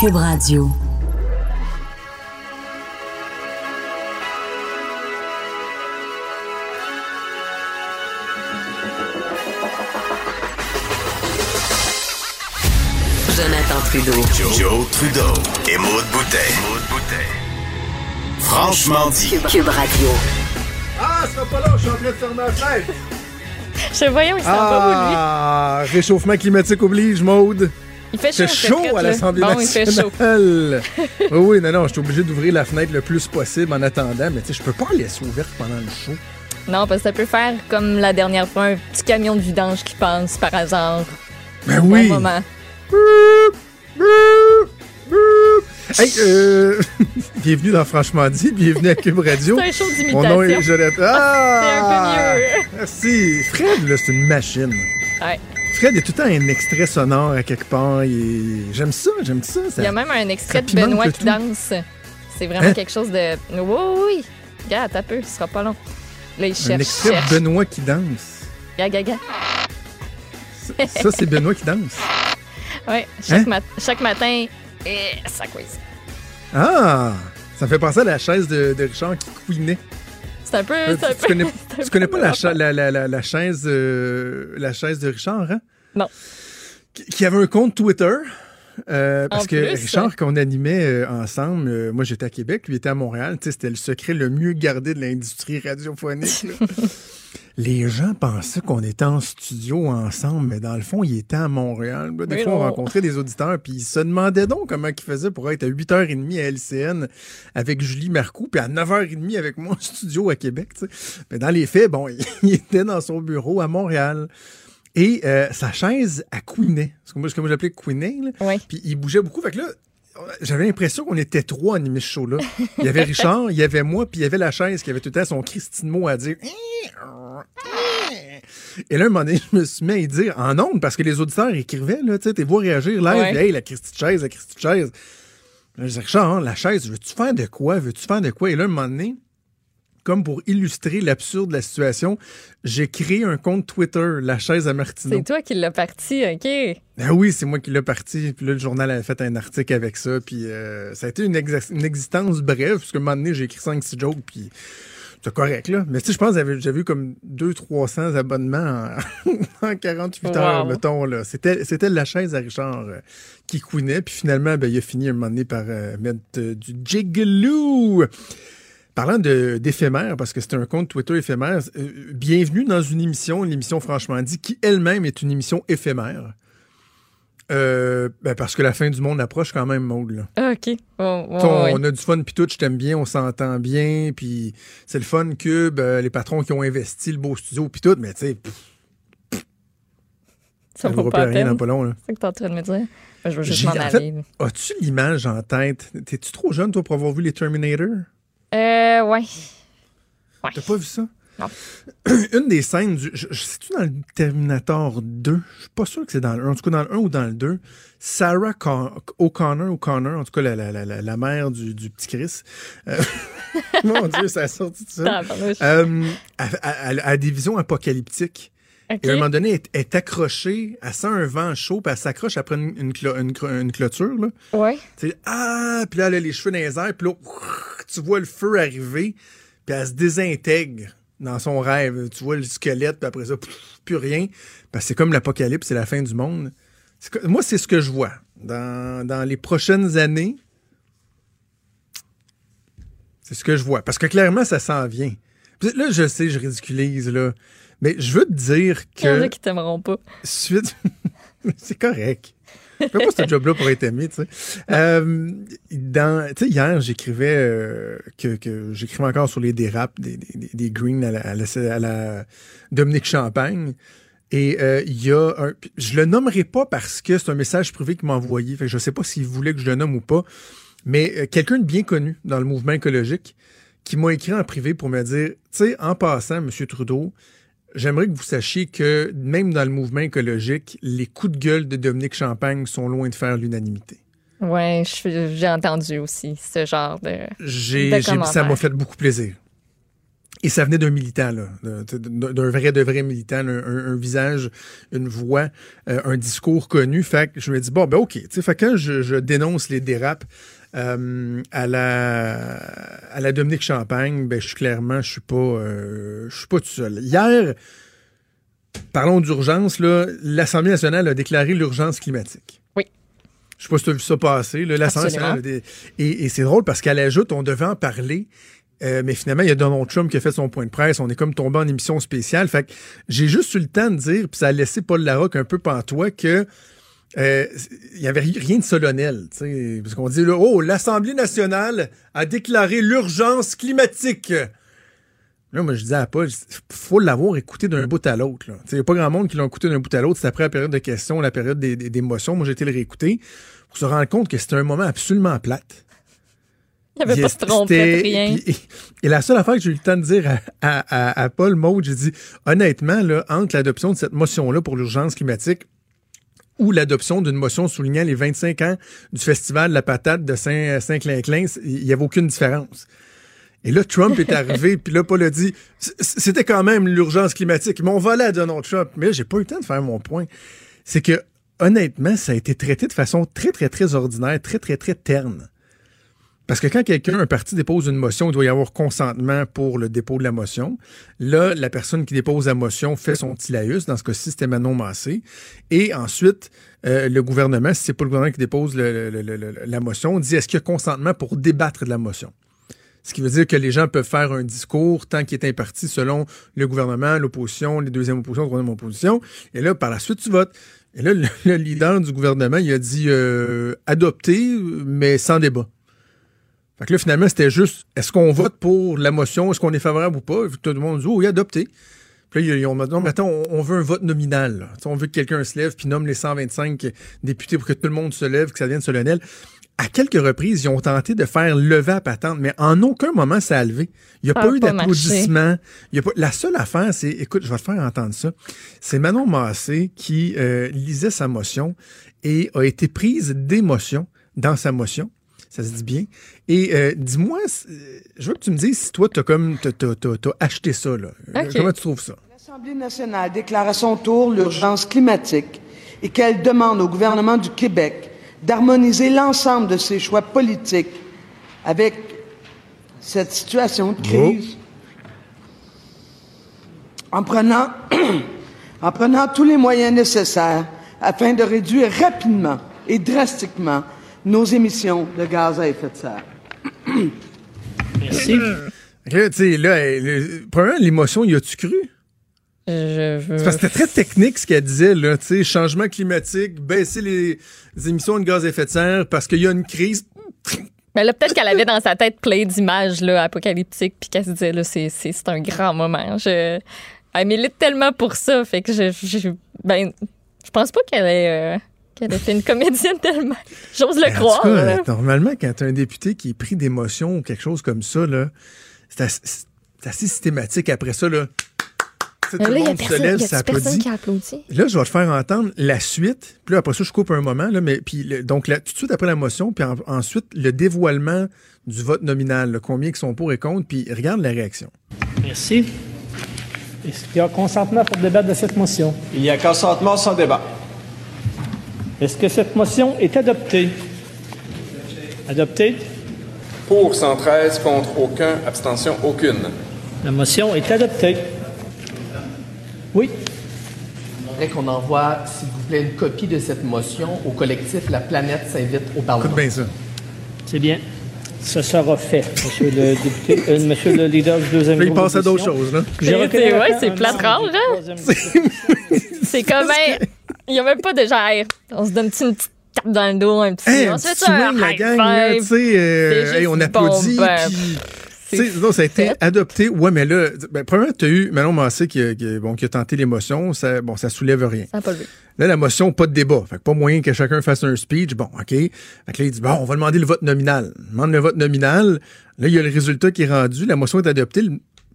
Cube Radio. Jonathan Trudeau. Joe, Trudeau et Maude Boutet. Franchement dit. Cube, Cube Radio. Ah, ça sera pas là, je suis en train de fermer la fenêtre. Je sais, voyons, il s'en va, lui. Ah, réchauffement climatique oblige, Maude. Il fait chaud, C'est chaud fait à l'Assemblée Bon, il fait chaud. nationale. oui, oui, non, non, je suis obligé d'ouvrir la fenêtre le plus possible en attendant, mais tu sais, je peux pas la laisser ouverte pendant le show. Non, parce que ça peut faire comme la dernière fois, un petit camion de vidange qui passe par hasard. Ben oui. Bon moment. Hey, euh, bienvenue dans Franchement dit, bienvenue à Cube Radio. C'est un show Mon nom est. Jonathan. Ah! C'est un peu mieux. Merci. Fred, là, c'est une machine. Ouais. Fred, il y a tout le temps un extrait sonore à quelque part. J'aime ça, j'aime ça. ça- Il y a même un extrait de Benoît qui tout. danse. C'est vraiment Hein? quelque chose de. Oui, oui, oui. Regarde, t'as peu, ce sera pas long. Là, il un extrait cherche. de Benoît qui danse. Gaga, gaga. Ça, c'est Benoît qui danse. Ouais, chaque, Hein? mat- chaque matin, ça quiz. Ah! Ça me fait penser à la chaise de, de Richard qui couinait. C'est un peu. Euh, un tu, peu- connais, c'est un tu connais peu pas la, chaise, euh, la chaise de Richard, hein? Non. Qui, avait un compte Twitter. euh, parce En que plus, Richard, qu'on animait euh, ensemble, euh, moi j'étais à Québec, lui était à Montréal, c'était le secret le mieux gardé de l'industrie radiophonique. Les gens pensaient qu'on était en studio ensemble, mais dans le fond, ils étaient à Montréal. Là, des Mais fois, on rencontrait des auditeurs, puis ils se demandaient donc comment ils faisaient pour être à 8h30 à LCN avec Julie Marcoux, puis à 9h30 avec moi en studio à Québec. Mais dans les faits, bon, il était dans son bureau à Montréal. Et euh, sa chaise, elle couinait. Ce que moi, j'appelais couiner. là. Ouais. Puis il bougeait beaucoup. Fait que là, j'avais l'impression qu'on était trois à animer ce show-là. Il y avait Richard, il y avait moi, puis il y avait la chaise qui avait tout le temps son Christine mot à dire. Et là, un moment donné, je me suis mis à y dire en ondes, parce que les auditeurs écrivaient, là, tu sais, t'es voir réagir live, Ouais. hey, la Christie de chaise, la Christie de chaise. Là, je disais, Richard, hein, la chaise, veux-tu faire de quoi? Veux-tu faire de quoi? Et là, un moment donné, comme pour illustrer l'absurde de la situation, j'ai créé un compte Twitter, la chaise à Martineau. C'est toi qui l'as parti, OK? Ah oui, c'est moi qui l'ai parti. Puis là, le journal avait fait un article avec ça. Puis euh, ça a été une existence brève, puisque un moment donné, j'ai écrit 5-6 jokes. Puis c'est correct, là. Mais tu sais, je pense que j'avais eu comme 200-300 abonnements en, en 48 heures, Wow. mettons. là. C'était la chaise à Richard euh, qui couinait. Puis finalement, ben, il a fini un moment donné par euh, mettre euh, du jigaloo. Parlant d'éphémère, parce que c'est un compte Twitter éphémère, bienvenue dans une émission, l'émission Franchement dit, qui elle-même est une émission éphémère. Euh, ben, parce que la fin du monde approche quand même, Maud. Là. Ah, OK. Oh, oh, Tu on, a du fun, puis tout, je t'aime bien, on s'entend bien, puis c'est le fun Cube, euh, les patrons qui ont investi le beau studio, puis tout, mais tu sais, Ça ne vaut pas rien dans pas long. C'est ça que t'es en train de me dire? Ben, je veux juste m'en en aller. As-tu l'image en tête? T'es-tu trop jeune, toi, pour avoir vu les Terminator? Euh, ouais. Ouais. T'as pas vu ça? Non. Une des scènes du. je- je- C'est-tu dans le Terminator 2? Je suis pas sûr que c'est dans le 1. En tout cas, dans le 1 ou dans le 2. Sarah Con- O'Connor, O'Connor, en tout cas, la, la, la, la- mère du, du petit Chris. Euh, mon Dieu, ça a sorti de ça. Euh, elle, a des visions apocalyptiques. Et à un moment donné, elle est, elle est accrochée, elle sent un vent chaud, puis elle s'accroche après une, une, clo- une cro- une clôture. Là. Ouais. Tu sais, ah, puis là, elle a les cheveux dans les airs, puis là, tu vois le feu arriver, puis elle se désintègre dans son rêve. Tu vois le squelette, puis après ça, pff, plus rien. Parce que c'est comme l'apocalypse, c'est la fin du monde. Que- Moi, c'est ce que je vois. Dans, dans les prochaines années, c'est ce que je vois. Parce que clairement, ça s'en vient. Puis Là, je sais, je ridiculise, là. Mais je veux te dire Il y en a que qui t'aimeront pas. suite. c'est correct. Fais pas ce job-là pour être aimé, tu sais. Euh, sais, hier, j'écrivais euh, que, j'écrivais encore sur les dérapes des, des, Greens à la, Dominique Champagne. Et euh, il y a un. Je le nommerai pas parce que c'est un message privé qu'il m'a envoyé. Fait que je sais pas s'il voulait que je le nomme ou pas. Mais quelqu'un de bien connu dans le mouvement écologique qui m'a écrit en privé pour me dire, tu sais, en passant, M. Trudeau, J'aimerais que vous sachiez que même dans le mouvement écologique, les coups de gueule de Dominique Champagne sont loin de faire l'unanimité. Je- j'ai entendu aussi ce genre de. J'ai, ça m'a fait beaucoup plaisir. Et ça venait d'un militant, là, d'un vrai, de vrai militant, un, un- un visage, une voix, euh, un discours connu. Fait que je me dis, bon, ben OK. Tu sais, fait que quand je, je dénonce les dérapes euh, à la à la Dominique Champagne, ben je suis clairement, je suis pas euh, je suis pas tout seul. Hier, parlons d'urgence, là, l'Assemblée nationale a déclaré l'urgence climatique. Oui. Je sais pas si tu as vu ça passer. L'Assemblée nationale a dé- Et, et c'est drôle parce qu'elle ajoute, on devait en parler. euh, mais finalement, il y a Donald Trump qui a fait son point de presse. On est comme tombé en émission spéciale. Fait que j'ai juste eu le temps de dire, puis ça a laissé Paul Larocque un peu pantois, que euh, il y avait ri- rien de solennel. Parce qu'on dit, là, oh, l'Assemblée nationale a déclaré l'urgence climatique. Là, moi, je disais à Paul, faut l'avoir écouté d'un bout à l'autre. Il n'y a pas grand monde qui l'a écouté d'un bout à l'autre. C'est après la période de questions, la période des- des- d'émotions. Moi, j'ai été le réécouter pour se rendre compte que c'était un moment absolument plate. Il avait pas se de rien. Et, et la seule affaire que j'ai eu le temps de dire à, à- à- à Paul Maud, j'ai dit, honnêtement, là, entre l'adoption de cette motion-là pour l'urgence climatique ou l'adoption d'une motion soulignant les 25 ans du Festival de la patate de Saint- Saint-Clinclin, il n'y avait aucune différence. Et là, Trump est arrivé, puis là, Paul a dit, c'était quand même l'urgence climatique. Mais on va aller à Donald Trump. Mais là, j'ai pas eu le temps de faire mon point. C'est que, honnêtement, ça a été traité de façon très, très, très ordinaire, très, très, très terne. Parce que quand quelqu'un, un parti dépose une motion, il doit y avoir consentement pour le dépôt de la motion. Là, la personne qui dépose la motion fait son petit. Dans ce cas-ci, c'était Manon Massé. Et ensuite, euh, le gouvernement, si c'est pas le gouvernement qui dépose la motion, dit est-ce qu'il y a consentement pour débattre de la motion? Ce qui veut dire que les gens peuvent faire un discours tant qu'il est imparti selon le gouvernement, l'opposition, les deuxièmes oppositions, la troisième opposition. Et là, par la suite, tu votes. Et là, le, le leader du gouvernement, il a dit euh, adopter, mais sans débat. Fait que là, finalement, c'était juste est-ce qu'on vote pour la motion, est-ce qu'on est favorable ou pas? Tout le monde dit oui, adopter. Puis là, ils ont dit non, mais attends, on, veut un vote nominal. On veut que quelqu'un se lève puis nomme les 125 députés pour que tout le monde se lève, que ça devienne solennel. À quelques reprises, ils ont tenté de faire lever à patente, mais en aucun moment ça a levé. Il n'y a pas eu d'applaudissements. Il y a pas... La seule affaire, c'est, écoute, je vais te faire entendre ça. C'est Manon Massé qui euh, lisait sa motion et a été prise d'émotion dans sa motion. Ça se dit bien. Et euh, dis-moi, c'est- je veux que tu me dises si toi, tu as comme t'as, t'as- t'as- t'as acheté ça. Là. Euh. Comment tu trouves ça? L'Assemblée nationale déclare à son tour l'urgence climatique et qu'elle demande au gouvernement du Québec d'harmoniser l'ensemble de ses choix politiques avec cette situation de crise en prenant, en prenant tous les moyens nécessaires afin de réduire rapidement et drastiquement nos émissions de gaz à effet de serre. Merci. Là, tu sais, là, le- premièrement, l'émotion, y a-tu cru? Je veux. C'est parce que c'était très technique ce qu'elle disait, là, tu sais, changement climatique, baisser les, les émissions de gaz à effet de serre parce qu'il y a une crise. Mais là, peut-être qu'elle avait dans sa tête plein d'images là, apocalyptiques, puis qu'elle se disait, là, c'est, c'est, c'est un grand moment. Je, elle milite tellement pour ça, fait que je, je, ben, je pense pas qu'elle ait, euh, qu'elle ait fait une comédienne tellement. J'ose le en croire. tout cas, là. normalement, quand t'as un député qui est pris d'émotion ou quelque chose comme ça, là, c'est assez, systématique. Après ça, là, tu tout le là, il y a monde se personne, lève, ça applaudit. qui a applaudi? Là, je vais te faire entendre la suite. Puis là, après ça, je coupe un moment. Là, mais puis le- donc là, tout de suite après la motion, puis en- ensuite le dévoilement du vote nominal, là, combien qui sont pour et contre, puis regarde la réaction. Merci. Est-ce qu'il y a consentement pour débattre de cette motion? Il y a consentement sans débat. Est-ce que cette motion est adoptée? Adoptée? Pour 113, contre aucun, abstention aucune. La motion est adoptée. Oui. J'aimerais qu'on envoie, s'il vous plaît, une copie de cette motion au collectif La Planète s'invite au Parlement. Écoute bien ça. C'est bien. Ce sera fait, monsieur le député, euh, monsieur le leader du deuxième Là, il groupe passe à d'autres choses. Là. Je C'est- plate rare, hein? C'est comme, hey, il y a même pas de genre, on se donne une petite tape dans le dos, un petit. Hey, on se fait un la gang, là, five. tu sais, euh, hey, on bon, applaudit. ben, puis, sais, non, ça a été fait. adopté. Ouais, mais là, ben, premièrement, tu as eu Manon Massé qui, a- qui bon, qui a tenté l'émotion. Ça, bon, ça soulève rien. Ça pas. Là, la motion, pas de débat. Fait que pas moyen que chacun fasse un speech. Bon, OK. Fait que là, il dit, bon, on va demander le vote nominal. Demande le vote nominal. Là, il y a le résultat qui est rendu. La motion est adoptée.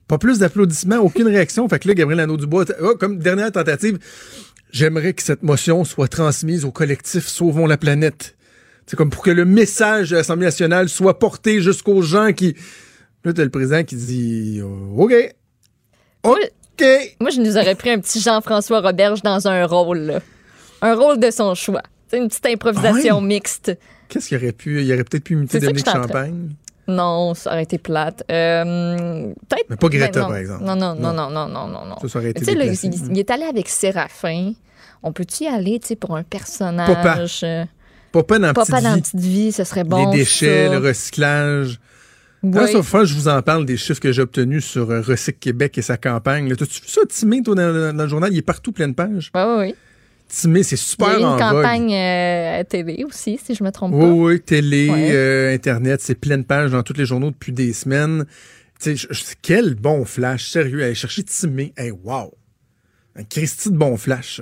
Pas plus d'applaudissements, aucune réaction. Fait que là, Gabriel Anneau-Dubois, oh, comme dernière tentative, j'aimerais que cette motion soit transmise au collectif Sauvons la planète. C'est comme pour que le message de l'Assemblée nationale soit porté jusqu'aux gens qui... Là, t'as le président qui dit OK. Moi, OK. moi, je nous aurais pris un petit Jean-François Roberge dans un rôle, là. Un rôle de son choix. C'est une petite improvisation Ah ouais? mixte. Qu'est-ce qu'il aurait pu? Il aurait peut-être pu imiter Dominique Champagne. Non, ça aurait été plate. Euh, Peut-être. Mais pas Greta, ben par exemple. Non, non, non, Non. non, non, non, non. Ça, ça aurait été Tu sais, il, il est allé avec Séraphin. On peut-y aller, tu sais, pour un personnage. euh, Pas dans Pas petite dans vie. Petite Vie, ce serait bon. les déchets, ça. le recyclage. Oui. Là, ça, faut que je vous en parle des chiffres que j'ai obtenus sur euh, Recycle Québec et sa campagne. T'as-tu vu ça, Timé, toi, dans, le- dans le journal? Il est partout, plein de pages. Oui, oui, oui. Timé, c'est Il y super a en une vogue. campagne euh, télé aussi, si je me trompe Oui, pas. oui, télé, Ouais. euh, Internet, c'est plein de pages dans tous les journaux depuis des semaines. Je- je- quel bon flash, sérieux, aller chercher Timé. Hey, wow! Un Christy de bon flash.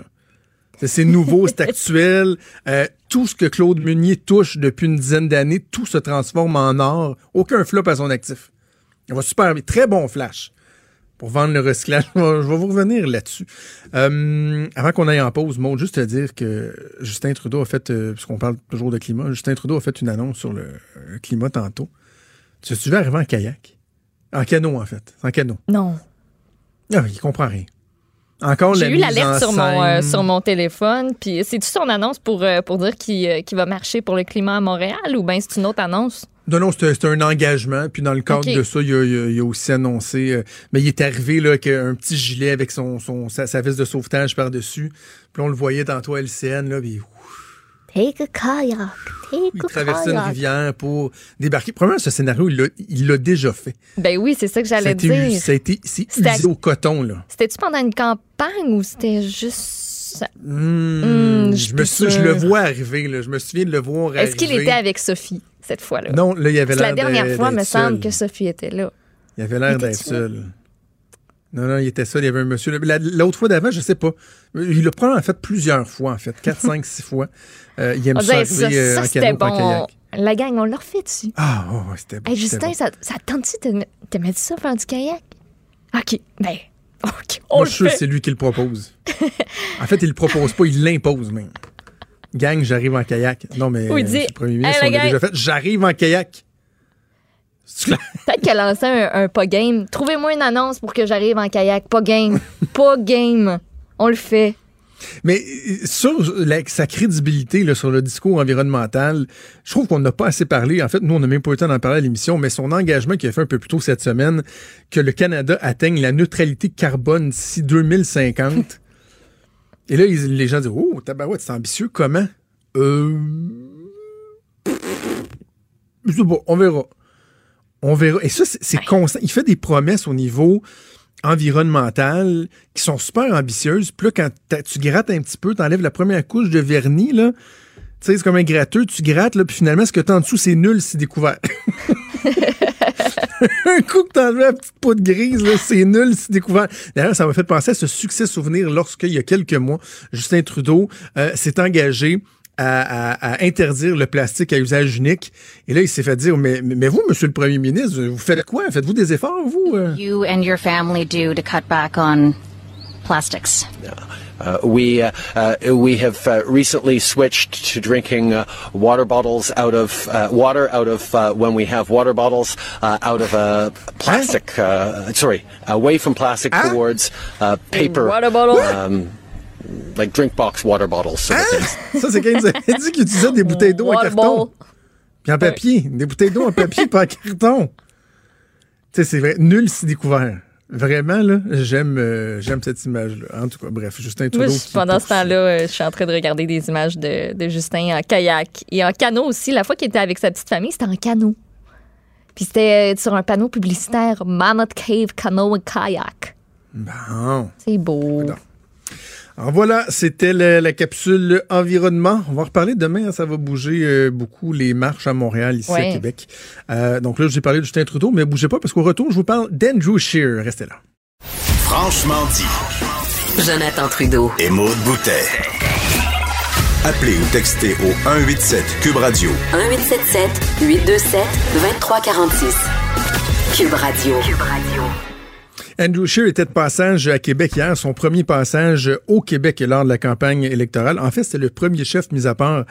C'est- nouveau, c'est actuel. Euh, tout ce que Claude Meunier touche depuis une dizaine d'années, tout se transforme en or. Aucun flop à son actif. Il va super bien. Très bon flash. Pour vendre le recyclage. Je vais vous revenir là-dessus. Euh, avant qu'on aille en pause, Maud, juste te dire que Justin Trudeau a fait, euh, puisqu'on parle toujours de climat, Justin Trudeau a fait une annonce sur le euh, climat tantôt. Tu tu veux arriver en kayak? En canot, en fait. En canot. Non. Ah, il comprend rien. Encore J'ai la eu l'alerte sur mon, euh, sur mon téléphone. Puis c'est-tu son annonce pour, euh, pour dire qu'il euh, qu'il va marcher pour le climat à Montréal ou bien c'est une autre annonce? Non, non, c'était un engagement. Puis dans le cadre de ça, il a, il aussi annoncé. euh, mais il est arrivé là, avec un petit gilet avec son, son, sa, sa veste de sauvetage par-dessus. Puis on le voyait tantôt à LCN. Là, puis, Take a kayak. Take il traversait une rivière pour débarquer. Premièrement, ce scénario, il l'a- déjà fait. Ben oui, c'est ça que j'allais dire. ça a été usé au coton. là. C'était-tu pendant une campagne ou c'était juste. Hmm, je me suis- je le vois arriver. Là. Je me souviens de le voir arriver. Est-ce qu'il était avec Sophie? Cette fois-là? Non, là, il avait C'est l'air la dernière de- fois, me semble, que Sophie était là. Il avait l'air d'être seul. Non, non, il était seul. Il y avait un monsieur. L'autre fois d'avant, je sais pas. Il l'a probablement fait plusieurs fois, en fait. 4, 5, 6 fois. Euh, il aime On ça euh, ça en c'était canot, en bon. kayak. La gang, on l'a refait dessus. Ah, oh, ouais, c'était bon. Hey, Justin, bon. ça, ça te tente-tu de, de mettre ça faire du kayak? OK, ben, OK, on Moi, je suis fait. c'est lui qui le propose. en fait, il le propose pas, il l'impose même. Gang, j'arrive en kayak. Non, mais Ou euh, dit, le premier ministre, Hey, on la l'a gang. déjà fait. J'arrive en kayak. Peut-être qu'elle a lancé un, un pas game. Trouvez-moi une annonce pour que j'arrive en kayak. Pas game. pas game. On le fait. Mais sur la- sa crédibilité là, sur le discours environnemental, je trouve qu'on n'a pas assez parlé. En fait, nous, on n'a même pas eu le temps d'en parler à l'émission, mais son engagement qu'il a fait un peu plus tôt cette semaine, que le Canada atteigne la neutralité carbone d'ici 2050. Et là, ils- les gens disent Oh, tabarouette, c'est ambitieux. Comment? Euh. Je sais pas, on verra. On verra. Et ça, c'est constant. Il fait des promesses au niveau environnemental qui sont super ambitieuses. Puis là, quand tu grattes un petit peu, t'enlèves la première couche de vernis, là. Tu sais, c'est comme un gratteux, tu grattes, là, puis finalement, ce que t'as en dessous, c'est nul, c'est découvert. un coup que t'enlèves la petite de grise, c'est nul, c'est découvert. D'ailleurs, ça m'a fait penser à ce succès souvenir lorsqu'il y a quelques mois, Justin Trudeau euh, s'est engagé à, à- à interdire le plastique à usage unique. Et là, il s'est fait dire, mais, mais vous, monsieur le premier ministre, vous faites quoi? Faites-vous des efforts, vous? euh? you and your family do to cut back on plastics? Uh, we uh, uh, we have uh, recently switched to drinking uh, water bottles out of uh, water out of uh, when we have water bottles uh, out of uh, plastic. Uh, sorry, away from plastic towards uh, paper. Water bottle. Um, like drink box water bottles. Sort of things. Ça, c'est quand il nous a dit qu'il utilisait des bouteilles d'eau en carton. ball. Puis en papier. Des bouteilles d'eau en papier pas en carton. Tu sais, c'est vrai. Nul si découvert. Vraiment, là, j'aime euh, j'aime cette image-là. En tout cas, bref, Justin Trudeau. je- qui pendant ce temps-là, euh, je suis en train de regarder des images de, de Justin en kayak et en canot aussi. La fois qu'il était avec sa petite famille, c'était en canot. Puis c'était euh, sur un panneau publicitaire Mammoth Cave Canoe and Kayak. Bon. C'est beau. Alors voilà, c'était la capsule environnement. On va en reparler demain, hein, ça va bouger euh, beaucoup les marches à Montréal, ici à. Québec. Euh, donc là, j'ai parlé de Justin Trudeau, mais bougez pas parce qu'au retour, je vous parle d'Andrew Shear. Restez là. Franchement dit. Jonathan Trudeau. Et Maude Boutet. Appelez ou textez au 187 Cube Radio 1877 827 2346. Cube Radio. Cube Radio. Andrew Scheer était de passage à Québec hier, son premier passage au Québec lors de la campagne électorale. En fait, c'était le premier chef, mis à part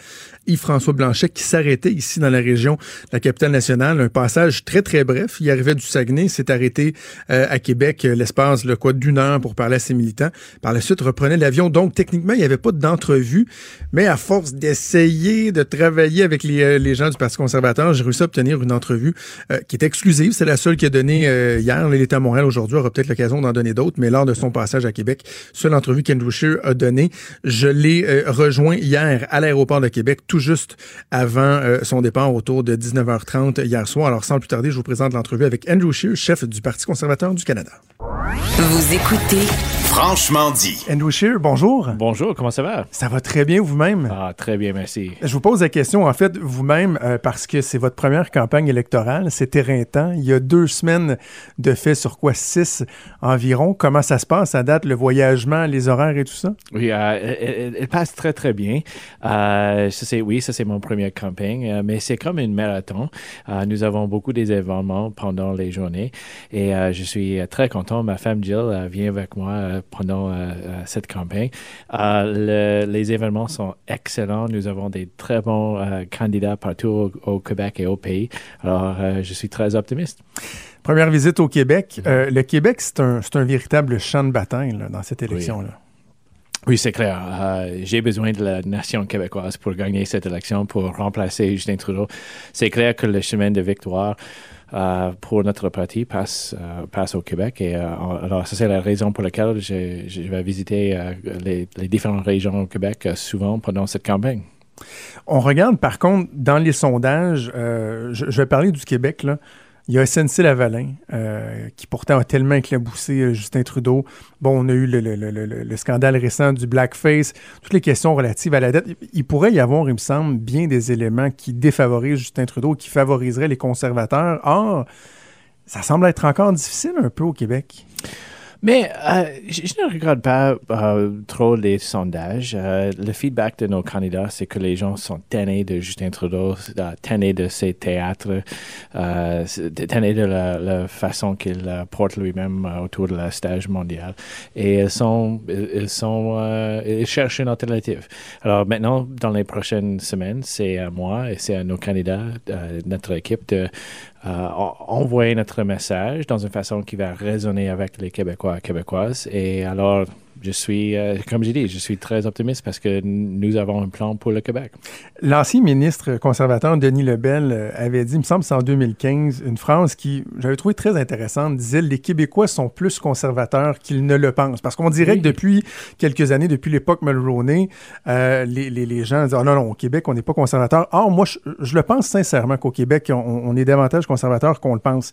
Yves-François Blanchet, qui s'arrêtait ici dans la région la capitale nationale. Un passage très, très bref. Il arrivait du Saguenay, s'est arrêté euh, à Québec euh, l'espace le quoi d'une heure pour parler à ses militants. Par la suite, reprenait l'avion. Donc, techniquement, il n'y avait pas d'entrevue, mais à force d'essayer de travailler avec les, euh, gens du Parti conservateur, j'ai réussi à obtenir une entrevue qui est exclusive. C'est la seule qui a donné euh, hier. Il était à Montréal aujourd'hui, l'occasion d'en donner d'autres, mais lors de son passage à Québec, seule entrevue qu'Andrew Scheer a donnée. Je l'ai rejoint hier à l'aéroport de Québec, tout juste avant son départ autour de 19h30 hier soir. Alors, sans plus tarder, je vous présente l'entrevue avec Andrew Scheer, chef du Parti conservateur du Canada. Vous écoutez Franchement dit. Andrew Scheer, bonjour. Bonjour, comment ça va? Ça va très bien vous-même? Ah, très bien, merci. Je vous pose la question, en fait, vous-même, euh, parce que c'est votre première campagne électorale, c'est éreintant. Il y a deux semaines de fait sur quoi? Six environ. Comment ça se passe à date, le voyagement, les horaires et tout ça? Oui, euh, elle, elle, passe très, très bien. Euh, ça, c'est, oui, ça, c'est mon première campagne, euh, mais c'est comme une marathon. Euh, nous avons beaucoup d'événements pendant les journées et je suis très content. Ma femme Jill vient avec moi pendant cette campagne. Le, les événements sont excellents. Nous avons des très bons candidats partout au, au, Québec et au pays. Alors, je suis très optimiste. Première visite au Québec. Euh, le Québec, c'est un, un, véritable champ de bataille là, dans cette élection-là. Oui. Oui, c'est clair. Euh, j'ai besoin de la nation québécoise pour gagner cette élection, pour remplacer Justin Trudeau. C'est clair que le chemin de victoire euh, pour notre parti passe, euh, passe au Québec. Et alors, ça, c'est la raison pour laquelle je, vais visiter les, les, différentes régions au Québec souvent pendant cette campagne. On regarde, par contre, dans les sondages, je, je, vais parler du Québec, là. Il y a SNC Lavalin, euh, qui pourtant a tellement éclaboussé euh, Justin Trudeau. Bon, on a eu le, le, le, le, scandale récent du blackface, toutes les questions relatives à la dette. Il pourrait y avoir, il me semble, bien des éléments qui défavorisent Justin Trudeau, qui favoriseraient les conservateurs. Or, ça semble être encore difficile un peu au Québec. Mais euh, je, ne regarde pas euh, trop les sondages. Euh, le feedback de nos candidats, c'est que les gens sont tannés de Justin Trudeau, tannés de ses théâtres, euh, tannés de la, la façon qu'il porte lui-même autour de la stage mondiale. Et ils sont, ils sont, ils cherchent une alternative. Alors maintenant, dans les prochaines semaines, c'est à moi et c'est à nos candidats, notre équipe de euh, envoyer notre message dans une façon qui va résonner avec les Québécois et Québécoises. Et alors, je suis, euh, comme j'ai dit, je suis très optimiste parce que nous avons un plan pour le Québec. L'ancien ministre conservateur Denis Lebel euh, avait dit, il me semble c'est en 2015, une phrase qui j'avais trouvé très intéressante, disait les Québécois sont plus conservateurs qu'ils ne le pensent. Parce qu'on dirait oui. que depuis quelques années, depuis l'époque Mulroney, euh, les, les, les, gens disent oh non, non, au Québec, on n'est pas conservateur. Or, moi, je, je, le pense sincèrement qu'au Québec, on, on est davantage conservateur qu'on le pense.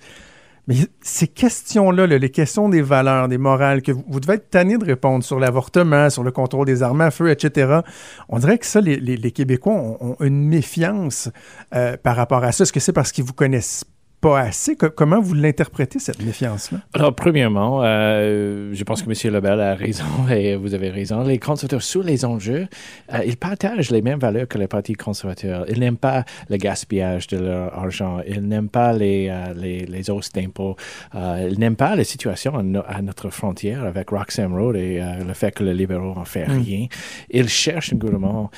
Mais ces questions-là, là, les questions des valeurs, des morales, que vous, devez être tanné de répondre sur l'avortement, sur le contrôle des armes à feu, etc., on dirait que ça, les, Québécois ont, ont, une méfiance euh, par rapport à ça. Est-ce que c'est parce qu'ils vous connaissent pas assez. Comment vous l'interprétez, cette méfiance-là? Alors, premièrement, euh, je pense que M. Lebel a raison et vous avez raison. Les conservateurs, sur les enjeux, euh, ils partagent les mêmes valeurs que les partis conservateurs. Ils n'aiment pas le gaspillage de leur argent. Ils n'aiment pas les, euh, les, les hausses d'impôts. Ils n'aiment pas la situation à, no à, notre frontière avec Roxham Road et le fait que les libéraux en font mm. rien. Ils cherchent un gouvernement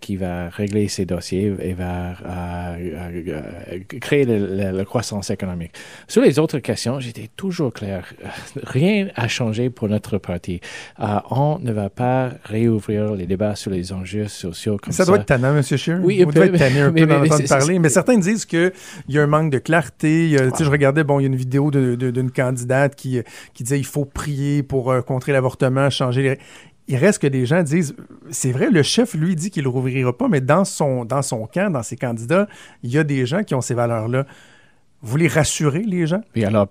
qui va régler ces dossiers et va créer le, le, le croissance économique. Sur les autres questions, j'étais toujours clair. Rien n'a changé pour notre parti. Euh, on ne va pas réouvrir les débats sur les enjeux sociaux comme ça. Ça doit être tannant, M. Scheer. Oui, Vous devez être tanné un peu d'entendre parler. Mais certains disent qu'il y a un manque de clarté. Wow. Je regardais, bon, il y a une vidéo d'une candidate qui, qui disait il faut prier pour euh, contrer l'avortement, changer les il reste que des gens disent, c'est vrai, le chef, lui, dit qu'il ne rouvrira pas, mais dans son, dans son camp, dans ses candidats, il y a des gens qui ont ces valeurs-là. Vous voulez rassurer les gens? Oui, alors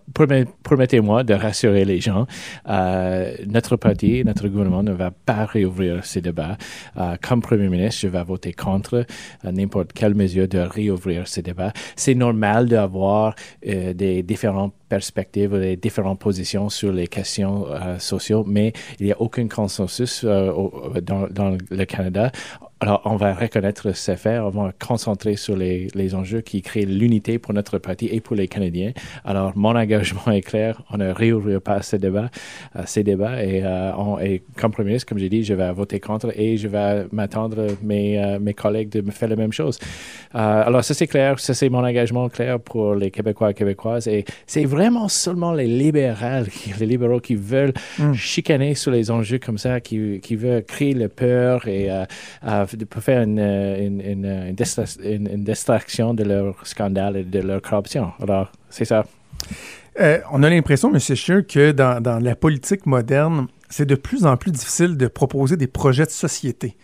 promettez-moi de rassurer les gens. Euh, notre parti, notre gouvernement ne va pas réouvrir ces débats. Euh, comme Premier ministre, je vais voter contre euh, n'importe quelle mesure de réouvrir ces débats. C'est normal d'avoir des différentes perspectives, des différentes positions sur les questions sociales, mais il n'y a aucun consensus dans, le Canada Alors, on va reconnaître ces faits, on va concentrer sur les, les enjeux qui créent l'unité pour notre parti et pour les Canadiens. Alors, mon engagement est clair, on ne réouvre pas ce débat, euh, ces débats, et, euh, on, et comme Premier ministre, comme j'ai dit, je vais voter contre et je vais m'attendre mes, euh, mes collègues de me faire la même chose. Euh, alors, ça c'est clair, ça c'est mon engagement clair pour les Québécois et Québécoises, et c'est vraiment seulement les libéraux, qui- les libéraux qui veulent chicaner sur les enjeux comme ça, qui, qui veulent créer la peur et de- pour faire une, euh, une, une, une distra- une- une distraction de leur scandale et de leur corruption. Alors, c'est ça. Euh, on a l'impression, M. Scheer, que dans, dans la politique moderne, c'est de plus en plus difficile de proposer des projets de société.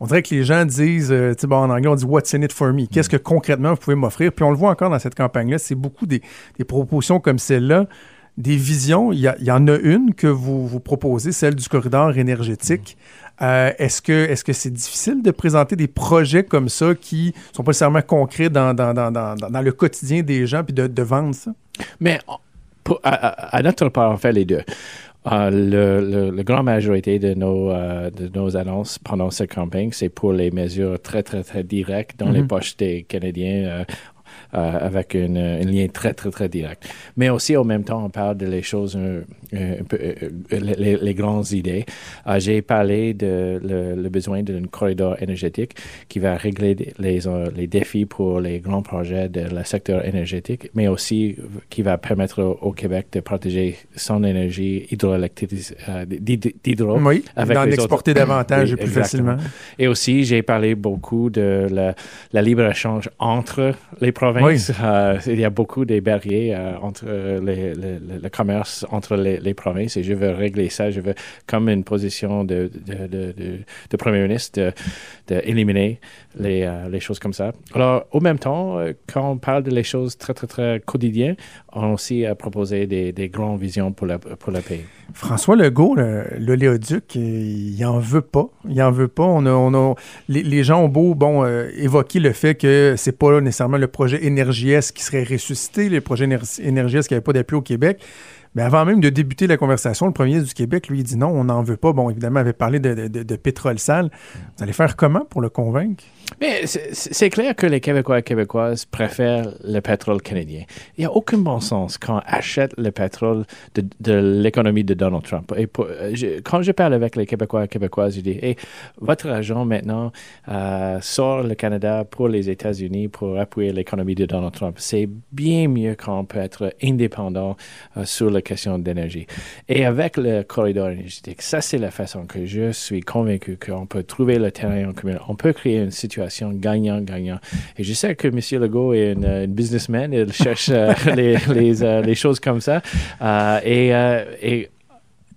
On dirait que les gens disent, euh, tu sais, bon, en anglais, on dit What's in it for me? Qu'est-ce que concrètement vous pouvez m'offrir? Puis on le voit encore dans cette campagne-là, c'est beaucoup des, des propositions comme celle-là, des visions. Il y, y en a une que vous, vous proposez, celle du corridor énergétique. Euh, est-ce que est-ce que c'est difficile de présenter des projets comme ça qui sont pas nécessairement concrets dans, dans, dans, dans, dans le quotidien des gens puis de, de vendre ça? Mais pour- à, notre part, on fait les deux. Euh, le, le, le grande majorité de nos, euh, de nos annonces pendant cette campagne, c'est pour les mesures très, très, très directes dans les Mhm. poches des Canadiens. avec un lien très, très, très direct. Mais aussi, en même temps, on parle de les choses, euh, euh, euh, les, les grandes idées. J'ai parlé de le, le besoin d'un corridor énergétique qui va régler les, les défis pour les grands projets de le secteur énergétique, mais aussi qui va permettre au, au Québec de protéger son énergie hydroélectrique, euh, d'hyd- d'hydro. Oui, d'en exporter davantage et plus facilement. Et aussi, j'ai parlé beaucoup de la, la libre-échange entre les provinces. Euh, il y a beaucoup de barrières euh, entre les- les- le, le commerce entre les, les provinces et je veux régler ça. Je veux, comme une position de, Premier ministre, d'éliminer les, euh, les choses comme ça. Alors, au même temps, euh, quand on parle de les choses très, très, très quotidiennes, on aussi a proposé des, des grandes visions pour, la, le pays. François Legault, le- l'oléoduc, euh, il en veut pas. Il en veut pas. On a, on a- les, gens ont beau bon, euh, évoquer le fait que c'est pas nécessairement le projet Énergie-S qui serait ressuscité, le projet Éner- Énergie-S qui n'avait pas d'appui au Québec. Mais avant même de débuter la conversation, le premier du Québec, lui, dit non, on n'en veut pas. Bon, évidemment, il avait parlé de, de- pétrole sale. Vous allez faire comment pour le convaincre? Mais c'est clair que les Québécois et Québécoises préfèrent le pétrole canadien. Il n'y a aucun bon sens quand on achète le pétrole de, de l'économie de Donald Trump. Et euh, quand je parle avec les Québécois et Québécoises, je dis hey, votre argent maintenant euh, sort le Canada pour les États-Unis pour appuyer l'économie de Donald Trump. C'est bien mieux quand on peut être indépendant euh, sur question d'énergie. Et avec le corridor énergétique, ça c'est la façon que je suis convaincu qu'on peut trouver le terrain en commun. On peut créer une situation gagnant-gagnant. Et je sais que M. Legault est une, une businessman, il cherche euh, les, euh, les choses comme ça. Euh, et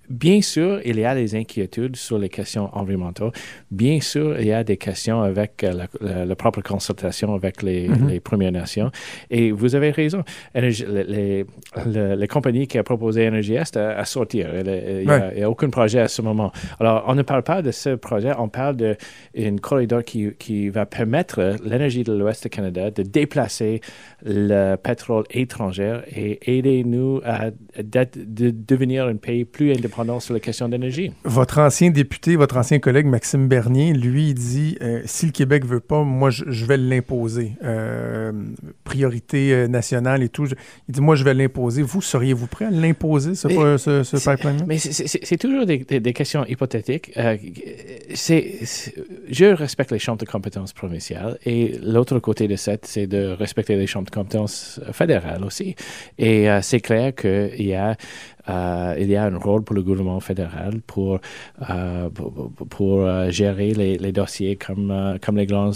Bien sûr, il y a des inquiétudes sur les questions environnementales. Bien sûr, il y a des questions avec euh, la, la- la propre consultation avec les, Mhm. les Premières Nations. Et vous avez raison. Énergie- les, les, le- les compagnies qui ont proposé Énergie Est à, à sortir. Il n'y a, Ouais. a aucun projet à ce moment. Alors, on ne parle pas de ce projet, on parle d'un corridor qui, qui va permettre l'énergie de l'Ouest du Canada de déplacer le pétrole étranger et aider nous à, de devenir un pays plus indépendant sur les questions d'énergie. Votre ancien député, votre ancien collègue Maxime Bernier, lui, dit euh, si le Québec veut pas, moi, je, je vais l'imposer. Euh, priorité euh, nationale et tout. Je- il dit moi, je vais l'imposer. Vous, seriez-vous prêt à l'imposer, ce, Mais ce, pipeline Mais c'est- toujours des, des- des questions hypothétiques. Euh, c'est- je respecte les champs de compétences provinciales et l'autre côté de ça, c'est de respecter les champs de compétences fédérales aussi. Et euh, c'est clair qu'il y a euh, il y a un rôle pour le gouvernement fédéral pour, euh, pour, pour- gérer les, dossiers comme, comme les, grands,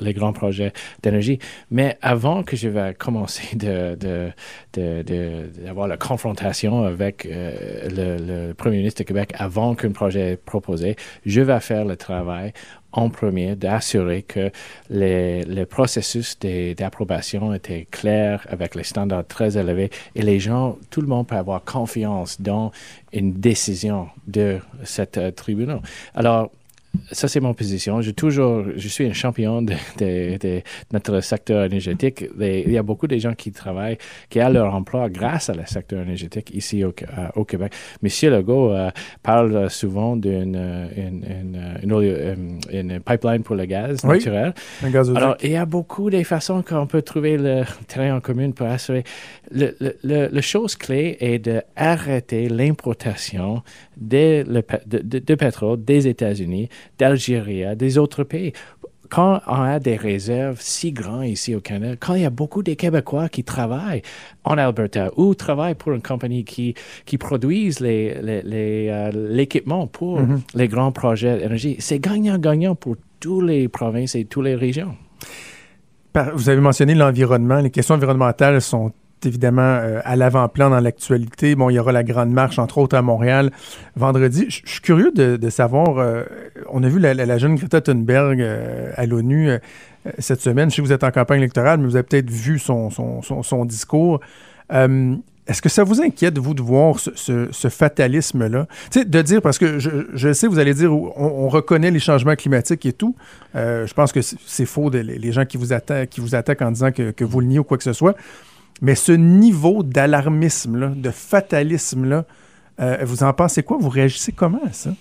les grands projets d'énergie. Mais avant que je vais commencer de, de, de, de- d'avoir la confrontation avec le, le Premier ministre du Québec avant qu'un projet est proposé, je vais faire le travail en premier d'assurer que les, le processus d'approbation était clair avec les standards très élevés et les gens, tout le monde peut avoir confiance dans une décision de cet euh, tribunal. Alors, ça, c'est mon position. Je, toujours, je suis un champion de, de, de notre secteur énergétique. Il y a beaucoup de gens qui travaillent, qui ont leur emploi grâce à le secteur énergétique ici au, euh, au Québec. Monsieur Legault euh, parle souvent d'une une, une, une, une, pipeline pour le gaz Oui, naturel. un. Alors, il y a beaucoup de façons qu'on peut trouver le terrain en commun pour assurer. Le, le, le, le chose clé est d'arrêter l'importation de- de pétrole des États-Unis, d'Algérie, des autres pays. Quand on a des réserves si grandes ici au Canada, quand il y a beaucoup de Québécois qui travaillent en Alberta ou travaillent pour une compagnie qui, qui produisent les, les, les, euh, l'équipement pour Mhm. les grands projets d'énergie, c'est gagnant-gagnant pour toutes les provinces et toutes les régions. Vous avez mentionné l'environnement. Les questions environnementales sont évidemment euh, à l'avant-plan dans l'actualité. Bon, il y aura la grande marche, entre autres, à Montréal vendredi. Je suis curieux de, savoir, euh, on a vu la, jeune Greta Thunberg euh, à l'ONU cette semaine. Je sais que vous êtes en campagne électorale, mais vous avez peut-être vu son, son, son- discours. Est-ce que ça vous inquiète, vous, de voir ce, fatalisme-là? Tu sais, de dire, parce que je, sais, vous allez dire, on, on reconnaît les changements climatiques et tout. Je pense que c'est faux, de, les les gens qui vous, attaquent, qui vous attaquent en disant que, que vous le niez ou quoi que ce soit. Mais ce niveau d'alarmisme-là, de fatalisme-là, euh, vous en pensez quoi? Vous réagissez comment à ça?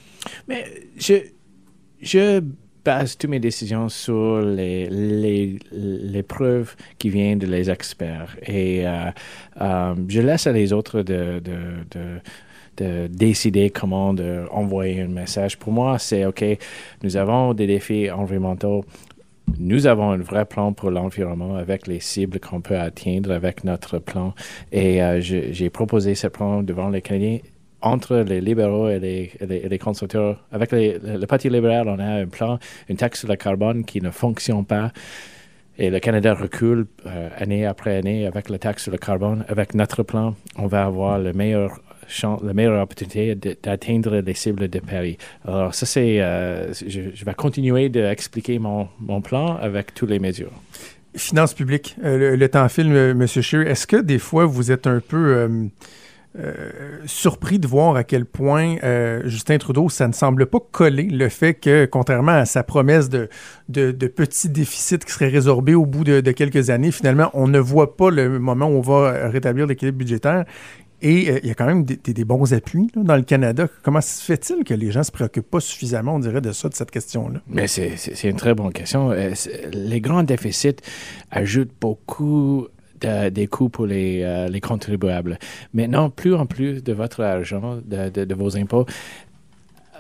Mais je, base toutes mes décisions sur les, preuves qui viennent de les experts. Et euh, euh, je laisse à les autres de de décider comment de envoyer un message. Pour moi, c'est OK, nous avons des défis environnementaux. Nous avons un vrai plan pour l'environnement avec les cibles qu'on peut atteindre avec notre plan. Et euh, j'ai proposé ce plan devant les Canadiens entre les libéraux et les, les. Avec les- le, le Parti libéral, on a un plan, une taxe sur le carbone qui ne fonctionne pas. Et le Canada recule euh, année après année avec la taxe sur le carbone. Avec notre plan, on va avoir le meilleur la meilleure opportunité d'atteindre les cibles de Paris. Alors ça, c'est... euh, je, vais continuer d'expliquer mon, mon plan avec toutes les mesures. Finances publiques, euh, le, temps file, M. Scheer. Est-ce que des fois, vous êtes un peu euh, surpris de voir à quel point Justin Trudeau, ça ne semble pas coller le fait que, contrairement à sa promesse de, de, petits déficits qui seraient résorbés au bout de, quelques années, finalement, on ne voit pas le moment où on va rétablir l'équilibre budgétaire. Et euh, il y a quand même des, bons appuis dans le Canada. Comment se fait-il que les gens se préoccupent pas suffisamment, on dirait, de ça, de cette question-là? Mais c'est une très bonne question. Euh, les grands déficits ajoutent beaucoup de- des coûts pour les, euh, les contribuables. Maintenant, plus en plus de votre argent, de vos impôts,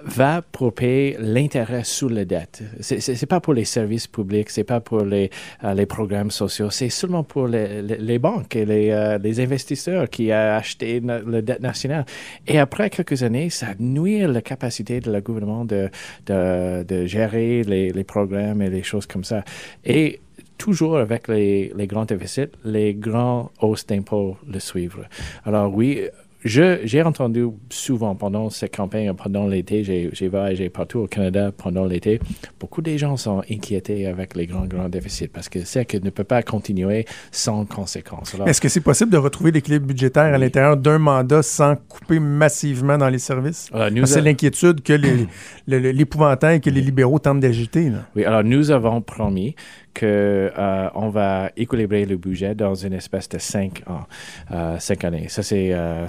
va pour payer l'intérêt sur la dette. C'est pas pour les services publics, c'est pas pour les, euh, les programmes sociaux, c'est seulement pour les, les- banques et les, euh, les investisseurs qui ont acheté la dette nationale. Et après quelques années, ça nuit la capacité de le gouvernement de, de, de gérer les, programmes et les choses comme ça. Et toujours avec les, les grands déficits, les grands hausses d'impôts le suivent. Alors oui, j'ai entendu souvent pendant cette campagne, pendant l'été, j'ai j'ai voyagé partout au Canada pendant l'été, beaucoup de gens sont inquiétés avec les grands, grands déficits parce que c'est que ne peut pas continuer sans conséquences. Est-ce que c'est possible de retrouver l'équilibre budgétaire à l'intérieur d'un mandat sans couper massivement dans les services? Que C'est a- l'inquiétude que l'épouvantail que les libéraux tentent d'agiter. Oui, alors nous avons promis que euh, on va équilibrer le budget dans une espèce de cinq ans, euh, cinq années. Ça, c'est euh,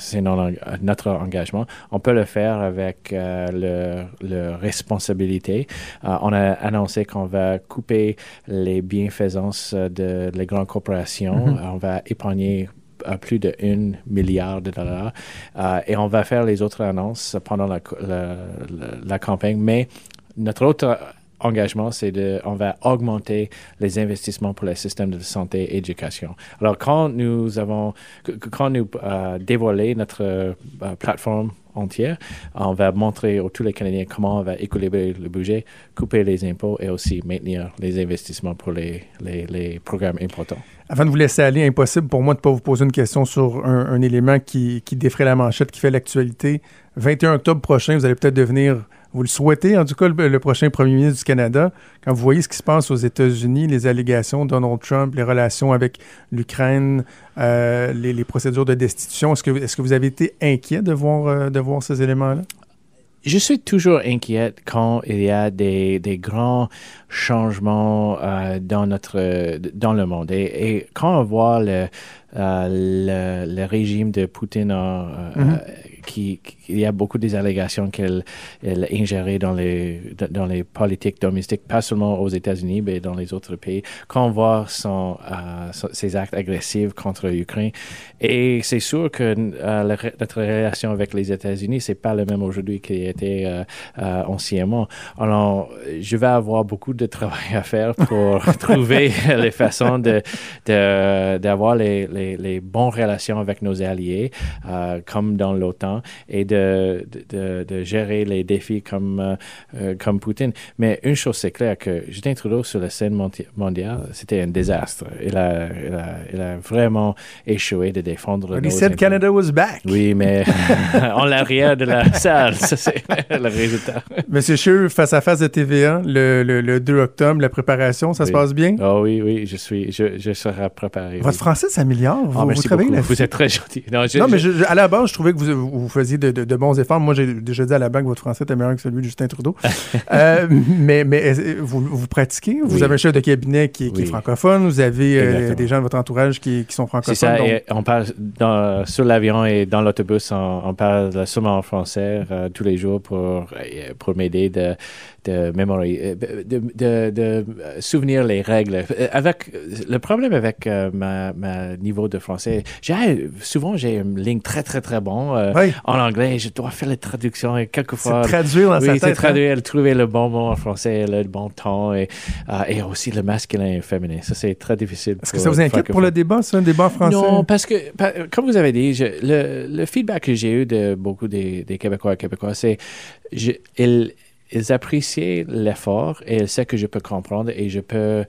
notre engagement. On peut le faire avec le, le responsabilité. On a annoncé qu'on va couper les bienfaisances de les grandes corporations. Mhm. On va épargner à plus de 1 milliard de dollars. Euh, et on va faire les autres annonces pendant la, co- la, la- la campagne. Mais notre autre engagement, c'est de, on va augmenter les investissements pour les systèmes de santé et éducation. Alors, quand nous avons, quand nous euh, dévoilé notre euh, plateforme entière, on va montrer à tous les Canadiens comment on va équilibrer le budget, couper les impôts et aussi maintenir les investissements pour les, les, programmes importants. Avant de vous laisser aller, impossible pour moi de ne pas vous poser une question sur un, un élément qui, qui défraie la manchette, qui fait l'actualité. 21 octobre prochain, vous allez peut-être devenir, vous le souhaitez, en tout cas, le, le prochain premier ministre du Canada. Quand vous voyez ce qui se passe aux États-Unis, les allégations de Donald Trump, les relations avec l'Ukraine, euh, les, les procédures de destitution, est-ce que, vous avez été inquiet de voir, euh, de voir ces éléments-là? je suis toujours inquiète quand il y a des, des grands changements euh, dans notre dans le monde et, et quand on voit le, le, le régime de Poutine Mhm. Qui, qui- il y a beaucoup des allégations qu'elle elle a ingéré dans les dans les politiques domestiques pas seulement aux États-Unis mais dans les autres pays. Quand on voit son, euh, son- ses actes agressifs contre l'Ukraine. Et c'est sûr que euh, la notre relation avec les États-Unis c'est pas le même aujourd'hui qu'il était euh, euh, anciennement. Alors je vais avoir beaucoup de travail à faire pour trouver les façons de- d'avoir les, les, les bonnes relations avec nos alliés, euh, comme dans l'OTAN, et de, de, de gérer les défis comme, euh, euh, comme Poutine. Mais une chose, c'est clair que Justin Trudeau sur la scène mondiale, c'était un désastre. Il a, il, a, il a vraiment échoué de défendre He nos said. Canada was back. Oui, mais en l'arrière de la salle, ça c'est le résultat. Monsieur Scheer, face à face de TVA, le, le, le 2 octobre, la préparation, ça se passe bien? Oh oui, oui, je suis, je, je serai préparé. Votre oui. français s'améliore. Vous, Ah, vous travaillez là-dessus? Vous êtes très gentil. Non, je- non, mais je- à la base, je trouvais que vous, vous faisiez de, de- de bons efforts. Moi, j'ai déjà dit à la banque que votre français était meilleur que celui de Justin Trudeau. Euh, mais mais est-ce- vous, vous pratiquez? Vous Oui. avez un chef de cabinet qui, qui est francophone. Vous avez euh, des gens de votre entourage qui, qui sont francophones. C'est ça, donc- et on parle dans, sur l'avion et dans l'autobus, on, on parle seulement en français euh, tous les jours pour, euh, pour m'aider de, de mémoriser, de, souvenir les règles. Euh, Avec, le problème avec euh, ma, ma niveau de français, souvent j'ai une ligne très très très bon euh, Oui. en anglais, je dois faire les traductions et quelquefois... C'est traduire dans oui, sa c'est tête, hein? traduire, trouver le bon mot en français, le bon ton et, euh, et aussi le masculin et le féminin. Ça, c'est très difficile. Est-ce que ça vous inquiète pour le débat, ça, un débat français? Non, parce que, comme vous avez dit, je- le, le feedback que j'ai eu de beaucoup des, des Québécois et Québécois, c'est ils, ils appréciaient l'effort et ils savent que je peux comprendre et je peux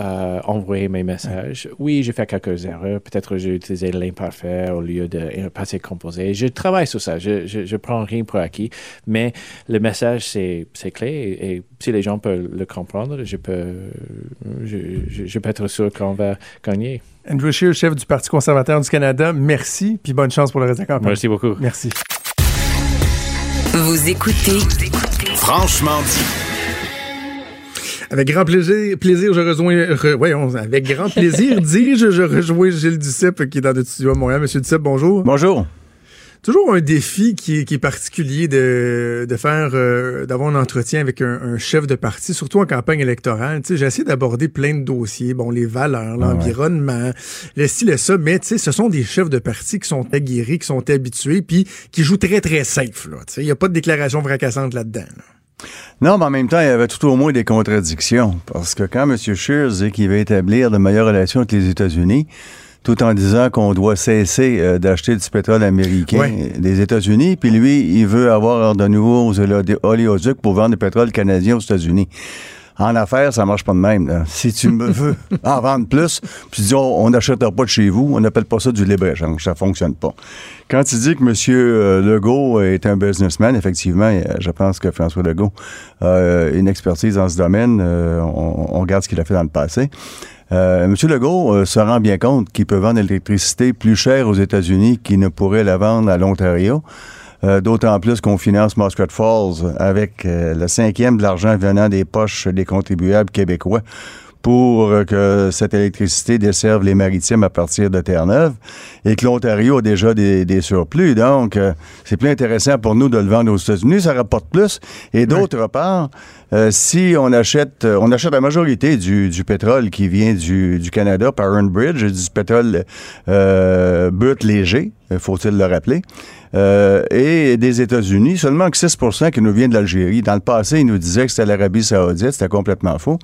euh, envoyer mes messages. Oui, j'ai fait quelques erreurs. Peut-être j'ai utilisé l'imparfait au lieu de passé composé. Je travaille sur ça. Je, je, je prends rien pour acquis. Mais le message, c'est, c'est clé et, et si les gens peuvent le comprendre, je peux, je, je, je peux être sûr qu'on va gagner. Andrew Scheer, chef du Parti conservateur du Canada, merci, puis bonne chance pour le reste de la campagne. Merci beaucoup. Merci. Vous écoutez Franchement dit. Avec grand plaisir, plaisir je rejoins, re- voyons, avec grand plaisir, dis-je, je rejoins Gilles Duceppe qui est dans notre studio à Montréal. Monsieur Duceppe, bonjour. Bonjour. Toujours un défi qui est, qui est particulier de, de faire, euh, d'avoir un entretien avec un, un chef de parti, surtout en campagne électorale. Tu sais, j'ai essayé d'aborder plein de dossiers, bon, les valeurs, l'environnement, le ci, le ça, mais tu sais, ce sont des chefs de parti qui sont aguerris, qui sont habitués, puis qui jouent très, très safe, là. Tu sais, il n'y a pas de déclaration fracassante là-dedans. là. Non, mais en même temps, il y avait tout au moins des contradictions. Parce que quand M. Scheer dit qu'il veut établir de meilleures relations avec les États-Unis, tout en disant qu'on doit cesser euh, d'acheter du pétrole américain des États-Unis, puis lui, il veut avoir de nouveaux olé- oléoducs pour vendre du pétrole canadien aux États-Unis. En affaires, ça marche pas de même. là. Si tu me veux en vendre plus, puis tu dis on n'achètera pas de chez vous, on n'appelle pas ça du libre-échange. Ça fonctionne pas. Quand tu dis que M. euh, Legault est un businessman, effectivement, euh, je pense que François Legault a euh, une expertise dans ce domaine. On, on regarde ce qu'il a fait dans le passé. Euh, M. Legault euh, se rend bien compte qu'il peut vendre l'électricité plus chère aux États-Unis qu'il ne pourrait la vendre à l'Ontario. Euh, D'autant plus qu'on finance Muscat Falls avec euh, le cinquième de l'argent venant des poches des contribuables québécois pour euh, que cette électricité desserve les maritimes à partir de Terre-Neuve et que l'Ontario a déjà des, des surplus. Donc, euh, c'est plus intéressant pour nous de le vendre aux États-Unis, ça rapporte plus. Et d'autre part, euh, si on achète, on achète la majorité du, du pétrole qui vient du, du Canada par bridge, du pétrole euh, brut léger, faut-il le rappeler, euh, et des États-Unis, seulement que 6% qui nous vient de l'Algérie. Dans le passé, ils nous disaient que c'était l'Arabie saoudite, c'était complètement faux.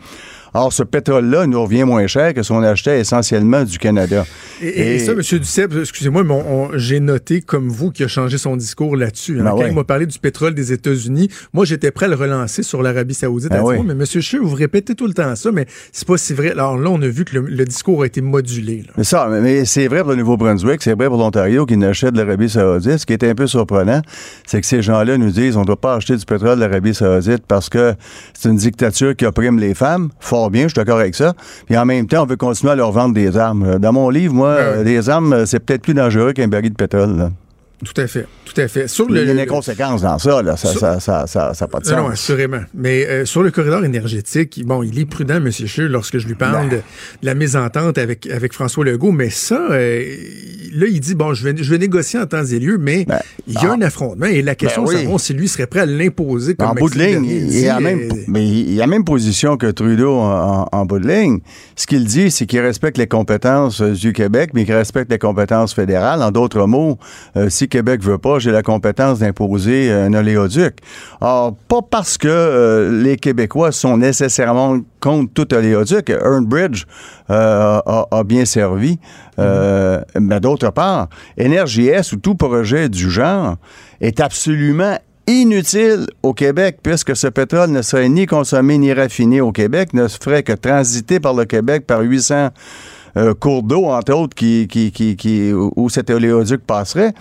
Or, ce pétrole-là nous revient moins cher que si on achetait essentiellement du Canada. Et, et- et ça, M. Duceppe, excusez-moi, mais j'ai noté comme vous qui a changé son discours là-dessus. hein. Ben Quand ouais. il m'a parlé du pétrole des États-Unis, moi j'étais prêt à le relancer sur l'Arabie Saoudite. Ben à dire, mais M. Scheer, vous répétez tout le temps ça, mais c'est pas si vrai. Alors là, on a vu que le, le discours a été modulé. là. Mais ça, mais- mais c'est vrai pour le Nouveau-Brunswick, c'est vrai pour l'Ontario qui n'achète de l'Arabie saoudite. Ce qui est un peu surprenant, c'est que ces gens-là nous disent on ne doit pas acheter du pétrole de l'Arabie saoudite parce que c'est une dictature qui opprime les femmes. Fort bien, je suis d'accord avec ça. Puis en même temps, on veut continuer à leur vendre des armes. Dans mon livre, moi, euh, des armes, euh, c'est peut-être plus dangereux qu'un baril de pétrole. là. Tout à fait, tout à fait. Sur Il y a des conséquences dans ça, là. Ça n'a ça, ça, ça, pas de Non, non, sens. assurément. Mais euh, sur le corridor énergétique, bon, il est prudent, M. Scheer, lorsque je lui parle Ben. de, la mésentente avec, avec François Legault. Mais ça, euh, là, il dit, bon, je vais, je vais négocier en temps et lieu, mais il y a ah. un affrontement. Et la question, Ben oui. c'est savoir si lui serait prêt à l'imposer comme En bout de ligne, il, dit, il a même, euh, mais il a même position que Trudeau en, en bout de ligne. Ce qu'il dit, c'est qu'il respecte les compétences du Québec, mais qu'il respecte les compétences fédérales. En d'autres mots, euh, si Québec veut pas, j'ai la compétence d'imposer euh, un oléoduc. Alors, pas parce que euh, les Québécois sont nécessairement contre tout oléoduc. Earnbridge euh, a, a bien servi. Euh, Mais d'autre part, NRJS ou tout projet du genre est absolument inutile au Québec, puisque ce pétrole ne serait ni consommé ni raffiné au Québec, ne ferait que transiter par le Québec par 800 euh, cours d'eau, entre autres, qui, qui, qui, qui- où cet oléoduc passerait.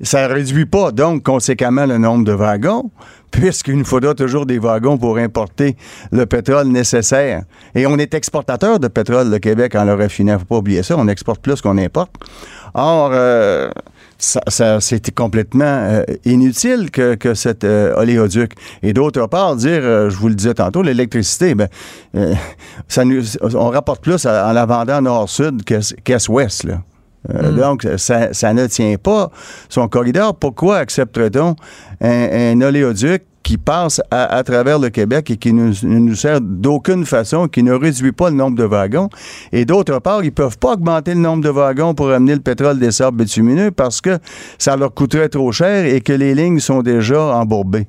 Ça ne réduit pas, donc, conséquemment, le nombre de wagons, puisqu'il nous faudra toujours des wagons pour importer le pétrole nécessaire. Et on est exportateur de pétrole, le Québec, en le raffinant. Il faut pas oublier ça. On exporte plus qu'on importe. Or, euh, ça, ça- c'était complètement euh, inutile que, que cet euh, oléoduc. Et d'autre part, dire, euh, je vous le disais tantôt, l'électricité, ben, ça nous, on rapporte plus en la vendant nord-sud qu'est- qu'est-ouest. là. Euh, Donc, ça, ça ne tient pas son corridor. Pourquoi accepterait-on un, un oléoduc qui passe à, à travers le Québec et qui nous- ne nous sert d'aucune façon, qui ne réduit pas le nombre de wagons? Et d'autre part, ils ne peuvent pas augmenter le nombre de wagons pour amener le pétrole des sables bitumineux parce que ça leur coûterait trop cher et que les lignes sont déjà embourbées.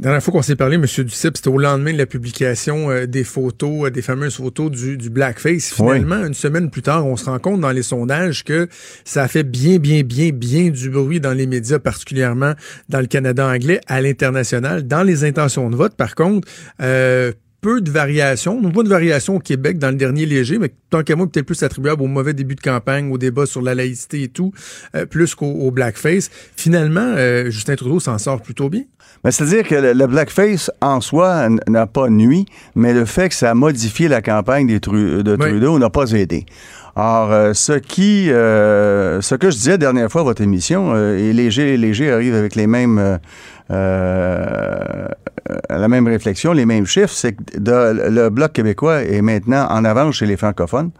La dernière fois qu'on s'est parlé, M. Duceppe, c'était au lendemain de la publication euh, des photos, euh, des fameuses photos du, du blackface. Finalement, une semaine plus tard, on se rend compte dans les sondages que ça a fait bien, bien, bien, bien du bruit dans les médias, particulièrement dans le Canada anglais, à l'international. Dans les intentions de vote, par contre, euh, peu de variations. On voit de variations au Québec dans le dernier léger, mais tant qu'à moi, peut-être plus attribuable au mauvais début de campagne, au débat sur la laïcité et tout, euh, plus qu'au au blackface. Finalement, euh, Justin Trudeau s'en sort plutôt bien. Mais c'est-à-dire que le, le blackface en soi n'a pas nuit, mais le fait que ça a modifié la campagne des Tru- de Oui. Trudeau n'a pas aidé. Or, euh, ce qui, euh, ce que je disais la dernière fois à votre émission, euh, et Léger, Léger arrive avec les mêmes, euh, euh, la même réflexion, les mêmes chiffres, c'est que de- le Bloc québécois est maintenant en avance chez les francophones.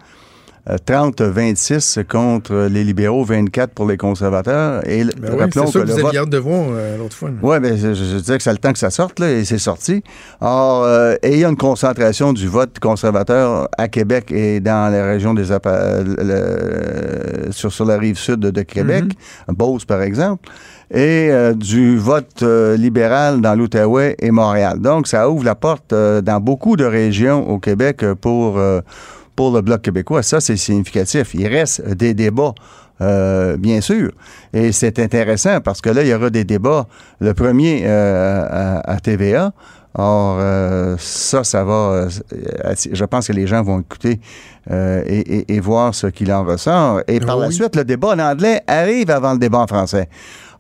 Euh, 30-26 contre les libéraux, 24 pour les conservateurs. Et le- Ben oui, rappelons ça que, le vous vote- hâte de voir euh, l'autre fois. oui, ben, je, je disais que c'est le temps que ça sorte, là, et c'est sorti. Or, euh, et il y a une concentration du vote conservateur à Québec et dans la région des le- sur, sur la rive sud de, de Québec, Beauce, par exemple, et euh, du vote euh, libéral dans l'Outaouais et Montréal. Donc, ça ouvre la porte euh, dans beaucoup de régions au Québec pour, euh, pour le Bloc québécois. Ça, c'est significatif. Il reste des débats. euh, bien sûr. Et c'est intéressant parce que là, il y aura des débats. Le premier euh, à, à TVA. Or, euh, ça, ça va. je pense que les gens vont écouter et, et- et voir ce qu'il en ressort. Et par la suite, le débat en anglais arrive avant le débat en français.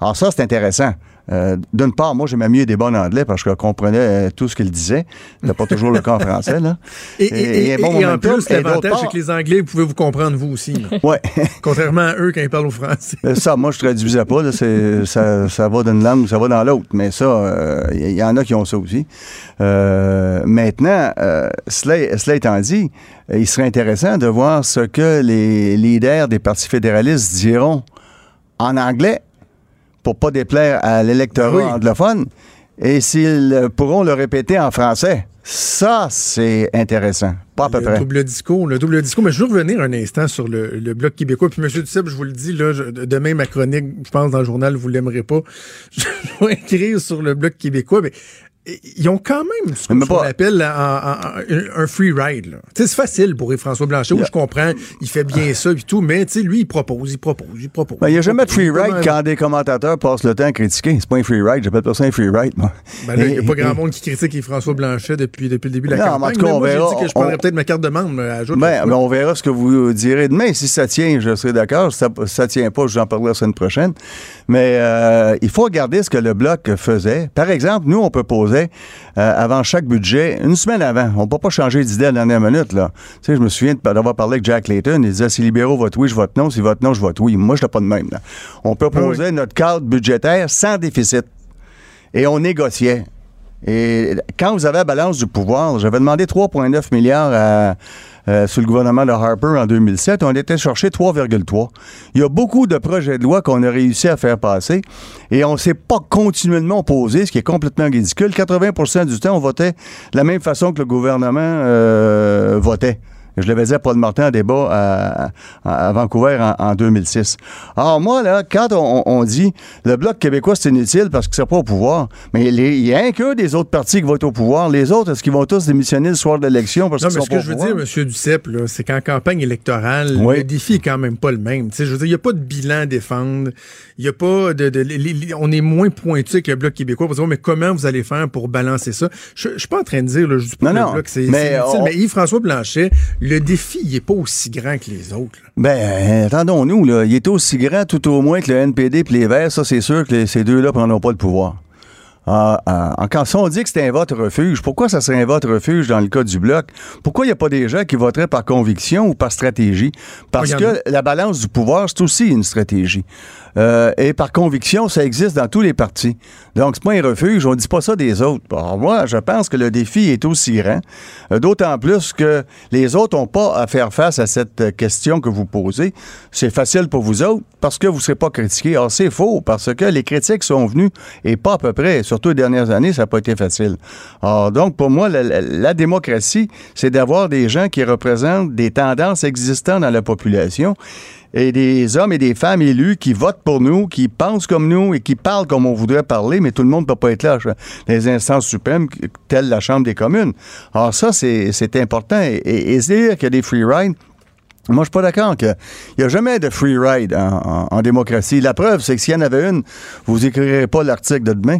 Alors, ça, c'est intéressant. Euh, D'une part, moi, j'aimais mieux débats en anglais parce que je comprenais euh, tout ce qu'il disait. C'était pas toujours le cas en français, là. Et, et- et- un bon et en plus, l'avantage, c'est que les Anglais, vous pouvez vous comprendre, vous aussi. Ouais. Contrairement à eux quand ils parlent au français. Euh, Ça, moi, je traduisais pas. Là, ça, ça va d'une langue, ça va dans l'autre. Mais ça, il y, en a qui ont ça aussi. Euh, maintenant, cela, cela étant dit, il serait intéressant de voir ce que les leaders des partis fédéralistes diront en anglais pour pas déplaire à l'électorat Oui. anglophone et s'ils euh, pourront le répéter en français. Ça, c'est intéressant. Pas à peu le près. double discours, le double discours. Mais je veux revenir un instant sur le, le bloc québécois. Puis, M. Duceppe, je vous le dis, là, je- demain, ma chronique, je pense, dans le journal, vous l'aimerez pas. Je vais écrire sur le bloc québécois, mais ils ont quand même ce qu'on appelle un, free ride. C'est facile pour François Blanchet, où je comprends, il fait bien ça et tout, mais lui, il propose, il propose, il propose. Ben, il n'y a jamais de free ride quand des commentateurs passent le temps à critiquer. C'est pas un free ride, j'appelle pas ça un free ride, moi. Ben il n'y a pas grand monde qui critique François Blanchet depuis, depuis le début de la Non, en campagne. tout cas, mais on moi, verra. dit que je prendrais On- peut-être ma carte de membre jour. Ben, ben, on verra ce que vous direz demain. Si ça tient, je serai d'accord. Si ça, ça tient pas, je vous en parlerai la semaine prochaine. Mais euh, il faut regarder ce que le Bloc faisait. Par exemple, nous, on proposait euh, avant chaque budget, une semaine avant. On ne peut pas changer d'idée à la dernière minute. Là. Tu sais, je me souviens d'avoir parlé avec Jack Layton. Il disait si les libéraux votent oui, je vote non. Si votent non, je vote oui. Moi, je n'ai pas de même. Là. On proposait notre cadre budgétaire sans déficit. Et on négociait. Et quand vous avez la balance du pouvoir, j'avais demandé 3,9 milliards à, euh, sous le gouvernement de Harper en 2007. On était chercher 3,3. Il y a beaucoup de projets de loi qu'on a réussi à faire passer et on ne s'est pas continuellement opposé, ce qui est complètement ridicule. 80% du temps, on votait de la même façon que le gouvernement euh, votait. Je l'avais dit à Paul Martin en débat à, Vancouver en, 2006. Alors moi, là, quand on, dit le Bloc québécois, c'est inutile parce que c'est pas au pouvoir, mais il y a un que des autres partis qui vont être au pouvoir. Les autres, est-ce qu'ils vont tous démissionner le soir de l'élection parce qu'ils sont ce que je veux dire, M. Duceppe, c'est qu'en campagne électorale, le défi est quand même pas le même. je veux dire, il n'y a pas de bilan à défendre. Il y a pas de, On est moins pointu que le Bloc québécois pour dire, mais comment vous allez faire pour balancer ça? Je, ne suis pas en train de dire, là, je dis pas non, le Bloc, c'est inutile, mais Yves-François Blanchet, le défi, il n'est pas aussi grand que les autres. Ben, euh, attendons-nous, là. Il est aussi grand tout au moins que le NPD et les Verts. Ça, c'est sûr que ces deux-là prendront pas le pouvoir. Ah, ah, quand on dit que c'est un vote refuge, pourquoi ça serait un vote refuge dans le cas du bloc? Pourquoi il n'y a pas des gens qui voteraient par conviction ou par stratégie? Parce que la balance du pouvoir, c'est aussi une stratégie. Euh, et par conviction, ça existe dans tous les partis. Donc, c'est pas un refuge, on dit pas ça des autres. Alors, moi, je pense que le défi est aussi grand, euh, d'autant plus que les autres n'ont pas à faire face à cette question que vous posez. C'est facile pour vous autres parce que vous ne serez pas critiqués. Alors, c'est faux, parce que les critiques sont venues et pas à peu près. Surtout les dernières années, ça n'a pas été facile. Alors, donc, pour moi, la, la démocratie, c'est d'avoir des gens qui représentent des tendances existantes dans la population et des hommes et des femmes élus qui votent pour nous, qui pensent comme nous et qui parlent comme on voudrait parler, mais tout le monde ne peut pas être là les instances suprêmes, telles la Chambre des communes. Alors ça, c'est important. Et, et, dire qu'il y a des free rides, moi, je suis pas d'accord qu'il n'y a jamais de free ride en, démocratie. La preuve, c'est que s'il y en avait une, vous écrirez pas l'article de demain.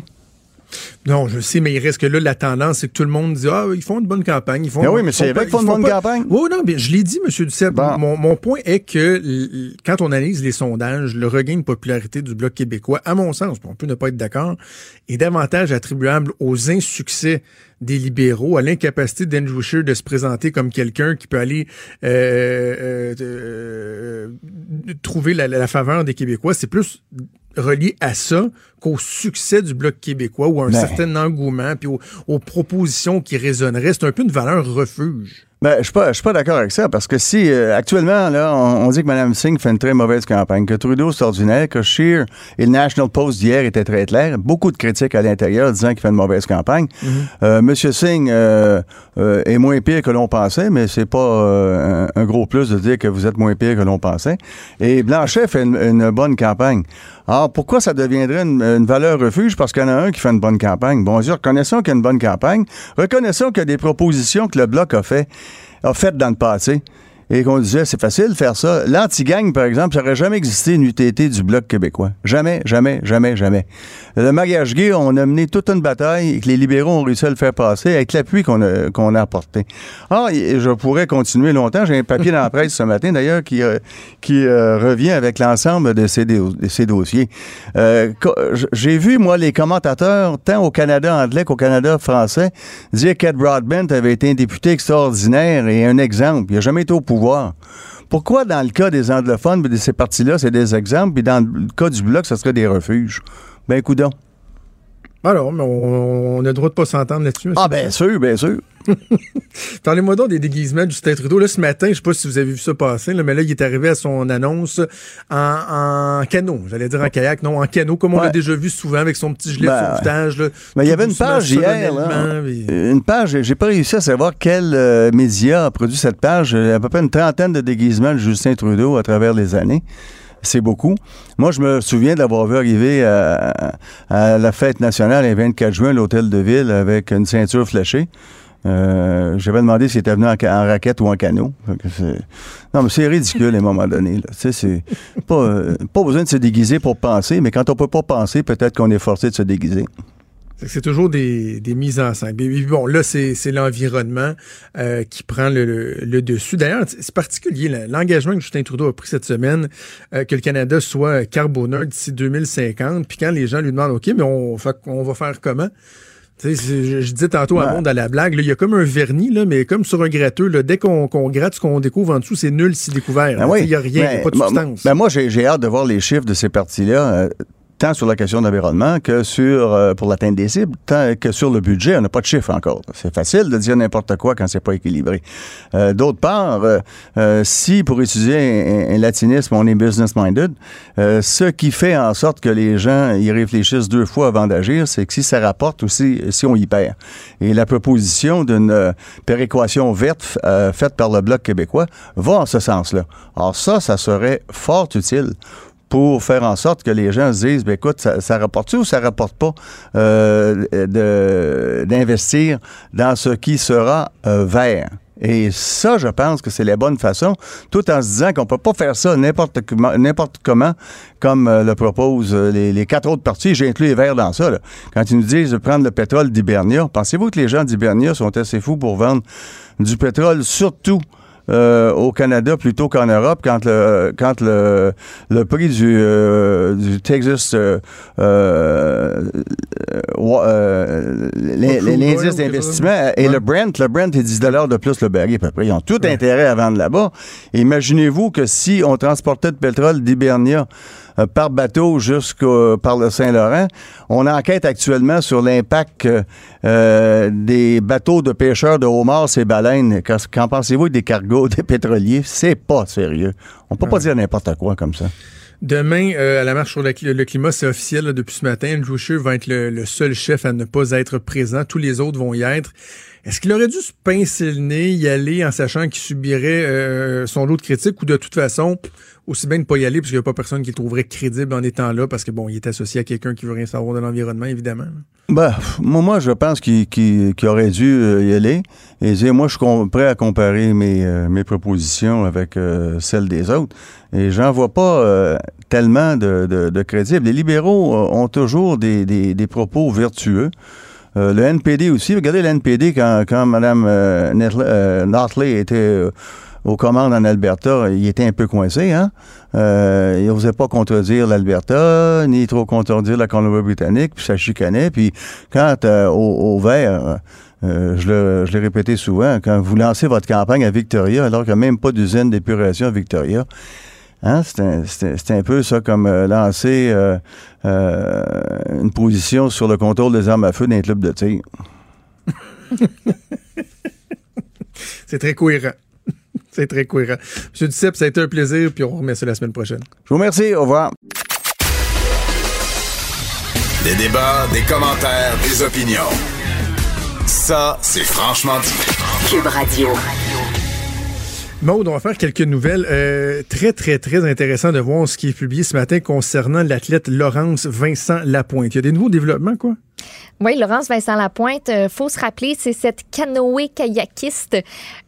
Non, je sais, mais il reste que là, la tendance, c'est que tout le monde dit Ah, ils font une bonne campagne. Ils font, ben oui, mais c'est vrai qu'ils font une bonne campagne. Oui, non, bien, je l'ai dit, M. Duceppe. Mon, mon, point est que quand on analyse les sondages, le regain de popularité du Bloc québécois, à mon sens, on peut ne pas être d'accord, est davantage attribuable aux insuccès des libéraux, à l'incapacité d'Andrew Scheer de se présenter comme quelqu'un qui peut aller euh, euh, euh, trouver la, la faveur des Québécois. C'est plus relié à ça qu'au succès du Bloc québécois ou à un ben. certain engouement puis aux, propositions qui résonneraient. C'est un peu une valeur refuge. Ben, je suis pas, suis pas d'accord avec ça parce que si euh, actuellement là, on, dit que Mme Singh fait une très mauvaise campagne, que Trudeau c'est ordinaire, que Scheer et le National Post d'hier étaient très clairs, beaucoup de critiques à l'intérieur disant qu'il fait une mauvaise campagne. Mm-hmm. Euh, Monsieur Singh euh, est moins pire que l'on pensait, mais c'est pas un, gros plus de dire que vous êtes moins pire que l'on pensait. Et Blanchet fait une bonne campagne. Alors, pourquoi ça deviendrait une, valeur refuge? Parce qu'il y en a un qui fait une bonne campagne. Bon, reconnaissons qu'il y a une bonne campagne. Reconnaissons qu'il y a des propositions que le Bloc a fait, a faites dans le passé et qu'on disait c'est facile de faire ça. L'anti-gang, par exemple, ça n'aurait jamais existé une UTT du Bloc québécois. Jamais, jamais, jamais, jamais. Le mariage gay, on a mené toute une bataille et que les libéraux ont réussi à le faire passer avec l'appui qu'on a, qu'on a apporté. Ah, je pourrais continuer longtemps. J'ai un papier dans la presse ce matin, d'ailleurs, qui, euh, qui euh, revient avec l'ensemble de ces, ces dossiers. Euh, j'ai vu, moi, les commentateurs, tant au Canada anglais qu'au Canada français, dire qu'Ed Broadbent avait été un député extraordinaire et un exemple. Il n'a jamais été au pouvoir pourquoi, dans le cas des anglophones, ces partis-là, c'est des exemples, puis dans le cas du Bloc, ce serait des refuges? Ben, coudons. Alors, mais on, a le droit de pas s'entendre là-dessus. Ah, bien sûr, bien sûr. Parlez-moi donc des déguisements du Justin Trudeau. Là, ce matin, je sais pas si vous avez vu ça passer, mais là, il est arrivé à son annonce en, canot. J'allais dire en kayak, non, en canot, comme on l'a déjà vu souvent avec son petit gilet ben, de sauvetage. mais il y avait une page hier, une page, j'ai pas réussi à savoir quel euh, média a produit cette page. Il y a à peu près une trentaine de déguisements de Justin Trudeau à travers les années c'est beaucoup. Moi, je me souviens d'avoir vu arriver à, la fête nationale le 24 juin l'hôtel de ville avec une ceinture fléchée. Euh, J'avais demandé s'il était venu en, raquette ou en canot. Non, mais c'est ridicule à un moment donné. C'est pas, euh, pas besoin de se déguiser pour penser, mais quand on peut pas penser, peut-être qu'on est forcé de se déguiser. C'est toujours des, mises en scène. bon, là, c'est l'environnement euh, qui prend le, dessus. D'ailleurs, c'est particulier l'engagement que Justin Trudeau a pris cette semaine, euh, que le Canada soit carboneur d'ici 2050. Puis quand les gens lui demandent, OK, mais on, on va faire comment? Je, je disais tantôt à monde à la blague, il y a comme un vernis, là, mais comme sur un gratteux, là, dès qu'on gratte ce qu'on découvre en dessous, c'est nul si découvert. Ben oui. Il n'y a rien, il n'y a Ben, pas de substance. ben moi, j'ai j'ai hâte de voir les chiffres de ces parties-là, euh, tant sur la question d'environnement que sur euh, pour l'atteinte des cibles, tant que sur le budget. On n'a pas de chiffres encore. C'est facile de dire n'importe quoi quand c'est pas équilibré. Euh, D'autre part, euh, euh, si pour utiliser un, un latinisme, on est business-minded, euh, ce qui fait en sorte que les gens y réfléchissent deux fois avant d'agir, c'est que si ça rapporte ou si, si on y perd. Et la proposition d'une euh, péréquation verte faite par le Bloc québécois va en ce sens-là. Alors ça, ça serait fort utile pour faire en sorte que les gens se disent, ben écoute, ça, rapporte-tu ou ça rapporte pas euh, d'investir dans ce qui sera euh, vert? Et ça, je pense que c'est la bonne façon, tout en se disant qu'on peut pas faire ça n'importe comment, comme euh, le proposent euh, les, les quatre autres partis. J'ai inclus les Verts dans ça. Quand ils nous disent de prendre le pétrole d'Hibernia, pensez-vous que les gens d'Hibernia sont assez fous pour vendre du pétrole, surtout euh, au Canada plutôt qu'en Europe quand le quand le, le prix du, euh, du Texas euh, euh, euh, l'indice d'investissement et le Brent le Brent est 10 de plus le baril à peu près. Ils ont tout intérêt à vendre là-bas. Imaginez-vous que si on transportait de pétrole d'Hibernia par bateau jusqu'au par le Saint-Laurent. On enquête actuellement sur l'impact euh, euh, des bateaux de pêcheurs de homards et baleines. Qu'en pensez-vous des cargos des pétroliers? C'est pas sérieux. On peut pas dire n'importe quoi comme ça. Demain, euh, à la marche sur le, cli- le climat, c'est officiel là, depuis ce matin. Andrew Scheer va être le, le seul chef à ne pas être présent. Tous les autres vont y être. Est-ce qu'il aurait dû se pincer le nez, y aller en sachant qu'il subirait euh, son lot de critiques ou de toute façon, aussi bien ne pas y aller parce qu'il n'y a pas personne qui le trouverait crédible en étant là parce que bon, il est associé à quelqu'un qui veut rien savoir de l'environnement, évidemment. Ben, moi, moi, je pense qu'il aurait dû euh, y aller et dire, moi, je suis prêt à comparer mes, euh, mes propositions avec euh, celles des autres. Et j'en vois pas tellement de, de, de crédibles. Les libéraux ont toujours des, des, propos vertueux. Le NPD aussi. Regardez le NPD quand, quand Mme euh, Notley était aux commandes en Alberta, il était un peu coincé. Hein? Euh, il n'osait pas contredire l'Alberta, ni trop contredire la Colombie-Britannique, puis ça chicanait. Puis quand euh, au, vert, euh, je l'ai répété souvent, quand vous lancez votre campagne à Victoria, alors qu'il n'y a même pas d'usine d'épuration à Victoria, Hein, c'est un, peu ça comme euh, lancer une position sur le contrôle des armes à feu d'un club de tir. C'est très cohérent. C'est très cohérent. Monsieur Duceppe, ça a été un plaisir, puis on remet ça la semaine prochaine. Je vous remercie. Au revoir. Des débats, des commentaires, des opinions. Ça, c'est franchement dit. Cube Radio. Maude, on va faire quelques nouvelles. Euh, très, très, très intéressant de voir ce qui est publié ce matin concernant l'athlète Laurence Vincent Lapointe. Il y a des nouveaux développements, quoi? Oui, Laurence Vincent Lapointe, euh, faut se rappeler, c'est cette canoë-kayakiste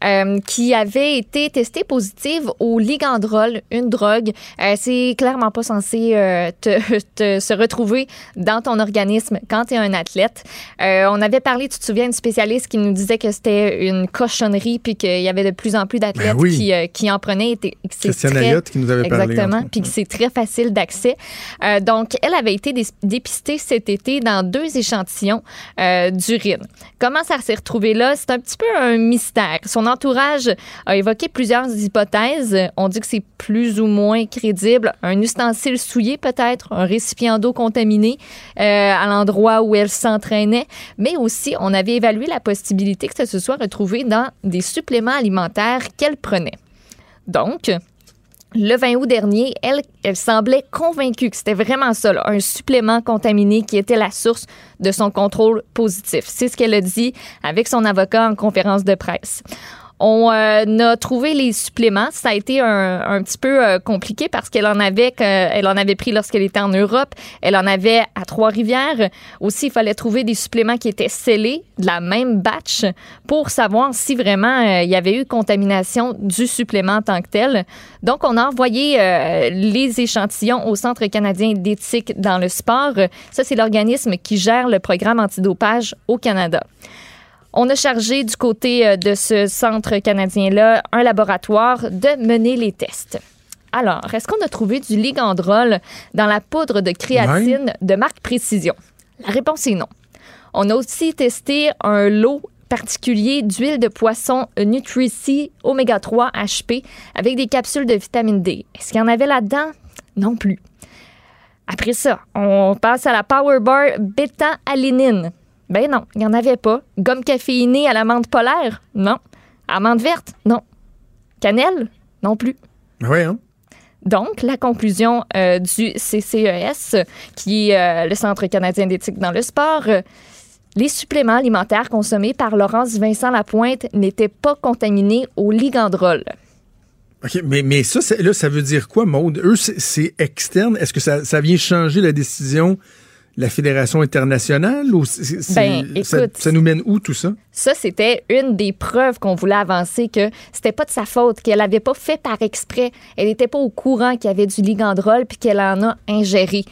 euh, qui avait été testée positive au ligandrol, une drogue. Euh, c'est clairement pas censé euh, te, te- se retrouver dans ton organisme quand tu es un athlète. On avait parlé, tu te souviens, une spécialiste qui nous disait que c'était une cochonnerie puis qu'il y avait de plus en plus d'athlètes Ben oui. qui, euh, qui en que c'est Christiane très- Ayotte qui nous avait parlé, Exactement, puis que c'est très facile d'accès. Euh, donc, elle avait été dé- dépistée cet été dans deux échantillons euh, d'urine. Comment ça s'est retrouvé là? C'est un petit peu un mystère. Son entourage a évoqué plusieurs hypothèses. On dit que c'est plus ou moins crédible. Un ustensile souillé peut-être, un récipient d'eau contaminé euh, à l'endroit où elle s'entraînait, mais aussi on avait évalué la possibilité que ça se soit retrouvé dans des suppléments alimentaires qu'elle prenait. Donc, le 20 août dernier, elle, semblait convaincue que c'était vraiment ça, un supplément contaminé qui était la source de son contrôle positif. C'est ce qu'elle a dit avec son avocat en conférence de presse. On euh, a trouvé les suppléments. Ça a été un, petit peu euh, compliqué parce qu'elle en avait, elle en avait pris lorsqu'elle était en Europe. Elle en avait à Trois-Rivières. Aussi, il fallait trouver des suppléments qui étaient scellés de la même batch pour savoir si vraiment euh, il y avait eu contamination du supplément en tant que tel. Donc, on a envoyé les échantillons au Centre canadien d'éthique dans le sport. Ça, c'est l'organisme qui gère le programme antidopage au Canada. On a chargé du côté euh, de ce centre canadien-là un laboratoire de mener les tests. Alors, est-ce qu'on a trouvé du ligandrol dans la poudre de créatine de marque Précision? La réponse est non. On a aussi testé un lot particulier d'huile de poisson Nutrici Oméga 3 HP avec des capsules de vitamine D. Est-ce qu'il y en avait là-dedans? Non plus. Après ça, on passe à la Power Bar bêta-alénine. Ben non, il n'y en avait pas. Gomme caféinée à l'amande polaire? Non. Amande verte? Non. Cannelle? Non plus. Oui, hein? Donc, la conclusion euh, du CCES, qui est euh, le Centre canadien d'éthique dans le sport, euh, les suppléments alimentaires consommés par Laurence Vincent Lapointe n'étaient pas contaminés au ligandrol. OK, mais, mais ça, là, ça veut dire quoi, Maude? Eux, c'est- externe. Est-ce que ça, ça vient changer la décision la Fédération internationale ou Ben, ça, écoute. ça nous mène où tout ça? Ça, c'était une des preuves qu'on voulait avancer que c'était pas de sa faute, qu'elle avait pas fait par exprès. Elle n'était pas au courant qu'il y avait du ligandrol puis qu'elle en a ingéré.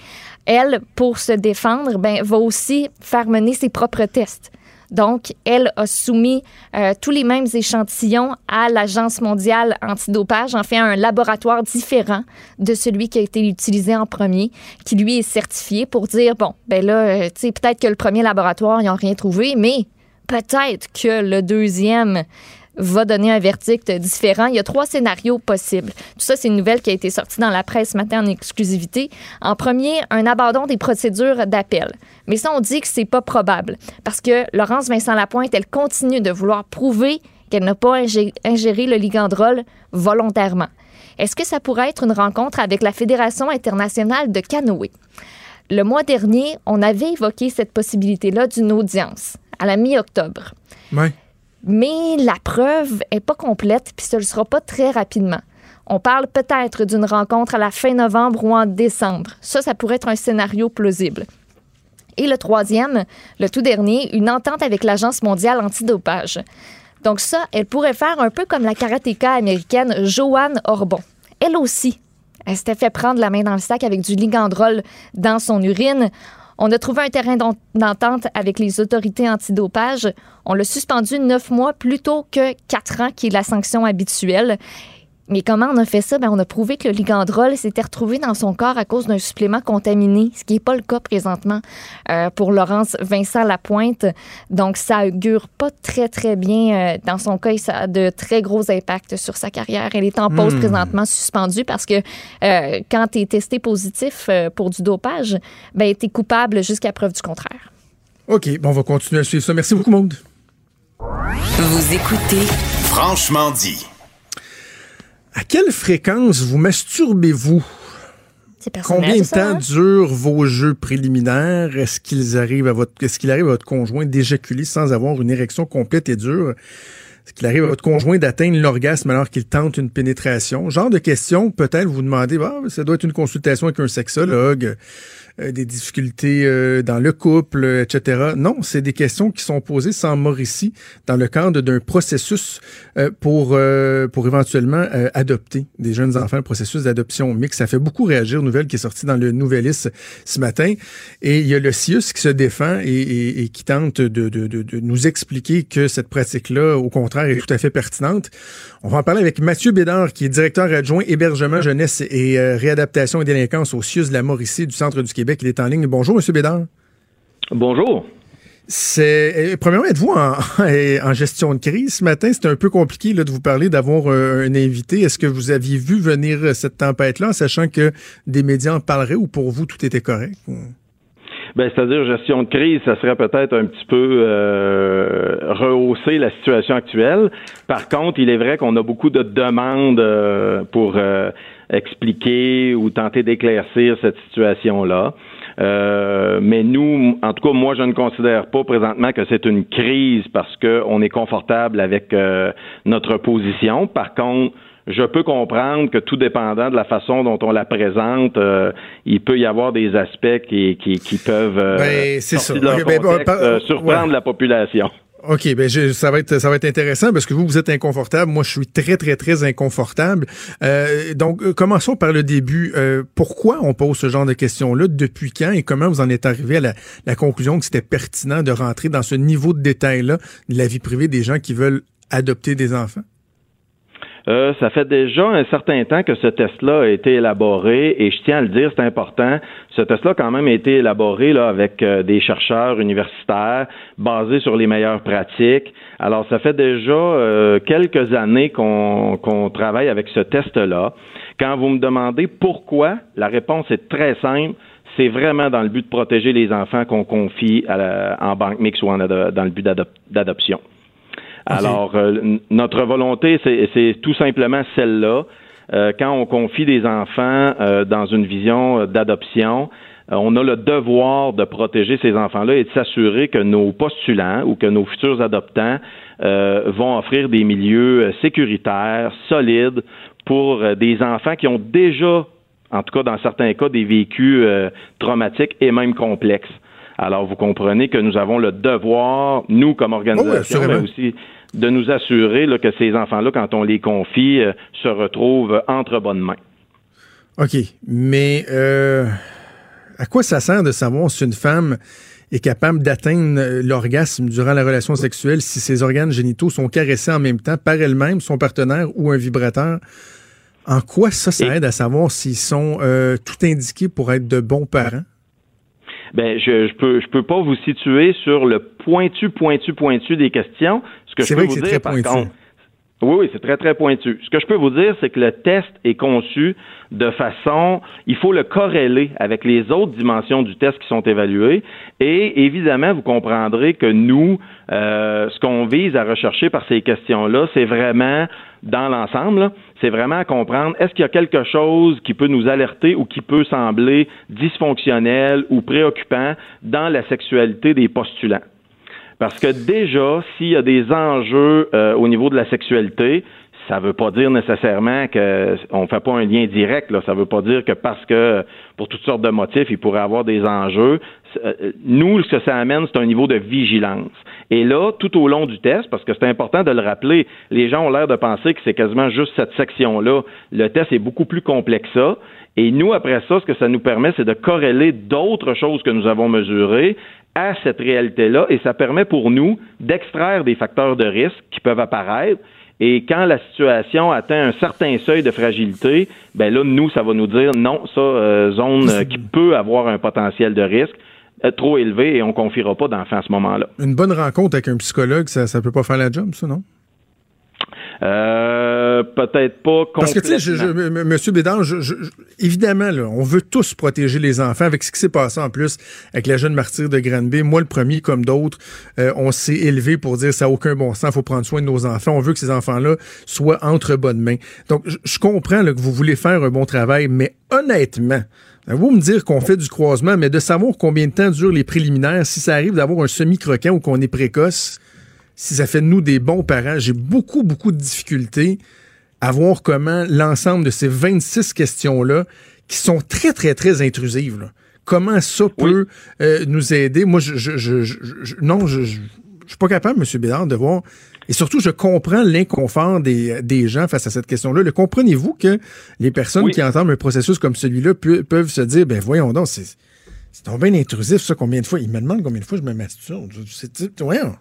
Elle, pour se défendre, ben, va aussi faire mener ses propres tests. Donc, elle a soumis euh, tous les mêmes échantillons à l'Agence mondiale antidopage, en fait, un laboratoire différent de celui qui a été utilisé en premier, qui lui est certifié pour dire, bon, ben là, euh, tu sais, peut-être que le premier laboratoire, ils n'ont rien trouvé, mais peut-être que le deuxième va donner un verdict différent. Il y a trois scénarios possibles. Tout ça, c'est une nouvelle qui a été sortie dans la presse ce matin en exclusivité. En premier, un abandon des procédures d'appel. Mais ça, on dit que c'est pas probable parce que Laurence Vincent Lapointe, elle continue de vouloir prouver qu'elle n'a pas ingé- ingéré le ligandrol volontairement. Est-ce que ça pourrait être une rencontre avec la Fédération internationale de canoë? Le mois dernier, on avait évoqué cette possibilité-là d'une audience à la mi-octobre. Ouais. Mais la preuve est pas complète, puis ce ne sera pas très rapidement. On parle peut-être d'une rencontre à la fin novembre ou en décembre. Ça, ça pourrait être un scénario plausible. Et le troisième, le tout dernier, une entente avec l'Agence mondiale antidopage. Donc ça, elle pourrait faire un peu comme la karatéka américaine Joanne Orbon. Elle aussi, elle s'était fait prendre la main dans le sac avec du ligandrol dans son urine. On a trouvé un terrain d'en- d'entente avec les autorités antidopage. On l'a suspendu neuf mois plutôt que quatre ans, qui est la sanction habituelle. Mais comment on a fait ça? Ben, on a prouvé que le ligandrol s'était retrouvé dans son corps à cause d'un supplément contaminé, ce qui n'est pas le cas présentement euh, pour Laurence Vincent Lapointe. Donc, ça augure pas très, très bien euh, dans son cas et ça a de très gros impacts sur sa carrière. Elle est en pause Hmm. présentement suspendue parce que euh, quand tu es testé positif euh, pour du dopage, ben, tu es coupable jusqu'à preuve du contraire. OK, bon, on va continuer à suivre ça. Merci beaucoup, Maude. Vous écoutez Franchement dit. À quelle fréquence vous masturbez-vous? Combien de temps hein? durent vos jeux préliminaires? Est-ce qu'ils arrivent à votre, est-ce qu'il arrive à votre conjoint d'éjaculer sans avoir une érection complète et dure? Qu'il arrive à votre conjoint d'atteindre l'orgasme alors qu'il tente une pénétration? Genre de questions, peut-être vous demandez, bah, ça doit être une consultation avec un sexologue, euh, des difficultés euh, dans le couple, euh, etc. Non, c'est des questions qui sont posées sans Mauricie dans le cadre d'un processus pour, pour éventuellement adopter des jeunes enfants, un processus d'adoption mixte. Ça fait beaucoup réagir, nouvelle qui est sortie dans le Nouvelis ce matin. Et il y a le CIUS qui se défend et, qui tente de nous expliquer que cette pratique-là, au contraire, est tout à fait pertinente. On va en parler avec Mathieu Bédard, qui est directeur adjoint hébergement, jeunesse et euh, réadaptation et délinquance au CIUS de la Mauricie du centre du Québec. Il est en ligne. Bonjour, Monsieur Bédard. Bonjour. C'est euh, premièrement, êtes-vous en, en gestion de crise ce matin? C'est un peu compliqué là, de vous parler d'avoir euh, un invité. Est-ce que vous aviez vu venir euh, cette tempête-là, en sachant que des médias en parleraient ou pour vous tout était correct? Ben, c'est-à-dire gestion de crise, ça serait peut-être un petit peu euh, rehausser la situation actuelle. Par contre, il est vrai qu'on a beaucoup de demandes euh, pour euh, expliquer ou tenter d'éclaircir cette situation-là. Euh, mais nous, en tout cas, moi, je ne considère pas présentement que c'est une crise parce qu'on est confortable avec euh, notre position. Par contre, je peux comprendre que tout dépendant de la façon dont on la présente, euh, il peut y avoir des aspects qui, qui, qui peuvent euh, Ben, de leur ben, contexte, euh, surprendre ouais. la population. OK, ben je- ça va être ça va être intéressant parce que vous vous êtes inconfortable, moi je suis très très très inconfortable. Euh, donc euh, commençons par le début. Euh, pourquoi on pose ce genre de questions là Depuis quand et comment vous en êtes arrivé à la, la conclusion que c'était pertinent de rentrer dans ce niveau de détail là de la vie privée des gens qui veulent adopter des enfants? Euh, ça fait déjà un certain temps que ce test-là a été élaboré et je tiens à le dire, c'est important. Ce test-là a quand même été élaboré là, avec euh, des chercheurs universitaires basés sur les meilleures pratiques. Alors, ça fait déjà euh, quelques années qu'on travaille avec ce test-là. Quand vous me demandez pourquoi, la réponse est très simple. C'est vraiment dans le but de protéger les enfants qu'on confie à la, en banque mixte ou en dans le but d'adop- d'adoption. Alors, euh, notre volonté, c'est tout simplement celle-là. Euh, quand on confie des enfants euh, dans une vision d'adoption, on a le devoir de protéger ces enfants-là et de s'assurer que nos postulants ou que nos futurs adoptants euh, vont offrir des milieux sécuritaires, solides, pour des enfants qui ont déjà, en tout cas dans certains cas, des vécus euh, traumatiques et même complexes. Alors, vous comprenez que nous avons le devoir, nous comme organisation, mais aussi de nous assurer là, que ces enfants-là, quand on les confie, euh, se retrouvent entre bonnes mains. OK. Mais euh, à quoi ça sert de savoir si une femme est capable d'atteindre euh, l'orgasme durant la relation sexuelle si ses organes génitaux sont caressés en même temps par elle-même, son partenaire ou un vibrateur? En quoi ça, ça aide à savoir s'ils sont euh, tout indiqués pour être de bons parents? Ben, je, je peux je peux pas vous situer sur le pointu, pointu, pointu des questions. Ce que je C'est peux vrai que vous c'est dire, très par pointu. contre, oui, oui, c'est très, très pointu. Ce que je peux vous dire, c'est que le test est conçu de façon, il faut le corréler avec les autres dimensions du test qui sont évaluées. Et évidemment, vous comprendrez que nous, euh, ce qu'on vise à rechercher par ces questions-là, c'est vraiment, dans l'ensemble, c'est vraiment à comprendre, est-ce qu'il y a quelque chose qui peut nous alerter ou qui peut sembler dysfonctionnel ou préoccupant dans la sexualité des postulants? Parce que déjà, s'il y a des enjeux euh, au niveau de la sexualité, ça veut pas dire nécessairement que on fait pas un lien direct. Là. Ça veut pas dire que parce que pour toutes sortes de motifs, il pourrait avoir des enjeux. Euh, Nous, ce que ça amène, c'est un niveau de vigilance. Et là, tout au long du test, parce que c'est important de le rappeler, les gens ont l'air de penser que c'est quasiment juste cette section-là. Le test est beaucoup plus complexe que ça. Et nous, après ça, ce que ça nous permet, c'est de corréler d'autres choses que nous avons mesurées à cette réalité-là et ça permet pour nous d'extraire des facteurs de risque qui peuvent apparaître. Et quand la situation atteint un certain seuil de fragilité, ben là, nous, ça va nous dire non, ça, euh, zone euh, qui peut avoir un potentiel de risque euh, trop élevé et on confiera pas d'enfant à ce moment-là. Une bonne rencontre avec un psychologue, ça, ça peut pas faire la job, ça, non? Euh, peut-être pas Parce que, tu sais, je- je- complètement. M- Monsieur Bédard, je- je- évidemment, là, on veut tous protéger les enfants avec ce qui s'est passé en plus avec la jeune martyre de Granby. Moi, le premier, comme d'autres, euh, on s'est élevé pour dire ça n'a aucun bon sens, faut prendre soin de nos enfants. On veut que ces enfants-là soient entre bonnes mains. Donc, je, je comprends là, que vous voulez faire un bon travail, mais honnêtement, vous me dire qu'on fait du croisement, mais de savoir combien de temps durent les préliminaires, si ça arrive d'avoir un semi-croquant ou qu'on est précoce, si ça fait de nous des bons parents, j'ai beaucoup, beaucoup de difficultés à voir comment l'ensemble de ces 26 questions-là, qui sont très, très, très intrusives, là, comment ça peut euh, nous aider. Moi, je, je, je, non, je, suis pas capable, M. Bédard, de voir. Et surtout, je comprends l'inconfort des, des gens face à cette question-là. Le comprenez-vous que les personnes Oui. qui entendent un processus comme celui-là pu- peuvent se dire, ben voyons donc, c'est bien intrusif, ça, combien de fois? Il me demande combien de fois je me masturbe. C'est, c'est- voyons.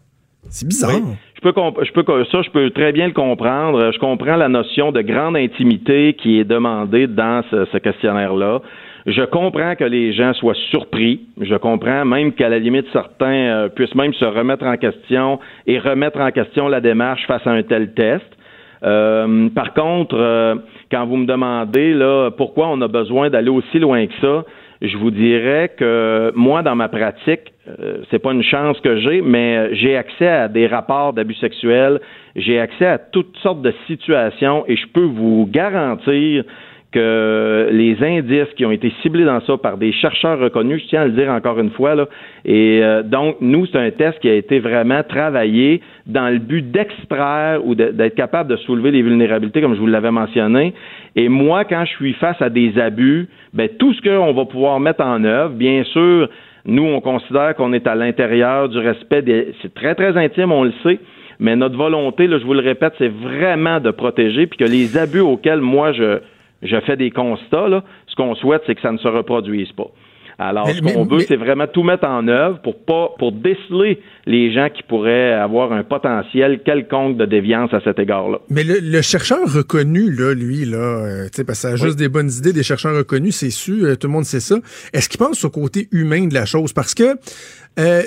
C'est bizarre. Je peux, je ça, je peux très bien le comprendre. Je comprends la notion de grande intimité qui est demandée dans ce, questionnaire-là. Je comprends que les gens soient surpris. Je comprends même qu'à la limite, certains euh, puissent même se remettre en question et remettre en question la démarche face à un tel test. Euh, par contre, euh, quand vous me demandez pourquoi on a besoin d'aller aussi loin que ça, je vous dirais que moi, dans ma pratique, euh, c'est pas une chance que j'ai, mais j'ai accès à des rapports d'abus sexuels, j'ai accès à toutes sortes de situations et je peux vous garantir que les indices qui ont été ciblés dans ça par des chercheurs reconnus, je tiens à le dire encore une fois, là, et euh, donc nous, c'est un test qui a été vraiment travaillé dans le but d'extraire ou d'être capable de soulever les vulnérabilités, comme je vous l'avais mentionné. Et moi, quand je suis face à des abus, ben tout ce qu'on va pouvoir mettre en œuvre, bien sûr, nous, on considère qu'on est à l'intérieur du respect des. C'est très, très intime, on le sait. Mais notre volonté, là, je vous le répète, c'est vraiment de protéger, puis que les abus auxquels moi je, je fais des constats, là, ce qu'on souhaite, c'est que ça ne se reproduise pas. Alors, Mais- ce qu'on veut, mais- c'est vraiment tout mettre en œuvre pour pas pour déceler les gens qui pourraient avoir un potentiel quelconque de déviance à cet égard-là. Mais le, le chercheur reconnu, là, lui, là, euh, tu sais, parce que ça a juste des bonnes idées, des chercheurs reconnus, c'est sûr, euh, tout le monde sait ça. Est-ce qu'il pense au côté humain de la chose? Parce que, euh,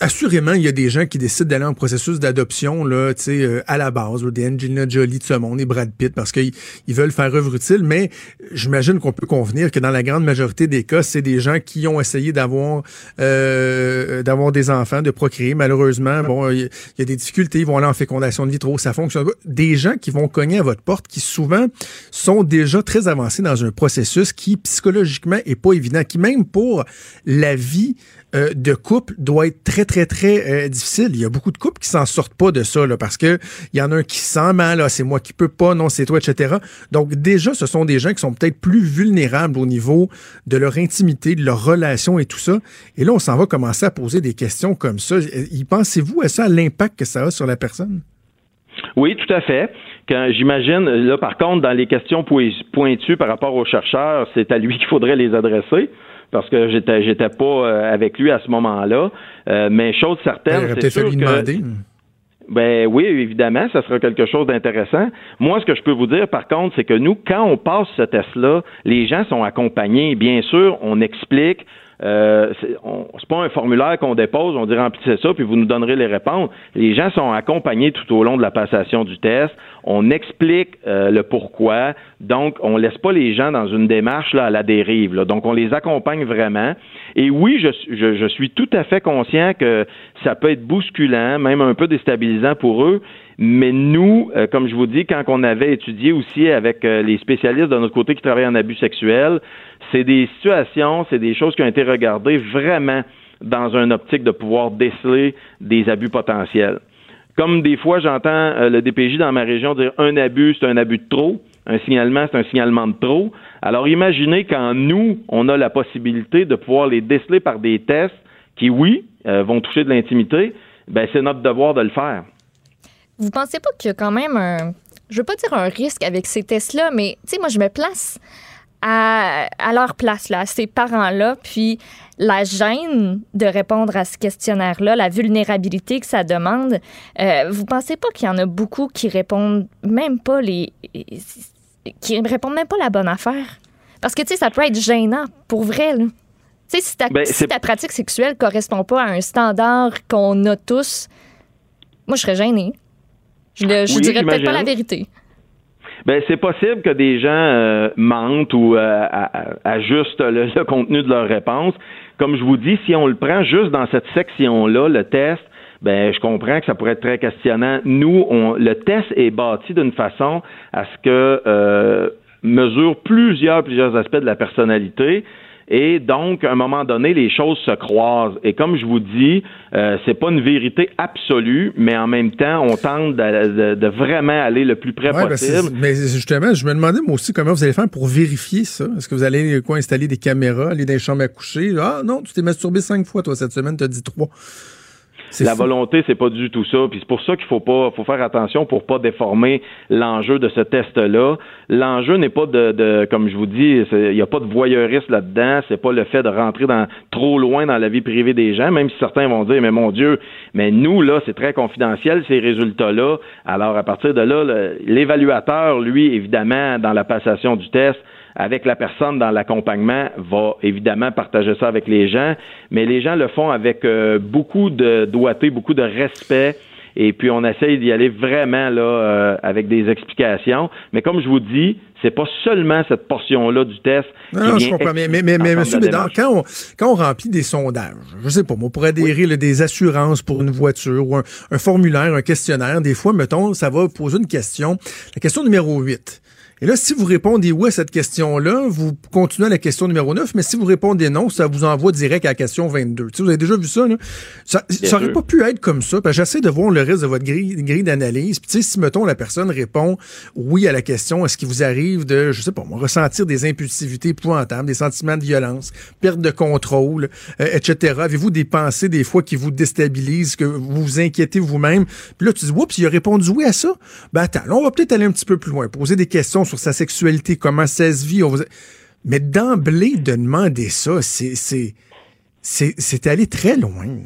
assurément, il y a des gens qui décident d'aller en processus d'adoption, là, tu sais, euh, à la base, là, des Angelina Jolie de ce monde, et Brad Pitt, parce qu'ils ils veulent faire œuvre utile, mais j'imagine qu'on peut convenir que dans la grande majorité des cas, c'est des gens qui ont essayé d'avoir euh, d'avoir des enfants, de procréer. Malheureusement, bon, il y, a- il y a des difficultés, ils vont aller en fécondation de vitro, ça fonctionne pas. Des gens qui vont cogner à votre porte, qui souvent sont déjà très avancés dans un processus qui psychologiquement est pas évident, qui même pour la vie euh, de couple doit être très, très, très euh, difficile. Il y a beaucoup de couples qui s'en sortent pas de ça, là, parce que il y en a un qui sent mal, c'est moi qui peux pas, non, c'est toi, etc. Donc, déjà, ce sont des gens qui sont peut-être plus vulnérables au niveau de leur intimité, de leur relation et tout ça. Et là, on s'en va commencer à poser des questions comme ça. Y pensez-vous à ça, à l'impact que ça a sur la personne? Oui, tout à fait. J'imagine, là, par contre, dans les questions poi- pointues par rapport aux chercheurs, c'est à lui qu'il faudrait les adresser. Parce que j'étais j'étais pas euh, avec lui à ce moment-là. Euh, mais chose certaine, aurait c'est sûr que demander. ben oui, évidemment, ça sera quelque chose d'intéressant. Moi, ce que je peux vous dire, par contre, c'est que nous, quand on passe ce test-là, les gens sont accompagnés. Bien sûr, on explique. Euh, c'est pas un formulaire qu'on dépose, on dit remplissez ça, puis vous nous donnerez les réponses. Les gens sont accompagnés tout au long de la passation du test. On explique euh, le pourquoi. Donc, on laisse pas les gens dans une démarche là, à la dérive. là. Donc, on les accompagne vraiment. Et oui, je, je, je suis tout à fait conscient que ça peut être bousculant, même un peu déstabilisant pour eux. Mais nous, euh, comme je vous dis, quand on avait étudié aussi avec euh, les spécialistes de notre côté qui travaillent en abus sexuels, c'est des situations, c'est des choses qui ont été regardées vraiment dans une optique de pouvoir déceler des abus potentiels. Comme des fois, j'entends euh, le DPJ dans ma région dire un abus, c'est un abus de trop, un signalement, c'est un signalement de trop. Alors imaginez quand nous, on a la possibilité de pouvoir les déceler par des tests qui, oui, euh, vont toucher de l'intimité, ben c'est notre devoir de le faire. Vous pensez pas qu'il y a quand même un, je veux pas dire un risque avec ces tests-là, mais tu sais, moi, je me place à, à leur place, là, à ces parents-là, puis la gêne de répondre à ce questionnaire-là, la vulnérabilité que ça demande. Euh, vous pensez pas qu'il y en a beaucoup qui répondent même pas les, qui répondent même pas la bonne affaire? Parce que, tu sais, ça peut être gênant, pour vrai, là. Tu sais, si ta, Ben, si c'est- ta pratique sexuelle correspond pas à un standard qu'on a tous, moi, je serais gênée. Je, le- je Oui, dirais peut-être pas la vérité. Ben, c'est possible que des gens euh, mentent ou euh, ajustent le, le contenu de leur réponse. Comme je vous dis, si on le prend juste dans cette section-là, le test, ben, je comprends que ça pourrait être très questionnant. Nous, on, le test est bâti d'une façon à ce que euh, mesure plusieurs, plusieurs aspects de la personnalité. Et donc, à un moment donné, les choses se croisent. Et comme je vous dis, euh, c'est pas une vérité absolue, mais en même temps, on tente de, de- de vraiment aller le plus près Ouais, ben, possible. mais justement, je me demandais moi aussi comment vous allez faire pour vérifier ça? Est-ce que vous allez quoi installer des caméras, aller dans les chambres à coucher? Ah non, tu t'es masturbé cinq fois, toi, cette semaine, t'as dit trois. La volonté, c'est pas du tout ça. Puis c'est pour ça qu'il faut pas, faut faire attention pour pas déformer l'enjeu de ce test-là. L'enjeu n'est pas de, de, comme je vous dis, il n'y a pas de voyeurisme là-dedans. C'est pas le fait de rentrer dans trop loin dans la vie privée des gens, même si certains vont dire, mais mon Dieu, mais nous là, c'est très confidentiel ces résultats-là. Alors à partir de là, l'évaluateur, lui, évidemment, dans la passation du test avec la personne dans l'accompagnement va évidemment partager ça avec les gens, mais les gens le font avec euh, beaucoup de doigté, beaucoup de respect. Et puis on essaye d'y aller vraiment là euh, avec des explications. Mais comme je vous dis, c'est pas seulement cette portion-là du test Non, qui non, je comprends. Mais, mais, mais, monsieur Bédard, quand on, quand on remplit des sondages, je sais pas, moi, pour adhérer là, des assurances pour une voiture ou un, un formulaire, un questionnaire, des fois, mettons, ça va poser une question. La question numéro 8. Et là, si vous répondez oui à cette question-là, vous continuez à la question numéro 9, mais si vous répondez non, ça vous envoie direct à la question 22. Tu sais, vous avez déjà vu ça, là? Ça, ça aurait sûr. pas pu être comme ça, parce que j'essaie de voir le reste de votre grille, grille d'analyse. Puis, si, mettons, la personne répond oui à la question, est-ce qu'il vous arrive de, je sais pas, moi, ressentir des impulsivités épouvantables, des sentiments de violence, perte de contrôle, euh, etc. Avez-vous des pensées, des fois, qui vous déstabilisent, que vous vous inquiétez vous-même? Puis là, tu dis, oups, il a répondu oui à ça. Ben, attends, là, on va peut-être aller un petit peu plus loin, poser des questions sur sa sexualité, comment ça se vit. On Mais d'emblée, de demander ça, c'est, c'est, c'est, c'est aller très loin.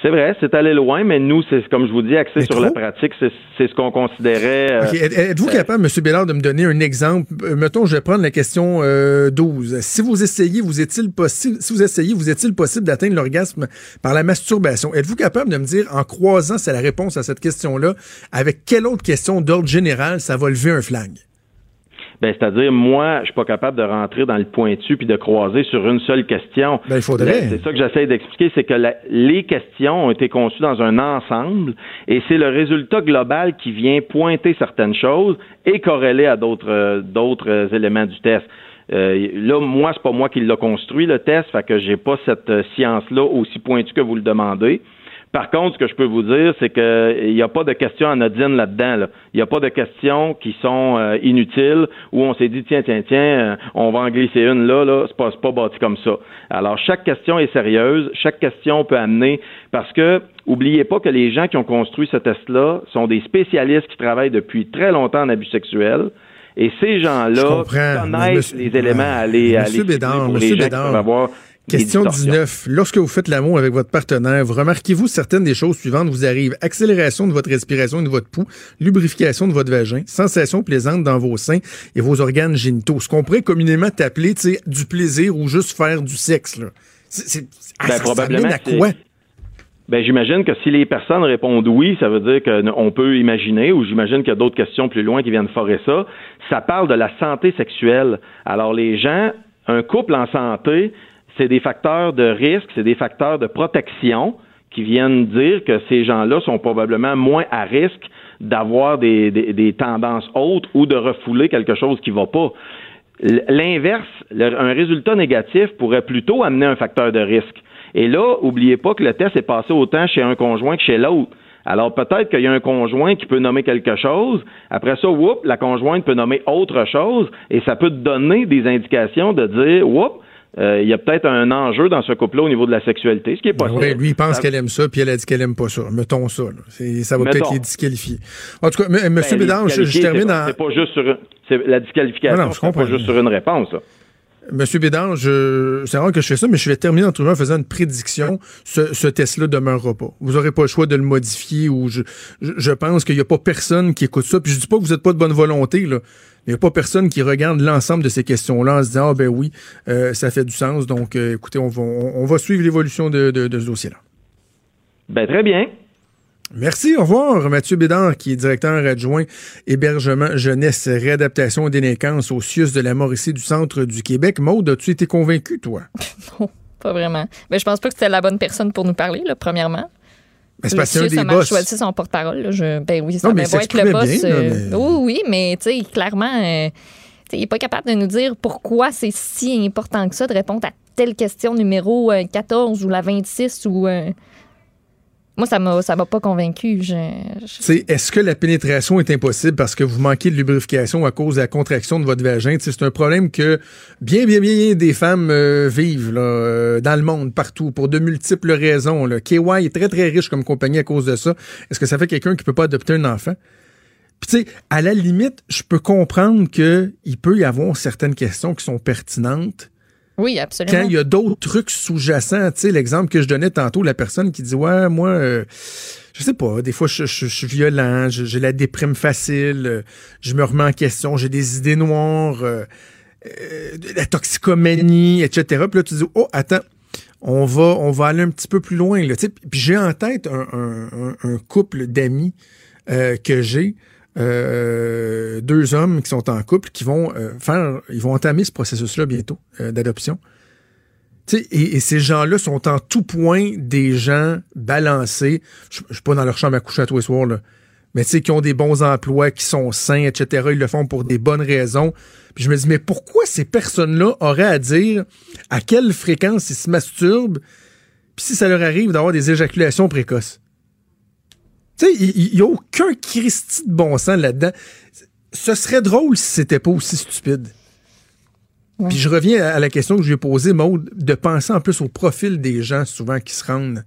C'est vrai, c'est aller loin, mais nous, c'est comme je vous dis, axé sur la pratique, c'est ce qu'on considérait. euh, Êtes-vous capable, M. Bellard, de me donner un exemple? Euh, mettons, je vais prendre la question euh, 12. Si vous essayez, vous est-il possible, si vous essayez, vous est-il possible d'atteindre l'orgasme par la masturbation? Êtes-vous capable de me dire, en croisant c'est la réponse à cette question-là, avec quelle autre question d'ordre général ça va lever un flag? Ben, c'est-à-dire, moi, je suis pas capable de rentrer dans le pointu puis de croiser sur une seule question. Ben, il faudrait. C'est ça que j'essaie d'expliquer, c'est que la- les questions ont été conçues dans un ensemble et c'est le résultat global qui vient pointer certaines choses et corréler à d'autres euh, d'autres euh, éléments du test. Euh, là, moi, c'est pas moi qui l'a construit le test, fait que j'ai pas cette euh, science-là aussi pointue que vous le demandez. Par contre, ce que je peux vous dire, c'est qu'il n'y a pas de questions anodines là-dedans. là. Il n'y a pas de questions qui sont euh, inutiles où on s'est dit tiens, tiens, tiens, euh, on va en glisser une là, là, c'est pas, pas bâti comme ça. Alors, chaque question est sérieuse, chaque question peut amener parce que oubliez pas que les gens qui ont construit ce test-là sont des spécialistes qui travaillent depuis très longtemps en abus sexuels. Et ces gens-là connaissent les éléments à aller, à aller Bédard, pour Monsieur les gens qui Bédard, peuvent avoir des Question distorsions. 19. Lorsque vous faites l'amour avec votre partenaire, vous remarquez-vous certaines des choses suivantes? Vous arrivent? Accélération de votre respiration et de votre pouls, lubrification de votre vagin, sensation plaisante dans vos seins et vos organes génitaux. Ce qu'on pourrait communément t'appeler, tu sais, du plaisir ou juste faire du sexe, là. C'est, ah, Ben, probablement, à quoi? Ben, j'imagine que si les personnes répondent oui, ça veut dire qu'on peut imaginer, ou j'imagine qu'il y a d'autres questions plus loin qui viennent forer ça. Ça parle de la santé sexuelle. Alors, les gens, un couple en santé, c'est des facteurs de risque, c'est des facteurs de protection qui viennent dire que ces gens-là sont probablement moins à risque d'avoir des, tendances hautes ou de refouler quelque chose qui va pas. L'inverse, un résultat négatif pourrait plutôt amener un facteur de risque. Et là, oubliez pas que le test est passé autant chez un conjoint que chez l'autre. Alors peut-être qu'il y a un conjoint qui peut nommer quelque chose. Après ça, whoop, la conjointe peut nommer autre chose, et ça peut donner des indications de dire, whoop, euh, il y a peut-être un enjeu dans ce couple-là au niveau de la sexualité, ce qui est Ben possible. ouais, lui, il pense Ça- qu'elle aime ça, puis elle a dit qu'elle aime pas ça. Mettons ça. là. Ça va peut-être les disqualifier. En tout cas, M. Monsieur Ben, Bédard, je, termine c'est pas- en... C'est pas juste sur une- la disqualification, c'est pas juste sur une réponse. là. Monsieur Bédard, je... c'est rare que je fais ça, mais je vais terminer en en faisant une prédiction. Ce, ce test-là demeurera pas. Vous n'aurez pas le choix de le modifier ou je, je, pense qu'il n'y a pas personne qui écoute ça. Puis je dis pas que vous n'êtes pas de bonne volonté, là. Il n'y a pas personne qui regarde l'ensemble de ces questions-là en se disant, ah ben oui, euh, ça fait du sens. Donc, euh, écoutez, on va, on, on va suivre l'évolution de, de, de ce dossier-là. Ben, très bien. Merci, au revoir. Mathieu Bédard, qui est directeur adjoint hébergement, jeunesse, réadaptation et délinquance au CIUS de la Mauricie du Centre du Québec. Maude, as-tu été convaincu, toi? Non, pas vraiment. Mais je pense pas que c'était la bonne personne pour nous parler, là, premièrement. Ben, c'est parce que c'est un des choisi son porte-parole. Je- Ben oui, ça Non, mais va il être le boss. bien, euh, mais- Oui, oui, mais tu sais, clairement, euh, il n'est pas capable de nous dire pourquoi c'est si important que ça de répondre à telle question numéro euh, 14 ou la 26 ou. Moi, ça m'a, m'a pas convaincu. Est-ce que la pénétration est impossible parce que vous manquez de lubrification à cause de la contraction de votre vagin? C'est un problème que bien, bien, bien des femmes euh, vivent euh, dans le monde, partout, pour de multiples raisons. Là. KY est très, très riche comme compagnie à cause de ça. Est-ce que ça fait quelqu'un qui peut pas adopter un enfant? Puis tu sais, à la limite, je peux comprendre qu'il peut y avoir certaines questions qui sont pertinentes Oui, absolument. quand il y a d'autres trucs sous-jacents, tu sais, l'exemple que je donnais tantôt, la personne qui dit Ouais, moi, euh, je sais pas, des fois, je, je- je suis violent, j'ai la déprime facile, euh, je me remets en question, j'ai des idées noires, euh, euh, de la toxicomanie, etc. Puis là, tu dis Oh, attends. On va, on va aller un petit peu plus loin. Là, tu sais. Puis j'ai en tête un, un- un- un couple d'amis que j'ai, euh, deux hommes qui sont en couple, qui vont euh, faire, ils vont entamer ce processus-là bientôt euh, d'adoption. Et, ces gens-là sont en tout point des gens balancés. Je suis pas dans leur chambre à coucher à tous les là. Mais tu sais, qui ont des bons emplois, qui sont sains, etc. Ils le font pour des bonnes raisons. Puis je me dis, mais pourquoi ces personnes-là auraient à dire à quelle fréquence ils se masturbent, puis si ça leur arrive d'avoir des éjaculations précoces? Tu sais, il n'y a aucun Christi de bon sens là-dedans. Ce serait drôle si c'était pas aussi stupide. Puis je reviens à la question que je lui ai posée, Maude, de penser en plus au profil des gens souvent qui se rendent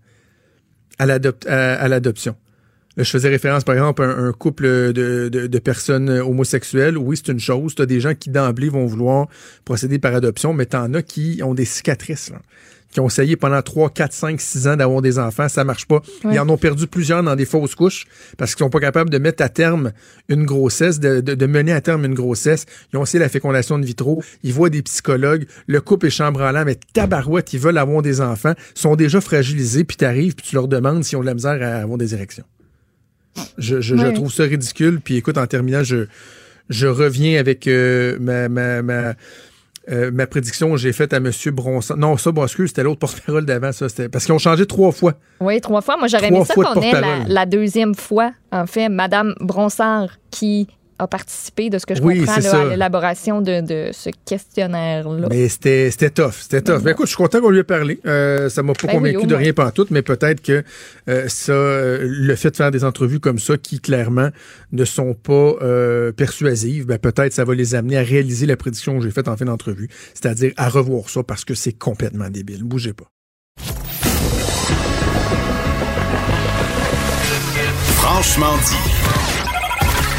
à l'adop- à- à l'adoption. Là, je faisais référence, par exemple, à un, un couple de, de, de personnes homosexuelles. Oui, c'est une chose. Tu as des gens qui, d'emblée, vont vouloir procéder par adoption, mais tu en as qui ont des cicatrices, là, qui ont essayé pendant 3, 4, 5, 6 ans d'avoir des enfants. Ça marche pas. Ouais. Ils en ont perdu plusieurs dans des fausses couches parce qu'ils sont pas capables de mettre à terme une grossesse, de, de, de mener à terme une grossesse. Ils ont essayé la fécondation in vitro. Ils voient des psychologues. Le couple est chambranlant, mais tabarouette, ils veulent avoir des enfants. Ils sont déjà fragilisés, puis t'arrives, puis tu leur demandes s'ils ont de la misère à avoir des érections. Je, je, je Ouais. trouve ça ridicule. Puis écoute, en terminant, je, je reviens avec euh, ma, ma, ma, euh, ma prédiction j'ai faite à M. Bronson. Non, ça, bon, excuse, c'était l'autre porte-parole d'avant. Ça, c'était parce qu'ils ont changé trois fois. Oui, trois fois. Moi, j'aurais aimé ça qu'on ait la, la deuxième fois, en fait, Madame Bronsard, qui a participé, de ce que je Oui, comprends, là, à l'élaboration de, de ce questionnaire-là. Mais c'était c'était tough, c'était tough. Ben, écoute, je suis content qu'on lui ait parlé. Euh, ça m'a pas Ben convaincu de rien pantoute, mais peut-être que euh, ça, euh, le fait de faire des entrevues comme ça, qui clairement ne sont pas euh, persuasives, ben peut-être ça va les amener à réaliser la prédiction que j'ai faite en fin d'entrevue, c'est-à-dire à revoir ça parce que c'est complètement débile. Bougez pas. Franchement dit.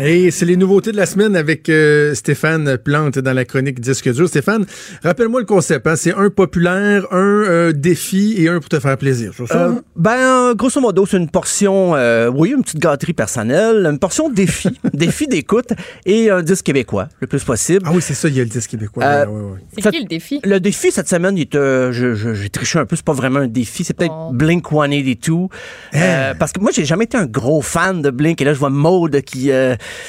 Et c'est les nouveautés de la semaine avec euh, Stéphane Plante dans la chronique Disque dur. Stéphane, rappelle-moi le concept. Hein? C'est un populaire, un euh, défi et un pour te faire plaisir. Ça? Euh, ben, euh, grosso modo, c'est une portion, euh, oui, une petite gâterie personnelle, une portion défi, défi d'écoute et un disque québécois, le plus possible. Ah oui, c'est ça, il y a le disque québécois. Euh, Ouais, ouais, ouais. C'est qui le défi? Le défi cette semaine, il est, euh, je- je- j'ai triché un peu, c'est pas vraiment un défi, c'est peut-être Oh. Blink 182. Euh, parce que moi, j'ai jamais été un gros fan de Blink et là, je vois Maude qui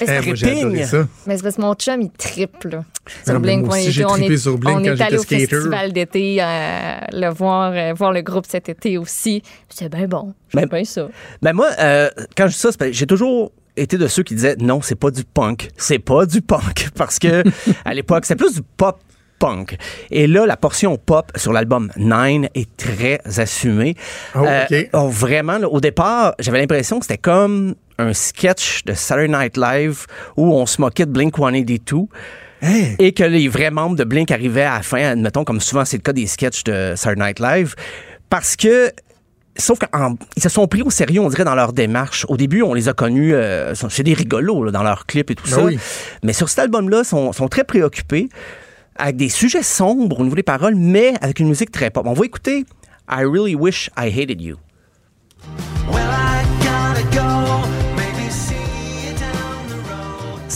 euh, Eh, moi, j'ai adoré trépigne. ça. Mais c'est parce que mon chum, il triple là, sur mais Blink. aussi, j'ai est- on trippé est, sur Blink on quand est allé au skater. festival d'été euh, le voir, euh, voir le groupe cet été aussi. C'est bien bon. J'aime bien ça. Ben moi, euh, quand je dis ça, j'ai toujours été de ceux qui disaient non, c'est pas du punk. C'est pas du punk. Parce que à l'époque, c'est plus du pop punk. Et là, la portion pop sur l'album Nine est très assumée. Oh, OK. oh, vraiment, là, au départ, j'avais l'impression que c'était comme un sketch de Saturday Night Live où on se moquait de Blink 182 Hein? et que les vrais membres de Blink arrivaient à la fin, admettons, comme souvent c'est le cas des sketchs de Saturday Night Live, parce que Sauf qu'ils se sont pris au sérieux, on dirait, dans leur démarche. Au début, on les a connus, euh, c'est des rigolos là, dans leurs clips et tout Ben ça. oui. Mais sur cet album-là, ils sont, sont très préoccupés, avec des sujets sombres au niveau des paroles, mais avec une musique très pop. On va écouter I Really Wish I Hated You.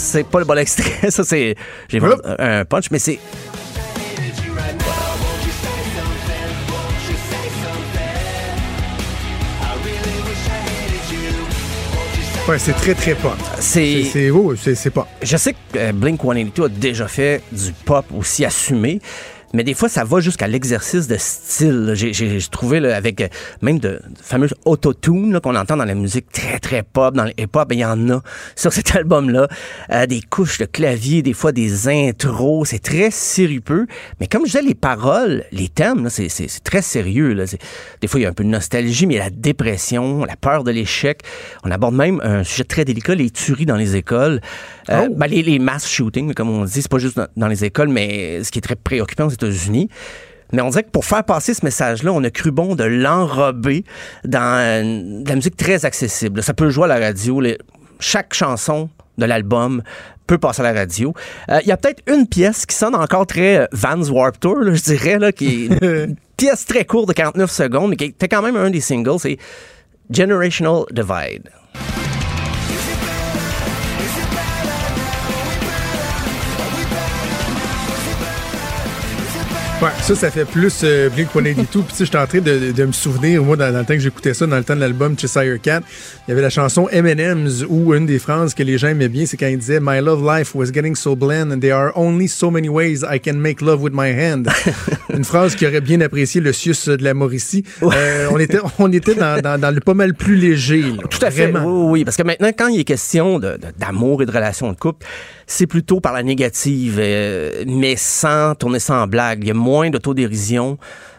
C'est pas le bon extrait, ça c'est. J'ai Hop. un punch, mais c'est. Ouais, c'est très, très pop. C'est. C'est oh, c'est- c'est pop. Je sais que euh, Blink 182 a déjà fait du pop aussi assumé. Mais des fois, ça va jusqu'à l'exercice de style. J'ai- trouvé là, avec euh, même de, de fameuses autotune qu'on entend dans la musique très très pop, dans le hip-hop, il y en a sur cet album-là. Euh, des couches de clavier, des fois des intros, c'est très sirupeux. Mais comme je disais, les paroles, les thèmes, c'est très sérieux. Là. Des fois, il y a un peu de nostalgie, mais la dépression, la peur de l'échec. On aborde même un sujet très délicat, les tueries dans les écoles. Euh, Oh. ben, les, les mass shootings, comme on dit, c'est pas juste dans, dans les écoles, mais ce qui est très préoccupant États-Unis. Mais on dirait que pour faire passer ce message-là, on a cru bon de l'enrober dans euh, de la musique très accessible. Ça peut jouer à la radio. les- chaque chanson de l'album peut passer à la radio. Euh, Il y a peut-être une pièce qui sonne encore très euh, Vans Warp Tour, là, je dirais, là, qui est une pièce très courte de 49 secondes, mais qui était quand même un des singles. C'est Generational Divide. Ouais, ça, ça fait plus euh, Blink 182. Puis, tu sais, j'étais en train de, de me souvenir, moi, dans, dans le temps que j'écoutais ça, dans le temps de l'album Cheshire Cat, il y avait la chanson M&M's où une des phrases que les gens aimaient bien, c'est quand il disait My love life was getting so bland and there are only so many ways I can make love with my hand. une phrase qui aurait bien apprécié le Sius de la Mauricie. Euh, on était, on était dans, dans, dans le pas mal plus léger. là. Tout à fait. Vraiment. Oui, oui, oui, parce que maintenant, quand il est question d'amour et de relations de couple, c'est plutôt par la négative, euh, mais sans tourner sans blague. Il y a moins d'autodérision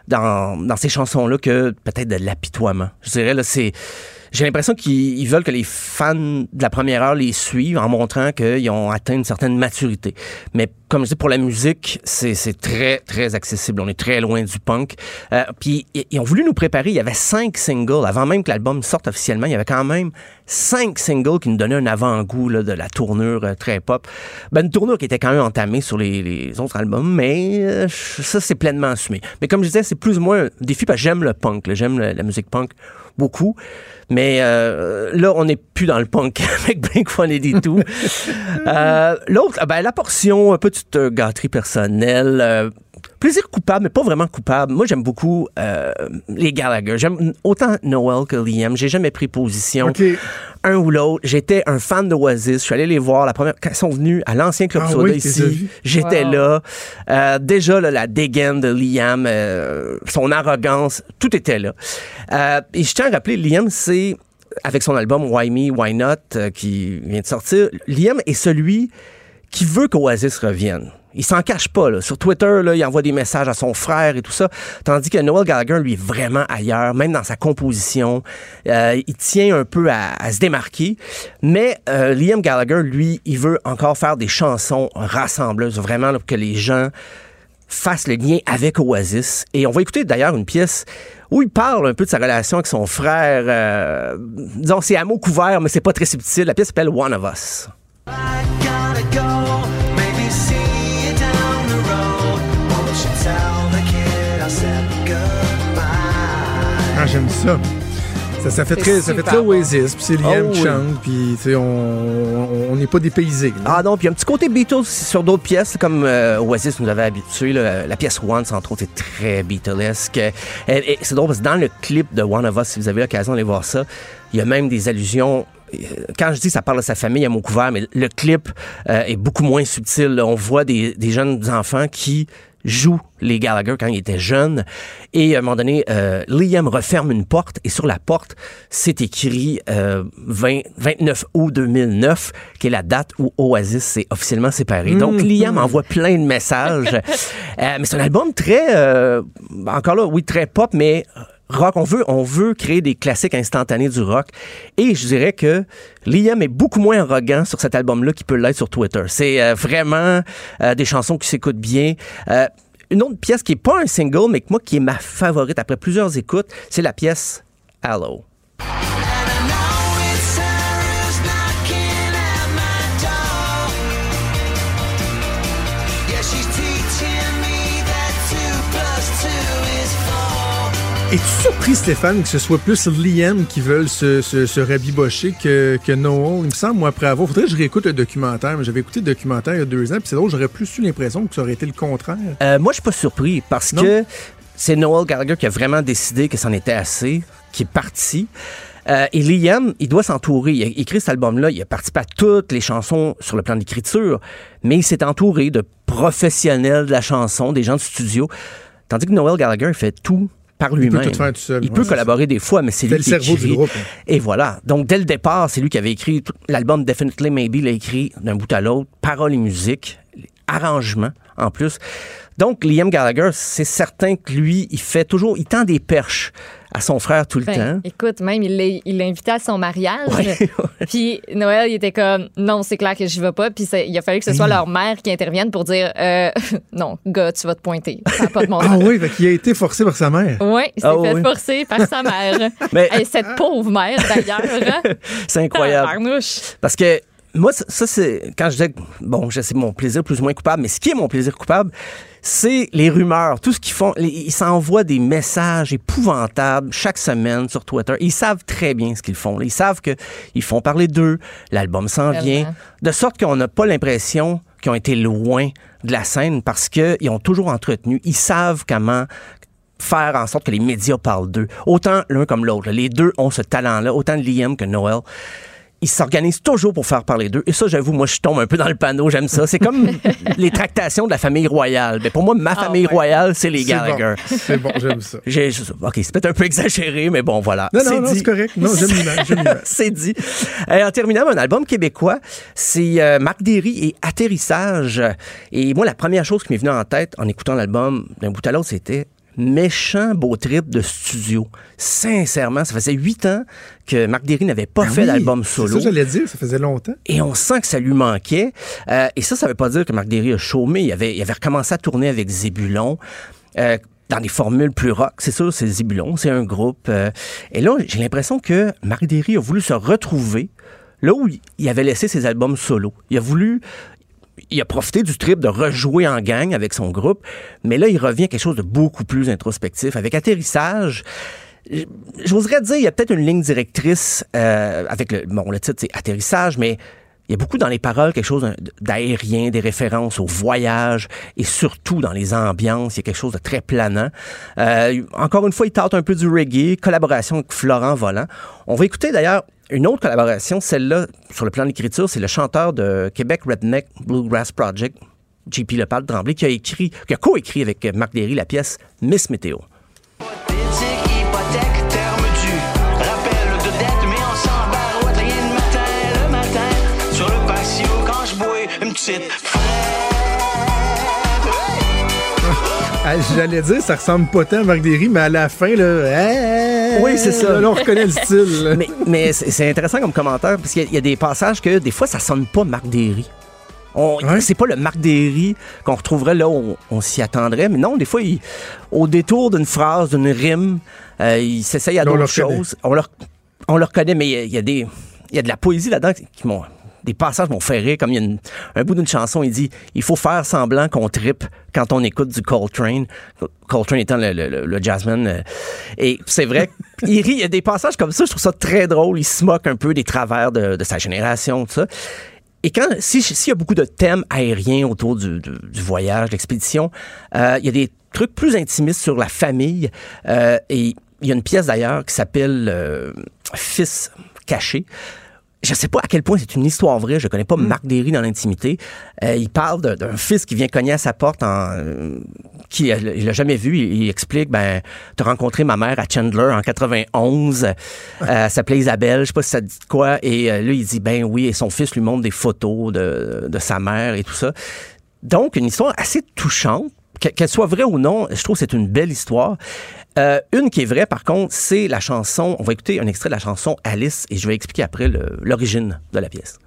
dans, dans ces chansons-là que peut-être de l'apitoiement. Je dirais, là, c'est. J'ai l'impression qu'ils ils veulent que les fans de la première heure les suivent en montrant qu'ils ont atteint une certaine maturité. Mais comme je dis, pour la musique, c'est très, très accessible. On est très loin du punk. Euh, puis ils ont voulu nous préparer. Il y avait cinq singles. Avant même que l'album sorte officiellement, il y avait quand même cinq singles qui nous donnaient un avant-goût de la tournure euh, très pop. Ben, une tournure qui était quand même entamée sur les, autres albums, mais euh, ça, c'est pleinement assumé. Mais comme je disais, c'est plus ou moins un défi parce que j'aime le punk. J'aime la musique punk beaucoup. Mais euh, là, on n'est plus dans le punk avec Blink-182. euh, L'autre, ben, la portion, euh, petite euh, gâterie personnelle. Plaisir coupable, mais pas vraiment coupable. Moi, j'aime beaucoup euh, les Gallagher. J'aime autant Noel que Liam. J'ai jamais pris position. Un ou l'autre. J'étais un fan d'Oasis. Je suis allé les voir la première quand ils sont venus à l'ancien Club Ah Soda oui, ici. J'étais Wow. là. Euh, déjà, là, la dégaine de Liam, euh, son arrogance, tout était là. Euh, et je tiens à rappeler, Liam, c'est avec son album Why Me, Why Not, euh, qui vient de sortir, Liam est celui qui veut qu'Oasis revienne. Il s'en cache pas. Là. Sur Twitter, il envoie des messages à son frère et tout ça. Tandis que Noel Gallagher, lui, est vraiment ailleurs, même dans sa composition. Euh, il tient un peu à, se démarquer. Mais euh, Liam Gallagher, lui, il veut encore faire des chansons rassembleuses, vraiment, pour que les gens fassent le lien avec Oasis. Et on va écouter d'ailleurs une pièce où il parle un peu de sa relation avec son frère. Euh, disons, c'est à mots couverts, mais c'est pas très subtil. La pièce s'appelle One of Us. Ah, j'aime ça. Ça, ça fait très, ça fait très bon. Oasis, puis c'est Liam Oh qui oui. puis on n'est pas dépaysé. Ah non, puis un petit côté Beatles sur d'autres pièces, comme euh, Oasis nous avait habitués. là. La pièce Once, entre autres, est très Beatlesque. Et- et C'est drôle parce que dans le clip de One of Us, si vous avez l'occasion d'aller voir ça, il y a même des allusions. euh, Quand je dis ça parle de sa famille à mot couvert, mais le clip euh, est beaucoup moins subtil. là. On voit des, des jeunes enfants qui jouent les Gallagher quand ils étaient jeunes. Et à un moment donné, euh, Liam referme une porte et sur la porte, c'est écrit euh, 20 29 août 2009, qui est la date où Oasis s'est officiellement séparé. Donc, Mhm. Liam envoie plein de messages. Euh, mais c'est un album très, euh, encore là, oui, très pop, mais rock. On veut, on veut créer des classiques instantanés du rock. Et je dirais que Liam est beaucoup moins arrogant sur cet album-là qu'il peut l'être sur Twitter. C'est euh, vraiment euh, des chansons qui s'écoutent bien. Euh, une autre pièce qui est pas un single, mais que moi qui est ma favorite après plusieurs écoutes, c'est la pièce Hello. Es-tu surpris, Stéphane, que ce soit plus Liam qui veulent se, se, se rabibocher que, que Noel? Il me semble, moi, après avoir... Faudrait que je réécoute le documentaire, mais j'avais écouté le documentaire il y a deux ans, puis c'est drôle, j'aurais plus eu l'impression que ça aurait été le contraire. Euh, moi, je suis pas surpris parce Non? que c'est Noel Gallagher qui a vraiment décidé que c'en était assez, qui est parti. Euh, et Liam, il doit s'entourer. Il a écrit cet album-là, il a participé à toutes les chansons sur le plan d'écriture, mais il s'est entouré de professionnels de la chanson, des gens de studio. Tandis que Noel Gallagher, il fait tout par lui-même. tout faire tout seul, Il ouais, peut collaborer des fois, mais c'est lui le qui cerveau du écrit. groupe, hein. Et voilà. Donc, dès le départ, c'est lui qui avait écrit l'album Definitely Maybe, il l'a écrit d'un bout à l'autre, paroles et musique, arrangements en plus. Donc, Liam Gallagher, c'est certain que lui, il fait toujours, il tend des perches à son frère tout le Ben, temps. Écoute, même, il l'a il invité à son mariage. Puis Noël, il était comme, non, c'est clair que j'y vais pas. Puis il a fallu que ce soit leur mère qui intervienne pour dire, euh, non, gars, tu vas te pointer. Ça n'a pas de bon Ah oui, qu'il a été forcé par sa mère. Oui, il s'est Ah fait oui. forcer par sa mère. Mais- Et cette pauvre mère, d'ailleurs. C'est incroyable. Parce que moi, ça, ça, c'est quand je que, bon, sais mon plaisir plus ou moins coupable, mais ce qui est mon plaisir coupable, c'est les rumeurs, tout ce qu'ils font. Les- ils s'envoient des messages épouvantables chaque semaine sur Twitter. Ils savent très bien ce qu'ils font. Ils savent que ils font parler d'eux, l'album s'en vient, de sorte qu'on n'a pas l'impression qu'ils ont été loin de la scène parce qu'ils ont toujours entretenu. Ils savent comment faire en sorte que les médias parlent d'eux. Autant l'un comme l'autre. Les deux ont ce talent-là, autant Liam que Noël. Ils s'organisent toujours pour faire parler d'eux. Et ça, j'avoue, moi, je tombe un peu dans le panneau. J'aime ça. C'est comme les tractations de la famille royale. Mais pour moi, ma famille royale, c'est les. Gallagher. C'est bon, j'aime ça. OK, c'est peut-être un peu exagéré, mais bon, voilà. Non, non, non, c'est correct. Non, j'aime l'image. c'est dit. Euh, en terminant, un album québécois, c'est euh, Marc Derry et Atterrissage. Et moi, la première chose qui m'est venue en tête en écoutant l'album d'un bout à l'autre, c'était méchant beau trip de studio. Sincèrement, ça faisait huit ans que Marc Derry n'avait pas Ben fait oui, d'album C'est solo. ça, j'allais dire, ça faisait longtemps. Et on sent que ça lui manquait. Euh, et ça, ça veut pas dire que Marc Derry a chômé. Il avait, il avait recommencé à tourner avec Zébulon. euh, dans des formules plus rock, c'est sûr, c'est Zébulon, c'est un groupe. euh, et là, j'ai l'impression que Marc Derry a voulu se retrouver là où il avait laissé ses albums solo. Il a voulu, il a profité du trip de rejouer en gang avec son groupe, mais là, il revient à quelque chose de beaucoup plus introspectif. Avec Atterrissage, j'oserais dire, il y a peut-être une ligne directrice euh, avec le, bon, le titre, c'est Atterrissage, mais il y a beaucoup dans les paroles quelque chose d'aérien, des références au voyage et surtout dans les ambiances, il y a quelque chose de très planant. Euh, encore une fois, il tente un peu du reggae, collaboration avec Florent Volant. On va écouter d'ailleurs une autre collaboration, celle-là, sur le plan de l'écriture, c'est le chanteur de Québec Redneck Bluegrass Project, JP Lepal Tremblay, qui a écrit, qui a co-écrit avec Marc Derry la pièce Miss Météo. Ah, J'allais dire, ça ressemble pas tant à Marc Derry, mais à la fin, là, hey, Oui, c'est ça. Là, on reconnaît le style. là. mais mais c'est intéressant comme commentaire parce qu'il y, a- il y a des passages que des fois ça sonne pas Marc Derry. C'est pas le Marc Derry qu'on retrouverait là où on, on s'y attendrait, mais non, des fois, il- au détour d'une phrase, d'une rime, euh, il s'essaye à d'autres choses. On le, on le reconnaît, mais il y a- il y, a des, il y a de la poésie là-dedans qui m'ont. Des passages m'ont fait rire, comme il y a une- un bout d'une chanson, il dit Il faut faire semblant qu'on trippe quand on écoute du Coltrane. Coltrane étant le, le, le- le jazzman. euh, et c'est vrai, il rit, il y a des passages comme ça, je trouve ça très drôle. Il se moque un peu des travers de, de sa génération, tout ça. Et quand, si- s'il y a beaucoup de thèmes aériens autour du, du- du voyage, de l'expédition, euh, il y a des trucs plus intimistes sur la famille. euh, et il y a une pièce d'ailleurs qui s'appelle euh, Fils caché. Je sais pas à quel point c'est une histoire vraie. Je connais pas Marc Derry dans l'intimité. Euh, il parle d'un fils qui vient cogner à sa porte en euh, qui il l'a jamais vu. Il, il explique ben t'as rencontré ma mère à Chandler en 91. Euh, elle s'appelait Isabelle. Je sais pas si ça dit de quoi. Et euh, là il dit ben oui. Et son fils lui montre des photos de, de sa mère et tout ça. Donc une histoire assez touchante. Que- Qu'elle soit vraie ou non, je trouve que c'est une belle histoire. Euh, une qui est vraie, par contre, c'est la chanson. On va écouter un extrait de la chanson Alice et je vais expliquer après l'origine de la pièce.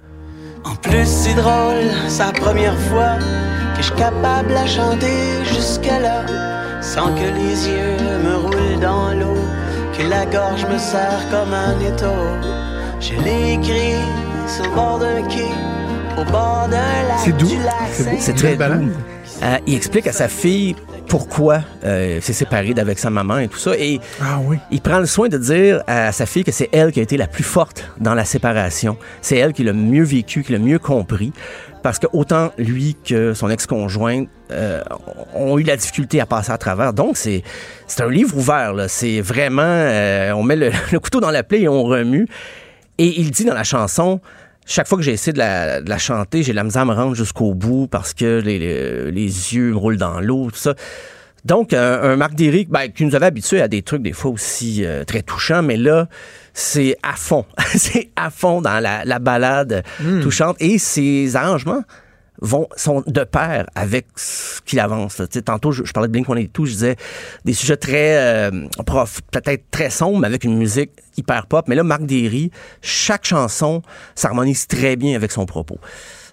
En plus, c'est drôle, c'est la première fois que je suis capable à chanter jusque-là, sans que les yeux me roulent dans l'eau, que la gorge me serre comme un étau. Je l'ai écrit sur le bord d'un quai, au bord d'un lac. C'est doux, du lac c'est beau. C'est très doux. Euh, il explique à sa fille pourquoi euh, s'est séparé d'avec sa maman et tout ça. Et Ah oui. il prend le soin de dire à sa fille que c'est elle qui a été la plus forte dans la séparation. C'est elle qui l'a mieux vécu, qui l'a mieux compris. Parce que autant lui que son ex-conjointe euh, ont eu la difficulté à passer à travers. Donc, c'est c'est un livre ouvert. là. C'est vraiment... euh, on met le, le couteau dans la plaie et on remue. Et il dit dans la chanson, chaque fois que j'ai essayé de la, de la chanter, j'ai la misère à me rendre jusqu'au bout parce que les, les, les yeux me roulent dans l'eau, tout ça. Donc, un, un Marc Derrick, ben, qui nous avait habitués à des trucs des fois aussi euh, très touchants, mais là, c'est à fond. c'est à fond dans la, la balade touchante. Et ses arrangements vont, sont de pair avec ce qu'il avance. là. Tantôt, je, je parlais de Blink-182, je disais des sujets très, euh, prof, peut-être très sombres, mais avec une musique hyper pop. Mais là, Marc Derry, chaque chanson s'harmonise très bien avec son propos.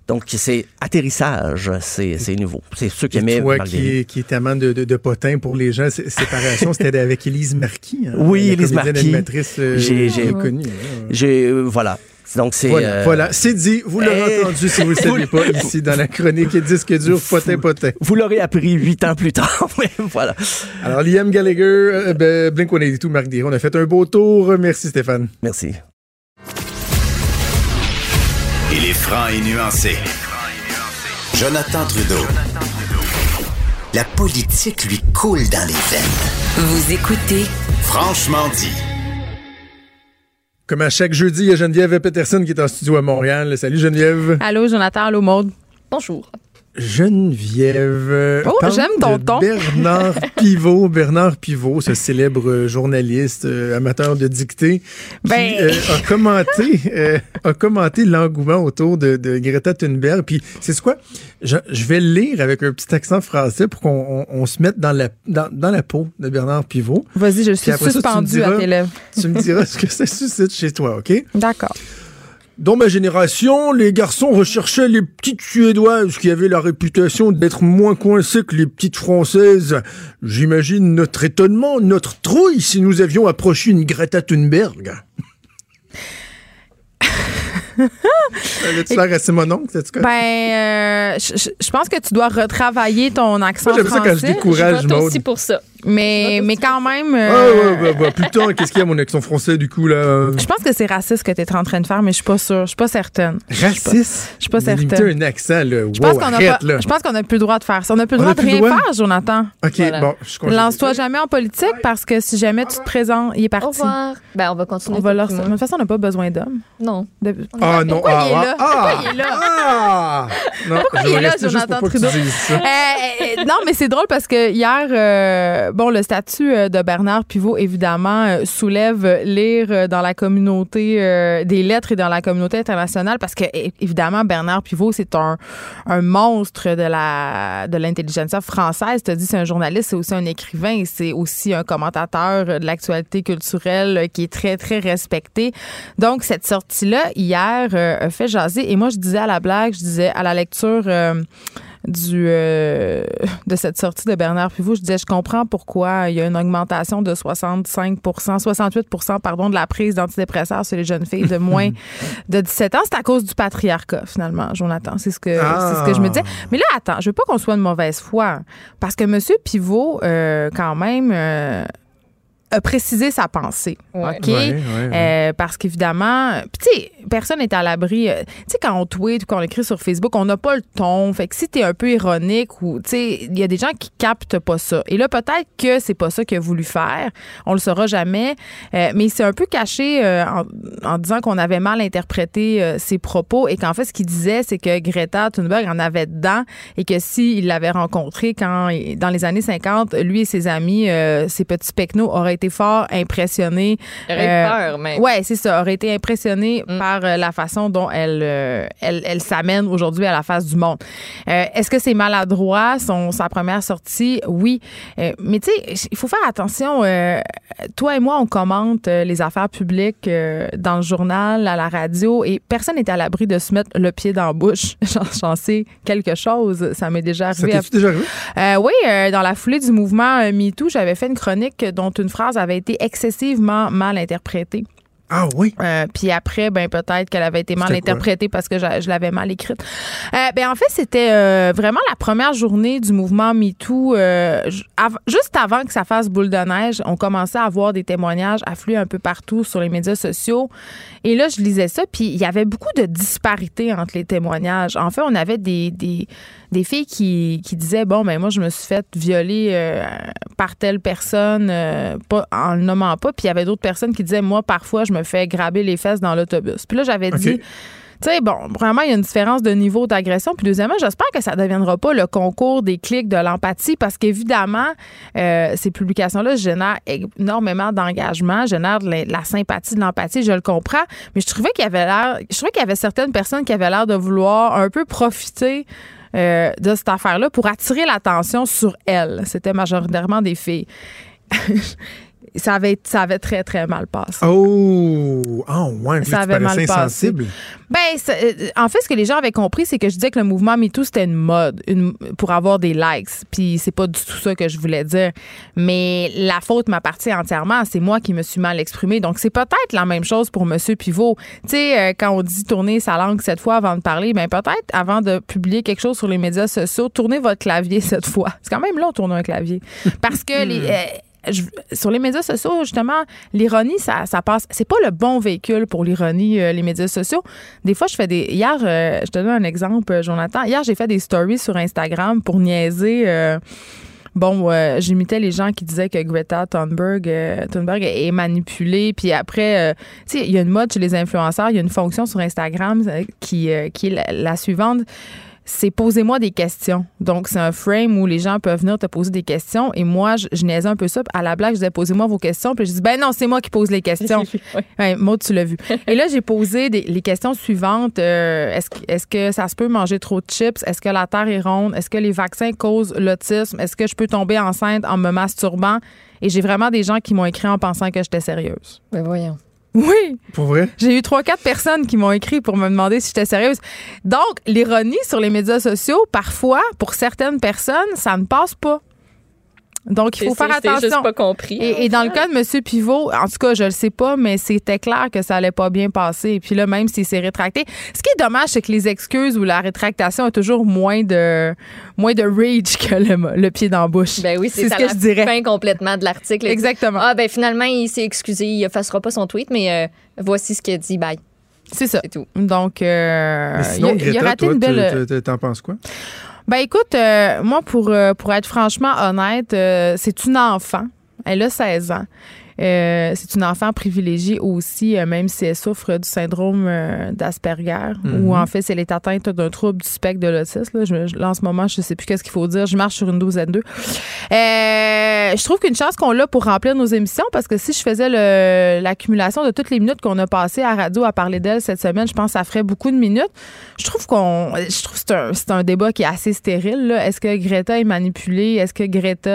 Donc, c'est atterrissage, c'est c'est nouveau. C'est ceux qui aimaient Toi qui, qui est amant de, de, de potin pour les gens, sé- séparation, c'était avec Élise Marquis. hein, Oui, Élise Marquis. animatrice euh, J'ai- j'ai- connue. J'ai, euh, voilà. Donc, c'est. Voilà, euh, voilà. c'est dit. Vous l'aurez Eh, entendu si vous ne le savez pas ici dans la chronique disque dur potin potin. Vous l'aurez appris huit ans plus tard, voilà. Alors, Liam Gallagher, euh, ben, Blink-182, Marc Derry, on a fait un beau tour. Merci Stéphane. Merci. Il est franc et nuancé. Jonathan Trudeau. La politique lui coule dans les veines. Vous écoutez Franchement dit. Comme à chaque jeudi, il y a Geneviève Peterson qui est en studio à Montréal. Salut Geneviève. Allô, Jonathan. Allô, Maude. Bonjour. Geneviève. Oh, j'aime ton ton. Bernard Pivot. Bernard Pivot, ce célèbre euh, journaliste euh, amateur de dictée, qui Ben- euh, a commenté, euh, a commenté l'engouement autour de, de Greta Thunberg. Puis, c'est quoi? Je, je vais le lire avec un petit accent français pour qu'on on- on se mette dans la, dans, dans la peau de Bernard Pivot. Vas-y, je suis suspendue à tes lèvres. Tu me diras ce que ça suscite chez toi, OK? D'accord. Dans ma génération, les garçons recherchaient les petites Suédoises qui avaient la réputation d'être moins coincées que les petites Françaises. J'imagine notre étonnement, notre trouille si nous avions approché une Greta Thunberg. Allais-tu faire assez mon oncle, c'est Ben, euh, je pense que tu dois retravailler ton accent Moi, j'aime ça français. quand je décourage Je aussi pour ça. Mais, mais quand même. Ah euh, ouais, bah, bah, putain, qu'est-ce qu'il y a mon accent français du coup là? Je pense que c'est raciste que tu es en train de faire, mais je suis pas sûre. Je suis pas certaine. Raciste? Je suis pas certaine. un accent là. Je pense Wow, qu'on a arrête, pas- là. je pense qu'on n'a plus le droit de faire ça. On n'a plus le droit a de rien droit? faire, Jonathan. Ok, bon, je. Lance-toi jamais en politique parce que si jamais tu te présentes, il est parti. Au revoir. Ben, on va continuer. On va leur... De toute façon, on n'a pas besoin d'hommes. Non. De- Ah non, Pourquoi ah, il est ah, là? ah, Pourquoi il est là? Ah! Non, Pourquoi je il est vais là, rester juste Jonathan pour pas que tu Trudeau? dises ça. Euh, euh, non, mais c'est drôle parce que hier, euh, bon, le statut euh, de Bernard Pivot, évidemment, euh, soulève euh, lire euh, dans la communauté euh, des lettres et dans la communauté internationale parce que, é- évidemment, Bernard Pivot, c'est un, un monstre de la de l'intelligentsia française. Tu as dit, c'est un journaliste, c'est aussi un écrivain c'est aussi un commentateur de l'actualité culturelle euh, qui est très, très respecté. Donc, cette sortie-là, hier, euh, fait jaser. Et moi, je disais à la blague, je disais à la lecture euh, du euh, de cette sortie de Bernard Pivot, je disais, je comprends pourquoi il y a une augmentation de 65% 68% pardon, de la prise d'antidépresseurs sur les jeunes filles de moins de 17 ans. C'est à cause du patriarcat, finalement, Jonathan. C'est ce que, Ah. c'est ce que je me disais. Mais là, attends, je veux pas qu'on soit de mauvaise foi. Parce que M. Pivot, quand même, a précisé sa pensée. OK? Ouais, ouais, ouais. Euh, parce qu'évidemment, tu sais, personne n'est à l'abri. euh, Tu sais, quand on tweet ou qu'on écrit sur Facebook, on n'a pas le ton. Fait que si t'es un peu ironique ou, tu sais, il y a des gens qui captent pas ça. Et là, peut-être que c'est pas ça qu'il a voulu faire. On le saura jamais. Euh, mais il s'est un peu caché euh, en, en disant qu'on avait mal interprété euh, ses propos et qu'en fait, ce qu'il disait, c'est que Greta Thunberg en avait dedans et que s'il l'avait rencontré quand, dans les années 50, lui et ses amis, euh, ses petits pecnos, auraient été fort impressionnés. Il aurait eu peur, même. Ouais, c'est ça. Aurait été impressionné par euh, la façon dont elle, euh, elle, elle s'amène aujourd'hui à la face du monde. Euh, Est-ce que c'est maladroit, son, sa première sortie? Oui. Euh, mais tu sais, il faut faire attention. euh, toi et moi, on commente euh, les affaires publiques euh, dans le journal, à la radio, et personne n'est à l'abri de se mettre le pied dans la bouche. J'en j'en sais quelque chose. Ça m'est déjà Ça arrivé. à- t'est déjà arrivé? euh, oui, euh, dans la foulée du mouvement euh, MeToo, j'avais fait une chronique dont une phrase avait été excessivement mal interprétée. Ah oui? Euh, puis après, ben peut-être qu'elle avait été mal interprétée parce que je, je l'avais mal écrite. Euh, ben en fait, c'était euh, vraiment la première journée du mouvement MeToo. Euh, av- juste avant que ça fasse boule de neige, on commençait à avoir des témoignages affluer un peu partout sur les médias sociaux. Et là, je lisais ça, puis il y avait beaucoup de disparités entre les témoignages. En fait, on avait des, des, des filles qui, qui disaient bon ben moi je me suis fait violer par telle personne pas en le nommant pas puis il y avait d'autres personnes qui disaient moi parfois je me fais graber les fesses dans l'autobus puis là j'avais dit tu sais, bon, vraiment, il y a une différence de niveau d'agression. Puis deuxièmement, j'espère que ça ne deviendra pas le concours des clics de l'empathie parce qu'évidemment, euh, ces publications-là génèrent énormément d'engagement, génèrent de la, la sympathie, de l'empathie, je le comprends. Mais je trouvais qu'il y avait l'air, je trouvais qu'il y avait certaines personnes qui avaient l'air de vouloir un peu profiter euh, de cette affaire-là pour attirer l'attention sur elles. C'était majoritairement des filles. ça, avait, ça avait très, très mal passé. Oh! Oh, ouais, Ça avait mal passé. Ben, ça- euh, en fait, ce que les gens avaient compris, c'est que je disais que le mouvement MeToo, c'était une mode une, pour avoir des likes. Puis c'est pas du tout ça que je voulais dire. Mais la faute m'appartient entièrement. C'est moi qui me suis mal exprimée. Donc, c'est peut-être la même chose pour Monsieur Pivot. Tu sais, euh, quand on dit tourner sa langue cette fois avant de parler, ben peut-être avant de publier quelque chose sur les médias sociaux, tournez votre clavier cette fois. C'est quand même long, tourner un clavier. Parce que les... sur les médias sociaux, justement, l'ironie, ça, ça passe. C'est pas le bon véhicule pour l'ironie, euh, les médias sociaux. Des fois, je fais des. Hier, euh, je te donne un exemple, euh, Jonathan. Hier, j'ai fait des stories sur Instagram pour niaiser. Bon, j'imitais les gens qui disaient que Greta Thunberg, Thunberg est manipulée. Puis après, tu sais, il y a une mode chez les influenceurs, il y a une fonction sur Instagram qui, qui est la suivante c'est posez-moi des questions. Donc, c'est un frame où les gens peuvent venir te poser des questions. Et moi, je, je niaisais un peu ça. À la blague, je disais, posez-moi vos questions. Puis je dis, ben non, c'est moi qui pose les questions. ouais, Maud, tu l'as vu. Et là, j'ai posé des- les questions suivantes. Euh, est-ce, que- est-ce que ça se peut manger trop de chips? Est-ce que la Terre est ronde? Est-ce que les vaccins causent l'autisme? Est-ce que je peux tomber enceinte en me masturbant? Et j'ai vraiment des gens qui m'ont écrit en pensant que j'étais sérieuse. Ben voyons. Oui. Pour vrai? J'ai eu trois, quatre personnes qui m'ont écrit pour me demander si j'étais sérieuse. Donc, l'ironie sur les médias sociaux, parfois, pour certaines personnes, ça ne passe pas. Donc, il faut faire attention. juste pas compris. Et, et dans le cas de M. Pivot, en tout cas, je le sais pas, mais c'était clair que ça allait pas bien passer. Et puis là, même s'il s'est rétracté. Ce qui est dommage, c'est que les excuses ou la rétractation a toujours moins de, moins de rage que le, le pied dans la bouche. Ben oui, c'est ce ça que la je dirais. fin complètement de l'article. Exactement. Ah ben finalement, il s'est excusé, il effacera pas son tweet, mais euh, voici ce qu'il a dit. Bye. C'est ça. C'est tout. Donc, euh, sinon, il, a, il a Greta, raté toi, une belle. t'en penses quoi? Ben écoute, euh, moi, pour, euh, pour être franchement honnête, euh, c'est une enfant. Elle a 16 ans. Euh, c'est une enfant privilégiée aussi, euh, même si elle souffre du syndrome euh, d'Asperger, Mhm. ou en fait, si elle est atteinte d'un trouble du spectre de l'autisme. Là, Je- là, en ce moment, je sais plus qu'est-ce qu'il faut dire. Je marche sur une douzaine d'eux. Je trouve qu'une chance qu'on l'a pour remplir nos émissions, parce que si je faisais l'accumulation de toutes les minutes qu'on a passées à radio à parler d'elle cette semaine, je pense que ça ferait beaucoup de minutes. Je trouve qu'on, je trouve que c'est un, c'est un débat qui est assez stérile. Est-ce que Greta est manipulée? Est-ce que Greta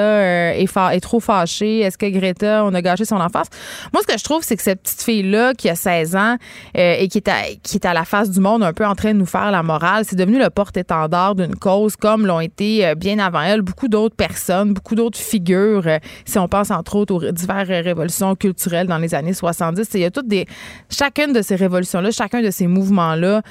est, est trop fâchée? Est-ce que Greta, on a gâché son enfance? Moi, ce que je trouve, c'est que cette petite fille-là, qui a 16 ans euh, et qui est, à, qui est à la face du monde, un peu en train de nous faire la morale, c'est devenu le porte-étendard d'une cause, comme l'ont été euh, bien avant elle beaucoup d'autres personnes, beaucoup d'autres figures. euh, si on pense entre autres aux diverses révolutions culturelles dans les années 70, il y a toutes des. Chacune de ces révolutions-là, chacun de ces mouvements-là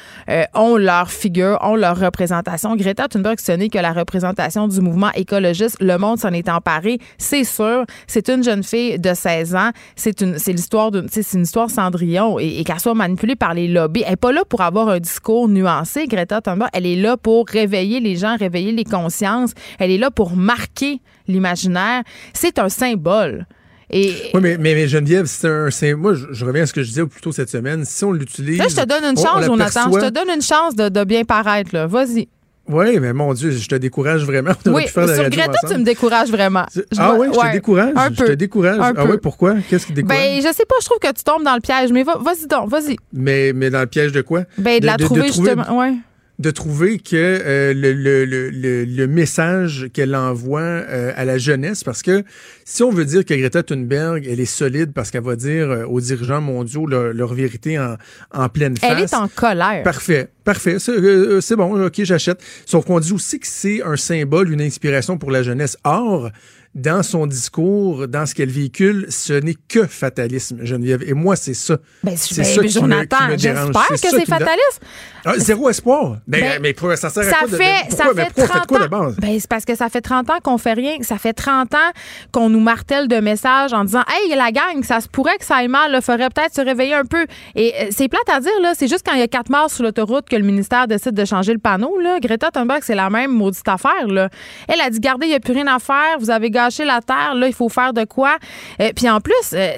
ont leur figure, ont leur représentation. Greta Thunberg, n'est que la représentation du mouvement écologiste. Le monde s'en est emparé, c'est sûr. C'est une jeune fille de 16 ans. C'est une, c'est l'histoire sais, c'est une histoire Cendrillon et, et qu'elle soit manipulée par les lobbies. Elle n'est pas là pour avoir un discours nuancé, Greta Thunberg. Elle est là pour réveiller les gens, réveiller les consciences. Elle est là pour marquer l'imaginaire. C'est un symbole. Et Oui, mais, mais, mais Geneviève, c'est un. moi, je, je reviens à ce que je disais plus tôt cette semaine. Si on l'utilise. là, je te donne une on- on chance, Jonathan. Je te donne une chance de, de bien paraître. Là. Vas-y. Oui, mais mon Dieu, je te décourage vraiment. On Oui, pu faire la sur radio Greta, ensemble. tu me décourages vraiment. Je Ah oui, je te décourage. Un Je te décourage. Un ah oui, pourquoi? Qu'est-ce qui décourage? Ben, je sais pas, je trouve que tu tombes dans le piège, mais va- vas-y donc, vas-y. mais, mais dans le piège de quoi? Ben, de, la trouver, justement. Ouais. De trouver que euh, le, le, le, le, message qu'elle envoie euh, à la jeunesse, parce que si on veut dire que Greta Thunberg, elle est solide parce qu'elle va dire euh, aux dirigeants mondiaux leur, leur vérité en, en pleine face. Elle est en colère. Parfait, parfait. C'est euh, c'est bon, ok, j'achète. Sauf qu'on dit aussi que c'est un symbole, une inspiration pour la jeunesse. Or, dans son discours, dans ce qu'elle véhicule, ce n'est que fatalisme, Geneviève. Et moi, c'est ça. Ben, c'est ben, ça qui me, qui me dérange. j'espère que c'est fataliste. Ah, zéro espoir. Ben, Ben, mais pour- ça sert à Ça quoi de- de- fait, pourquoi, ça fait pourquoi on fait 30 quoi de ans. base? Ben, c'est parce que ça fait 30 ans qu'on fait rien. Ça fait 30 ans qu'on nous martèle de messages en disant Hey, la gang, ça se pourrait que ça aille mal, il faudrait peut-être se réveiller un peu. Et euh, c'est plate à dire, là. C'est juste quand il y a quatre morts sur l'autoroute que le ministère décide de changer le panneau, là. Greta Thunberg, c'est la même maudite affaire, là. Elle a dit Gardez, il n'y a plus rien à faire. Vous avez gâché la terre. Là, il faut faire de quoi. Euh, Puis en plus, euh,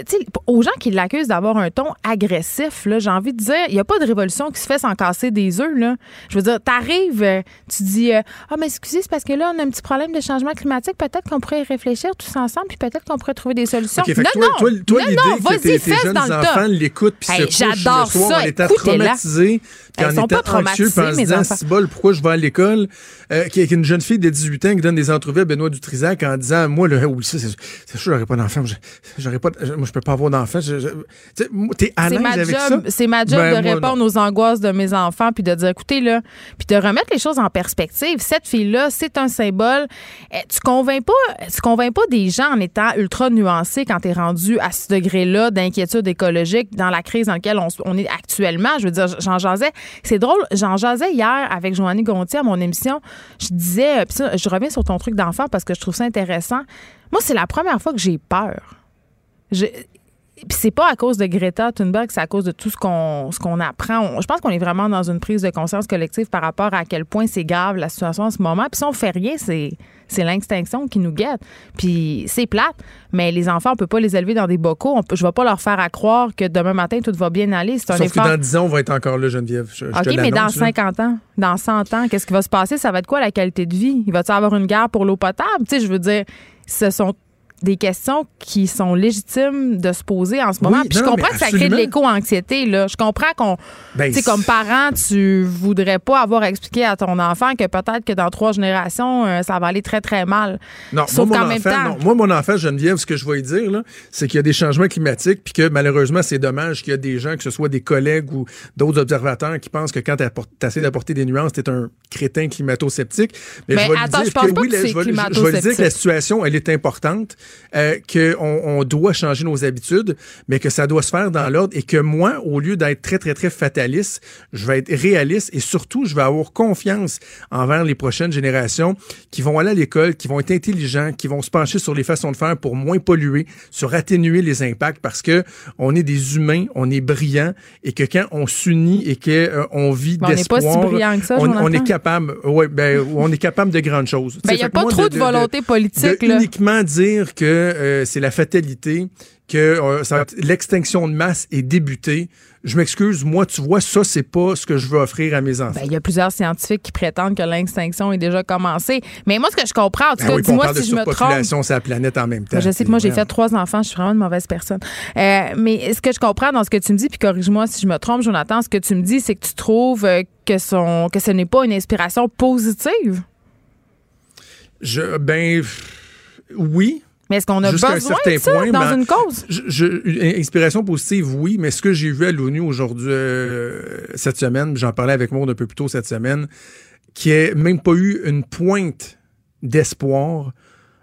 aux gens qui l'accusent d'avoir un ton agressif, là, j'ai envie de dire, il n'y a pas de révolution qui se fait sans casser des œufs, là. Je veux dire, t'arrives, euh, tu dis, euh, ah, mais excusez, c'est parce que là, on a un petit problème de changement climatique. Peut-être qu'on pourrait y réfléchir tous ensemble, puis peut-être qu'on pourrait trouver des solutions. Non, toi, non, toi, toi, non, vas-y, tes, tes fesse jeunes dans le enfants tas. l'écoutent puis Hey, se couchent j'adore le soir ça, en étant écoutez-la. traumatisés, puis Elles sont pas traumatisées, mes enfants. bol, pourquoi je vais à l'école? Euh, une jeune fille de 18 ans qui donne des entrevues à Benoît Dutrisac en disant, moi, là, oui, ça, c'est sûr, j'aurais pas d'enfant. Je- J'aurais pas, moi, je peux pas avoir d'enfant. T'es à l'aise ça? job, c'est ma job Ben, de moi, répondre aux angoisses de mes enfants puis de dire écoutez là, puis de remettre les choses en perspective. Cette fille là, c'est un symbole. Eh, Tu convaincs pas, tu convaincs pas des gens en étant ultra nuancé quand tu es rendu à ce degré-là d'inquiétude écologique dans la crise dans laquelle on est actuellement. Je veux dire, j'en jasais. C'est drôle, j'en jasais hier avec Joannie Gontier à mon émission. Je disais, euh, je reviens sur ton truc d'enfant parce que je trouve ça intéressant. Moi, c'est la première fois que j'ai peur. C'est pas à cause de Greta Thunberg, c'est à cause de tout ce qu'on ce qu'on apprend. On- je pense qu'on est vraiment dans une prise de conscience collective par rapport à quel point c'est grave la situation en ce moment. Puis si on fait rien, c'est c'est l'extinction qui nous guette. Puis c'est plate, mais les enfants, on peut pas les élever dans des bocaux. On peut, je vais pas leur faire à croire que demain matin tout va bien aller. C'est un Sauf que dans 10 ans, on va être encore là, Geneviève. Je- je te OK, mais dans l'annonce, là. 50 ans, dans 100 ans, qu'est-ce qui va se passer? Ça va être quoi la qualité de vie? Il va-t-il y avoir une guerre pour l'eau potable? Tu sais, je veux dire, ce sont des questions qui sont légitimes de se poser en ce moment. Oui, Puis je comprends que ça crée de l'éco-anxiété. Là. Je comprends qu'on, Ben, tu sais, comme parent, tu voudrais pas avoir expliqué à ton enfant que peut-être que dans trois générations, euh, ça va aller très, très mal. Non, Sauf moi, mon même enfant, temps, non. moi, mon enfant, Geneviève, ce que je vais lui dire, là, c'est qu'il y a des changements climatiques, puis que malheureusement, c'est dommage qu'il y a des gens, que ce soit des collègues ou d'autres observateurs, qui pensent que quand tu essaies d'apporter des nuances, tu es un crétin climato-sceptique. Mais je vais lui attends, dire je pense pas que la- c'est je vais- je- vais lui dire que la situation, elle est importante, euh, qu'on on doit changer nos habitudes, mais que ça doit se faire dans l'ordre et que moi, au lieu d'être très, très, très fataliste, je vais être réaliste et surtout, je vais avoir confiance envers les prochaines générations qui vont aller à l'école, qui vont être intelligents, qui vont se pencher sur les façons de faire pour moins polluer, sur atténuer les impacts parce que on est des humains, on est brillants et que quand on s'unit et que euh, on vit Ben, on n'est pas d'espoir, si brillants que ça, on, on est capable, ouais, ben, on est capable de grandes choses. Ben, il y a pas trop de volonté politique, de là. uniquement dire que euh, c'est la fatalité, que euh, l'extinction de masse est débutée. Je m'excuse, moi, tu vois, ça, c'est pas ce que je veux offrir à mes enfants. Ben, il y a plusieurs scientifiques qui prétendent que l'extinction est déjà commencée. Mais moi, ce que je comprends, en tout Ben cas, oui, dis-moi de si je me trompe. sur la planète en même temps. Je sais que moi, j'ai fait trois enfants, je suis vraiment une mauvaise personne. Euh, mais ce que je comprends dans ce que tu me dis, puis corrige-moi si je me trompe, Jonathan, ce que tu me dis, c'est que tu trouves que, son, que ce n'est pas une inspiration positive. Je, ben, oui. Mais est-ce qu'on a besoin certain de ça point, dans mais- une cause? Je, je- une inspiration positive, oui, mais ce que j'ai vu à l'ONU aujourd'hui, euh, cette semaine, j'en parlais avec Maud un peu plus tôt cette semaine, qui n'a même pas eu une pointe d'espoir,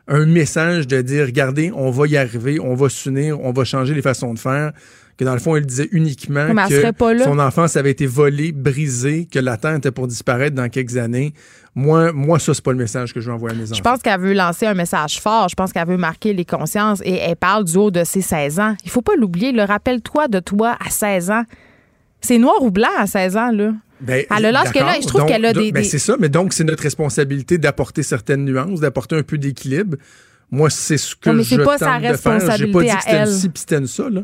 un message de dire, regardez, on va y arriver, on va s'unir, on va changer les façons de faire, que dans le fond, elle disait uniquement Mais que son enfance avait été volée, brisée, que la Terre était pour disparaître dans quelques années. Moi, moi ça, c'est pas le message que je veux envoyer à mes enfants. Je pense qu'elle veut lancer un message fort. Je pense qu'elle veut marquer les consciences et elle parle du haut de ses 16 ans. Il faut pas l'oublier. Le rappelle-toi de toi à 16 ans. C'est noir ou blanc à 16 ans, là. Ben, Elle a l'âge qu'elle a d'accord. et je trouve qu'elle a des- ben, des- c'est ça, mais donc c'est notre responsabilité d'apporter certaines nuances, d'apporter un peu d'équilibre. Moi, c'est ce que Non, mais je pas tente sa de faire. J'ai pas responsabilité dit que c'était une ci puis c'était une ça, là.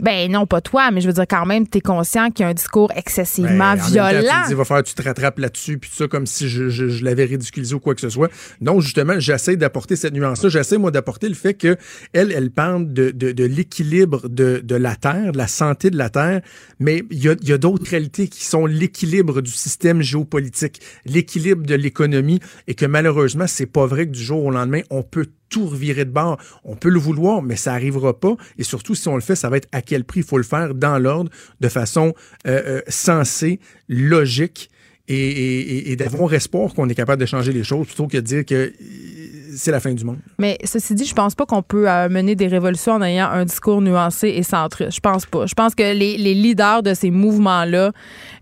Ben non, pas toi, mais je veux dire quand même, tu es conscient qu'il y a un discours excessivement Ben, en même temps, violent. tu me dis, va faire, tu te rattrapes là-dessus, puis tout ça, comme si je, je- je l'avais ridiculisé ou quoi que ce soit. Non, justement, j'essaie d'apporter cette nuance-là. J'essaie, moi, d'apporter le fait que elle, elle parle de, de, de l'équilibre de, de la Terre, de la santé de la Terre, mais il y a, y a d'autres réalités qui sont l'équilibre du système géopolitique, l'équilibre de l'économie, et que malheureusement, c'est pas vrai que du jour au lendemain, on peut tout revirer de bord. On peut le vouloir, mais ça arrivera pas. Et surtout, si on le fait, ça va être à quel prix? Il faut le faire dans l'ordre, de façon euh, euh, sensée, logique, et- et d'avoir espoir qu'on est capable de changer les choses, plutôt que de dire que euh, c'est la fin du monde. Mais ceci dit, je pense pas qu'on peut euh, mener des révolutions en ayant un discours nuancé et centriste. Je pense pas. Je pense que les, les leaders de ces mouvements-là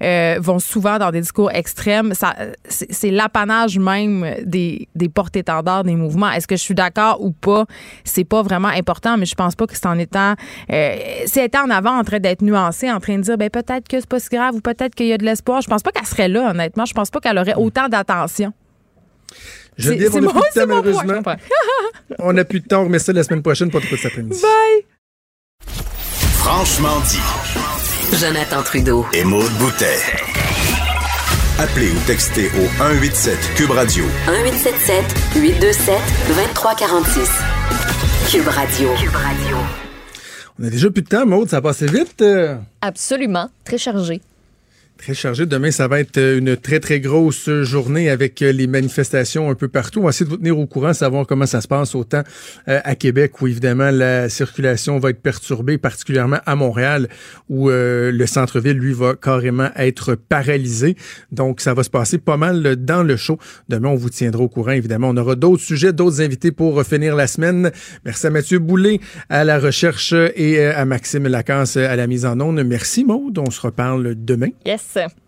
euh, vont souvent dans des discours extrêmes. Ça, c'est, c'est l'apanage même des, des porte-étendards des mouvements. Est-ce que je suis d'accord ou pas? C'est pas vraiment important, mais je pense pas que c'est en étant, euh, c'est étant en avant en train d'être nuancé, en train de dire, ben peut-être que c'est pas si grave ou peut-être qu'il y a de l'espoir. Je pense pas qu'elle serait là, honnêtement. Je pense pas qu'elle aurait autant d'attention. Je dis, c'est on n'a plus de temps, malheureusement. on n'a plus de temps, on remet ça la semaine prochaine, pas trop cet après-midi. Bye! Franchement dit. Jonathan Trudeau. Et Maude Boutet. Appelez ou textez au 187 Cube Radio. 1877 827 2346. Cube Radio. Cube Radio. On a déjà plus de temps, Maude, ça a passé vite. euh. Absolument. Très chargé. Très chargé. Demain, ça va être euh, une très, très grosse journée avec euh, les manifestations un peu partout. On va essayer de vous tenir au courant, savoir comment ça se passe autant euh, à Québec où, évidemment, la circulation va être perturbée, particulièrement à Montréal où euh, le centre-ville, lui, va carrément être paralysé. Donc, ça va se passer pas mal dans le show. Demain, on vous tiendra au courant, évidemment. On aura d'autres sujets, d'autres invités pour finir la semaine. Merci à Mathieu Boulay à la recherche et à Maxime Lacasse à la mise en onde. Merci, Maude. On se reparle demain. Yes. Одесси.